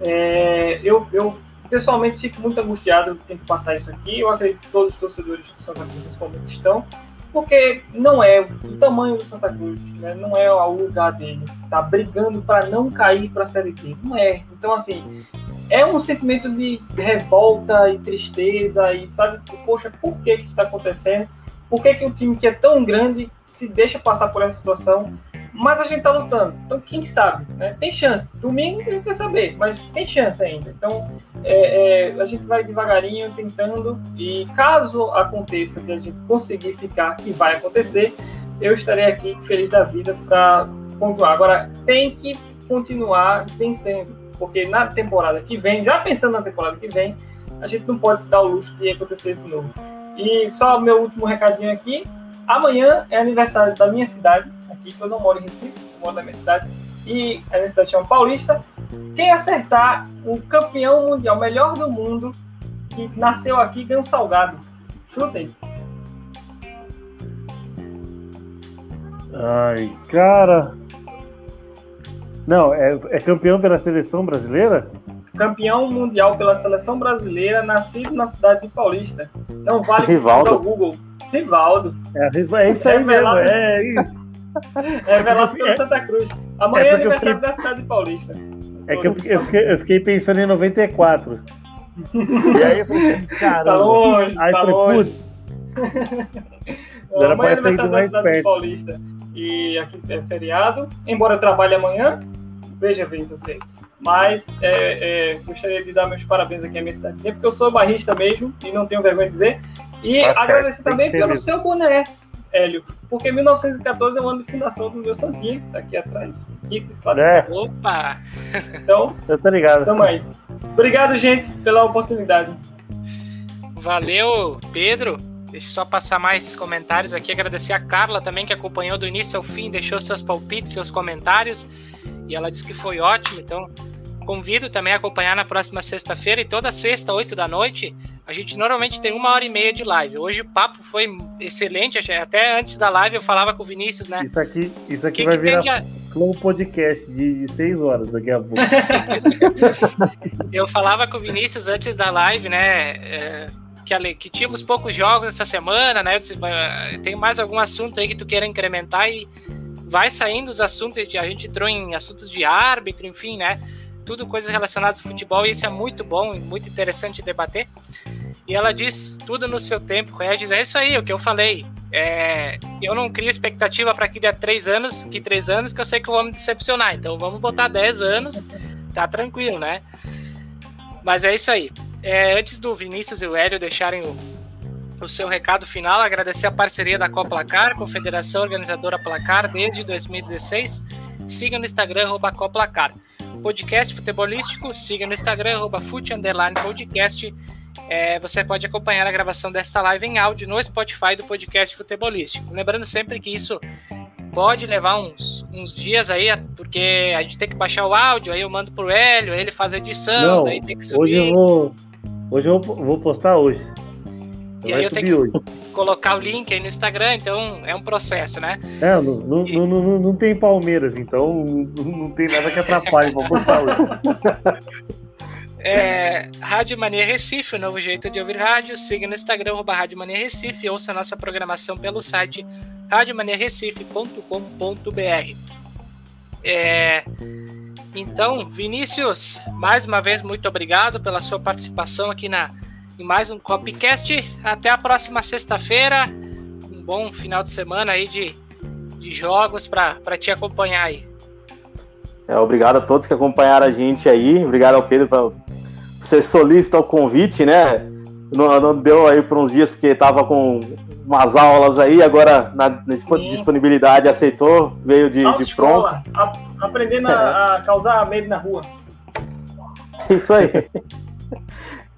É, eu, eu pessoalmente fico muito angustiado de ter que passar isso aqui. Eu acredito que todos os torcedores do Santa Cruz nesse momento estão, porque não é o tamanho do Santa Cruz, né? não é o lugar dele. Tá brigando para não cair para a Série B. Não é. Então, assim, é um sentimento de revolta e tristeza e sabe, poxa, por que, que isso está acontecendo? Por que, que um time que é tão grande se deixa passar por essa situação? Mas a gente tá lutando. Então, quem sabe? Né? Tem chance. Domingo a gente quer saber, mas tem chance ainda. Então, é, é, a gente vai devagarinho tentando. E caso aconteça que a gente conseguir ficar, que vai acontecer, eu estarei aqui feliz da vida para pontuar. Agora, tem que continuar vencendo. Porque na temporada que vem, já pensando na temporada que vem, a gente não pode se dar o luxo de acontecer isso novo. E só meu último recadinho aqui. Amanhã é aniversário da minha cidade, que eu não moro em Recife, eu moro na minha cidade, e a minha cidade chama Paulista. Quem acertar o campeão mundial, melhor do mundo, que nasceu aqui, ganha um salgado. Chutem. Ai, cara. Não, é, é campeão pela seleção brasileira? Campeão mundial pela seleção brasileira, nascido na cidade de Paulista. Não vale Rivaldo. o Google. Rivaldo. É, é isso aí É mesmo, é isso. É velado pelo É- Santa Cruz. Amanhã é, é aniversário fiquei- da cidade de Paulista. É que eu, fiquei- eu fiquei, eu fiquei pensando em 94. E aí eu falei, Tá caramba. longe, Aí tá eu falei, longe. putz, Amanhã é aniversário da cidade de perto. Paulista. E aqui é feriado. Embora eu trabalhe amanhã, veja bem você. Mas é, é, gostaria de dar meus parabéns aqui à minha cidade, porque eu sou barrista mesmo e não tenho vergonha de dizer. E Tá agradecer também pelo seu boné, Hélio. Porque 1914 é o ano de fundação do meu Santinho, tá aqui atrás. Lado. É, Opa! Então, eu tô ligado. tamo aí. Obrigado, gente, pela oportunidade. Valeu, Pedro. Deixa eu só passar mais comentários aqui. Agradecer a Carla também, que acompanhou do início ao fim, deixou seus palpites, seus comentários. E ela disse que foi ótimo. Então, convido também a acompanhar na próxima sexta-feira. E toda sexta, 8 da noite, a gente normalmente tem uma hora e meia de live. Hoje o papo foi excelente. Até antes da live eu falava com o Vinícius, né? Isso aqui, isso aqui que, vai que virar de, Flow Podcast de 6 horas daqui a pouco. Eu falava com o Vinícius antes da live, né? é, que, que tínhamos poucos jogos essa semana, né? Disse, "Vai- tem mais algum assunto aí que tu queira incrementar e vai saindo os assuntos. A gente entrou em assuntos de árbitro, enfim, né? Tudo coisas relacionadas ao futebol e isso é muito bom e muito interessante debater. E ela diz tudo no seu tempo, Regis. É isso aí, o que eu falei. É, eu não crio expectativa para que dê três anos, que três anos, que eu sei que eu vou me decepcionar. Então vamos botar 10 anos, tá tranquilo, né? Mas é isso aí. É, antes do Vinícius e o Hélio deixarem o, o seu recado final, agradecer a parceria da Coplacar, Confederação Organizadora Placar, desde 2016. Siga no Instagram, arroba Coplacar. Podcast futebolístico, siga no Instagram, arroba podcast. É, você pode acompanhar a gravação desta live em áudio no Spotify do podcast futebolístico. Lembrando sempre que isso pode levar uns, uns dias aí, porque a gente tem que baixar o áudio, aí eu mando pro Hélio, aí ele faz a edição, Não, daí tem que subir. Hoje eu vou. Hoje eu vou postar hoje. E Vai aí eu tenho hoje. colocar o link aí no Instagram, então é um processo, né? É, não, não, não, não, tem Palmeiras, então não, não tem nada que atrapalhe. Vou postar hoje. É, Rádio Mania Recife, o novo jeito de ouvir rádio. Siga no Instagram, arroba Rádio Mania Recife ouça nossa programação pelo site radiomaniarecife.com.br. É, então, Vinícius, mais uma vez, muito obrigado pela sua participação aqui na, em mais um Copcast. Até a próxima sexta-feira. Um bom final de semana aí de, de jogos para te acompanhar aí. É, obrigado a todos que acompanharam a gente aí. Obrigado ao Pedro por ser solícito ao convite, né? Não, não deu aí por uns dias porque estava com umas aulas aí, agora na, disponibilidade aceitou, veio de, de pronto. A- aprendendo a, a causar medo na rua. Isso aí.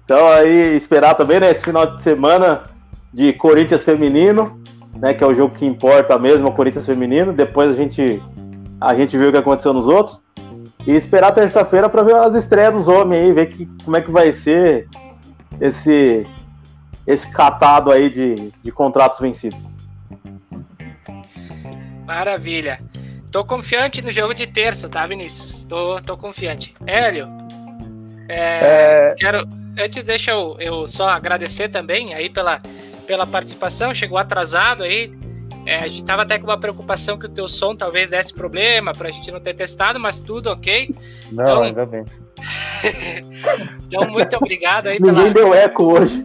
Então aí esperar também, né, esse final de semana de Corinthians feminino, né, que é o jogo que importa mesmo, o Corinthians feminino. Depois a gente a gente vê o que aconteceu nos outros. E esperar terça-feira para ver as estreias dos homens aí, ver que, como é que vai ser esse esse catado aí de, de contratos vencidos. Maravilha. Tô confiante no jogo de terça, tá, Vinícius? Tô, tô confiante. Hélio, É, é... Quero, antes deixa eu, eu só agradecer também aí pela, pela participação, chegou atrasado aí, é, a gente tava até com uma preocupação que o teu som talvez desse problema pra gente não ter testado, mas tudo ok. Não, então, ainda bem. então, muito obrigado aí Ninguém pela... deu eco hoje.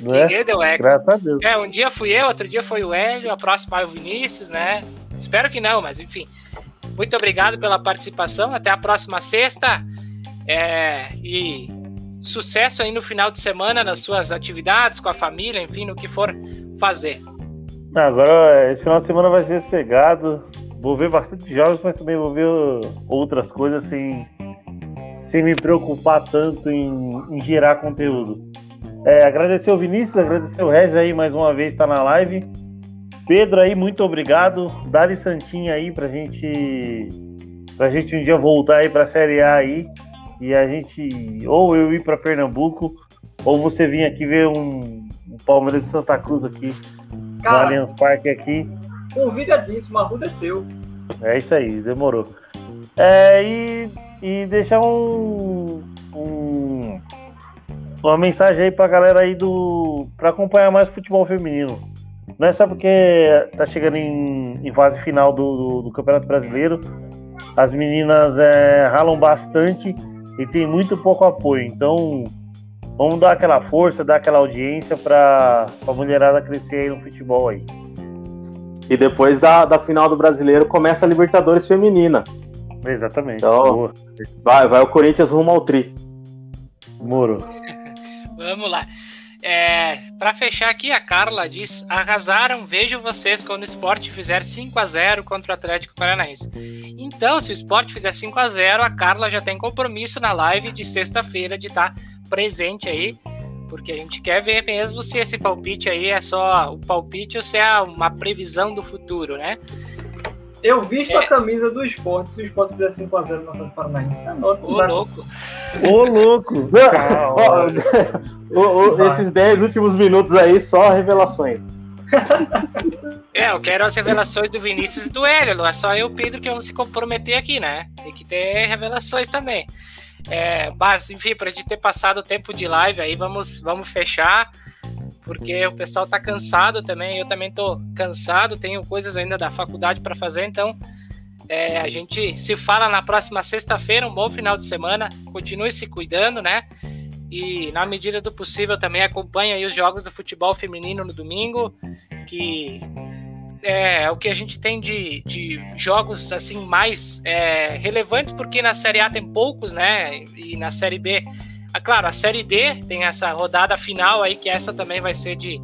Não é? Ninguém deu eco. Graças a Deus. É, um dia fui eu, outro dia foi o Hélio, a próxima é o Vinícius, né? Espero que não, mas enfim. Muito obrigado pela participação. Até a próxima sexta. É, e sucesso aí no final de semana nas suas atividades, com a família, enfim, no que for fazer. Agora, esse final de semana vai ser sossegado. Vou ver bastante jogos, mas também vou ver outras coisas sem, sem me preocupar tanto em, em gerar conteúdo. É, agradecer o Vinícius, agradecer o Regis aí mais uma vez, tá na live. Pedro aí, muito obrigado. Dali Santinha aí pra gente pra gente um dia voltar aí pra Série A aí e a gente ou eu ir para Pernambuco ou você vir aqui ver um, um Palmeiras de Santa Cruz aqui Cara, no Allianz Parque aqui. Convidadíssimo, a Ruda é seu. É isso aí, demorou. É, e, e deixar um, um, uma mensagem aí pra galera aí do. pra acompanhar mais o futebol feminino. Não é só porque tá chegando em, em fase final do, do, do, Campeonato Brasileiro. As meninas é, ralam bastante e tem muito pouco apoio. Então, vamos dar aquela força, dar aquela audiência para a mulherada crescer aí no futebol aí. E depois da, da final do brasileiro começa a Libertadores Feminina. Exatamente. Então, vai, vai o Corinthians rumo ao tri. Moro. Vamos lá. É, para fechar aqui, a Carla diz: arrasaram, vejo vocês quando o esporte fizer 5 a 0 contra o Atlético Paranaense. Então, se o esporte fizer 5 a 0 a Carla já tem compromisso na live de sexta-feira de estar tá presente aí, porque a gente quer ver mesmo se esse palpite aí é só o palpite ou se é uma previsão do futuro, né? Eu visto é. a camisa do esporte se o esporte fizer 5x0 no Atlético Paranaense. É louco. Ô, louco. Ô, louco. esses 10 últimos minutos aí, só revelações. É, eu quero as revelações do Vinícius e do Hélio. Não é só eu, Pedro, que vamos se comprometer aqui, né? Tem que ter revelações também. É, mas, enfim, para gente ter passado o tempo de live aí, vamos, vamos fechar porque o pessoal tá cansado também, eu também tô cansado, tenho coisas ainda da faculdade para fazer, então é, a gente se fala na próxima sexta-feira, um bom final de semana, continue se cuidando, né? E na medida do possível também acompanhe aí os jogos do futebol feminino no domingo, que é, o que a gente tem de, de jogos assim mais é, relevantes, porque na Série A tem poucos, né? E na Série B ah, claro, a Série D tem essa rodada final aí, que essa também vai ser de.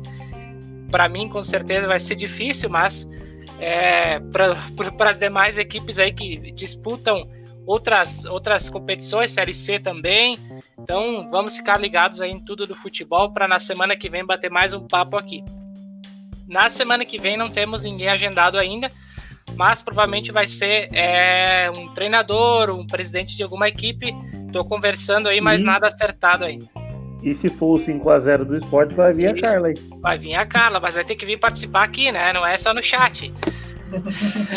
Para mim, com certeza, vai ser difícil, mas é, para as demais equipes aí que disputam outras, outras competições, Série C também. Então, vamos ficar ligados aí em tudo do futebol para na semana que vem bater mais um papo aqui. Na semana que vem não temos ninguém agendado ainda, mas provavelmente vai ser é, um treinador, um presidente de alguma equipe Tô conversando aí, mas e... nada acertado ainda. E se for o 5x0 do esporte, vai vir Isso. a Carla aí. Vai vir a Carla, mas vai ter que vir participar aqui, né? Não é só no chat.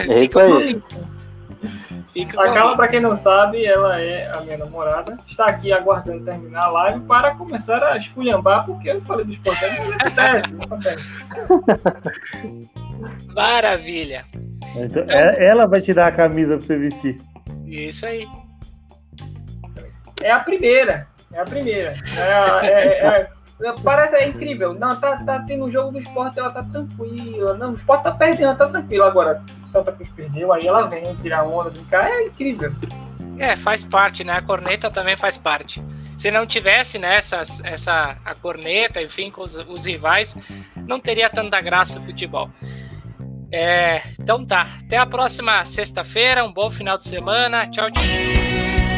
É isso aí. Fica a Carla, para quem não sabe, ela é a minha namorada. Está aqui aguardando terminar a live para começar a esculhambar, porque eu falei do esporte, não acontece, não acontece. Maravilha. Então, é, ela vai te dar a camisa para você vestir. Isso aí. É a primeira. É a primeira. É, é, é, é, parece é incrível. Não, tá, tá tendo um jogo do esporte, ela tá tranquila. Não, o esporte tá perdendo, ela tá tranquila. Agora, o Santa Cruz perdeu, aí ela vem tirar onda, brincar. É incrível. É, faz parte, né? A corneta também faz parte. Se não tivesse né, essa, essa, a corneta, enfim, com os, os rivais, não teria tanta graça o futebol. É, então tá, até a próxima sexta-feira, um bom final de semana. Tchau, tchau.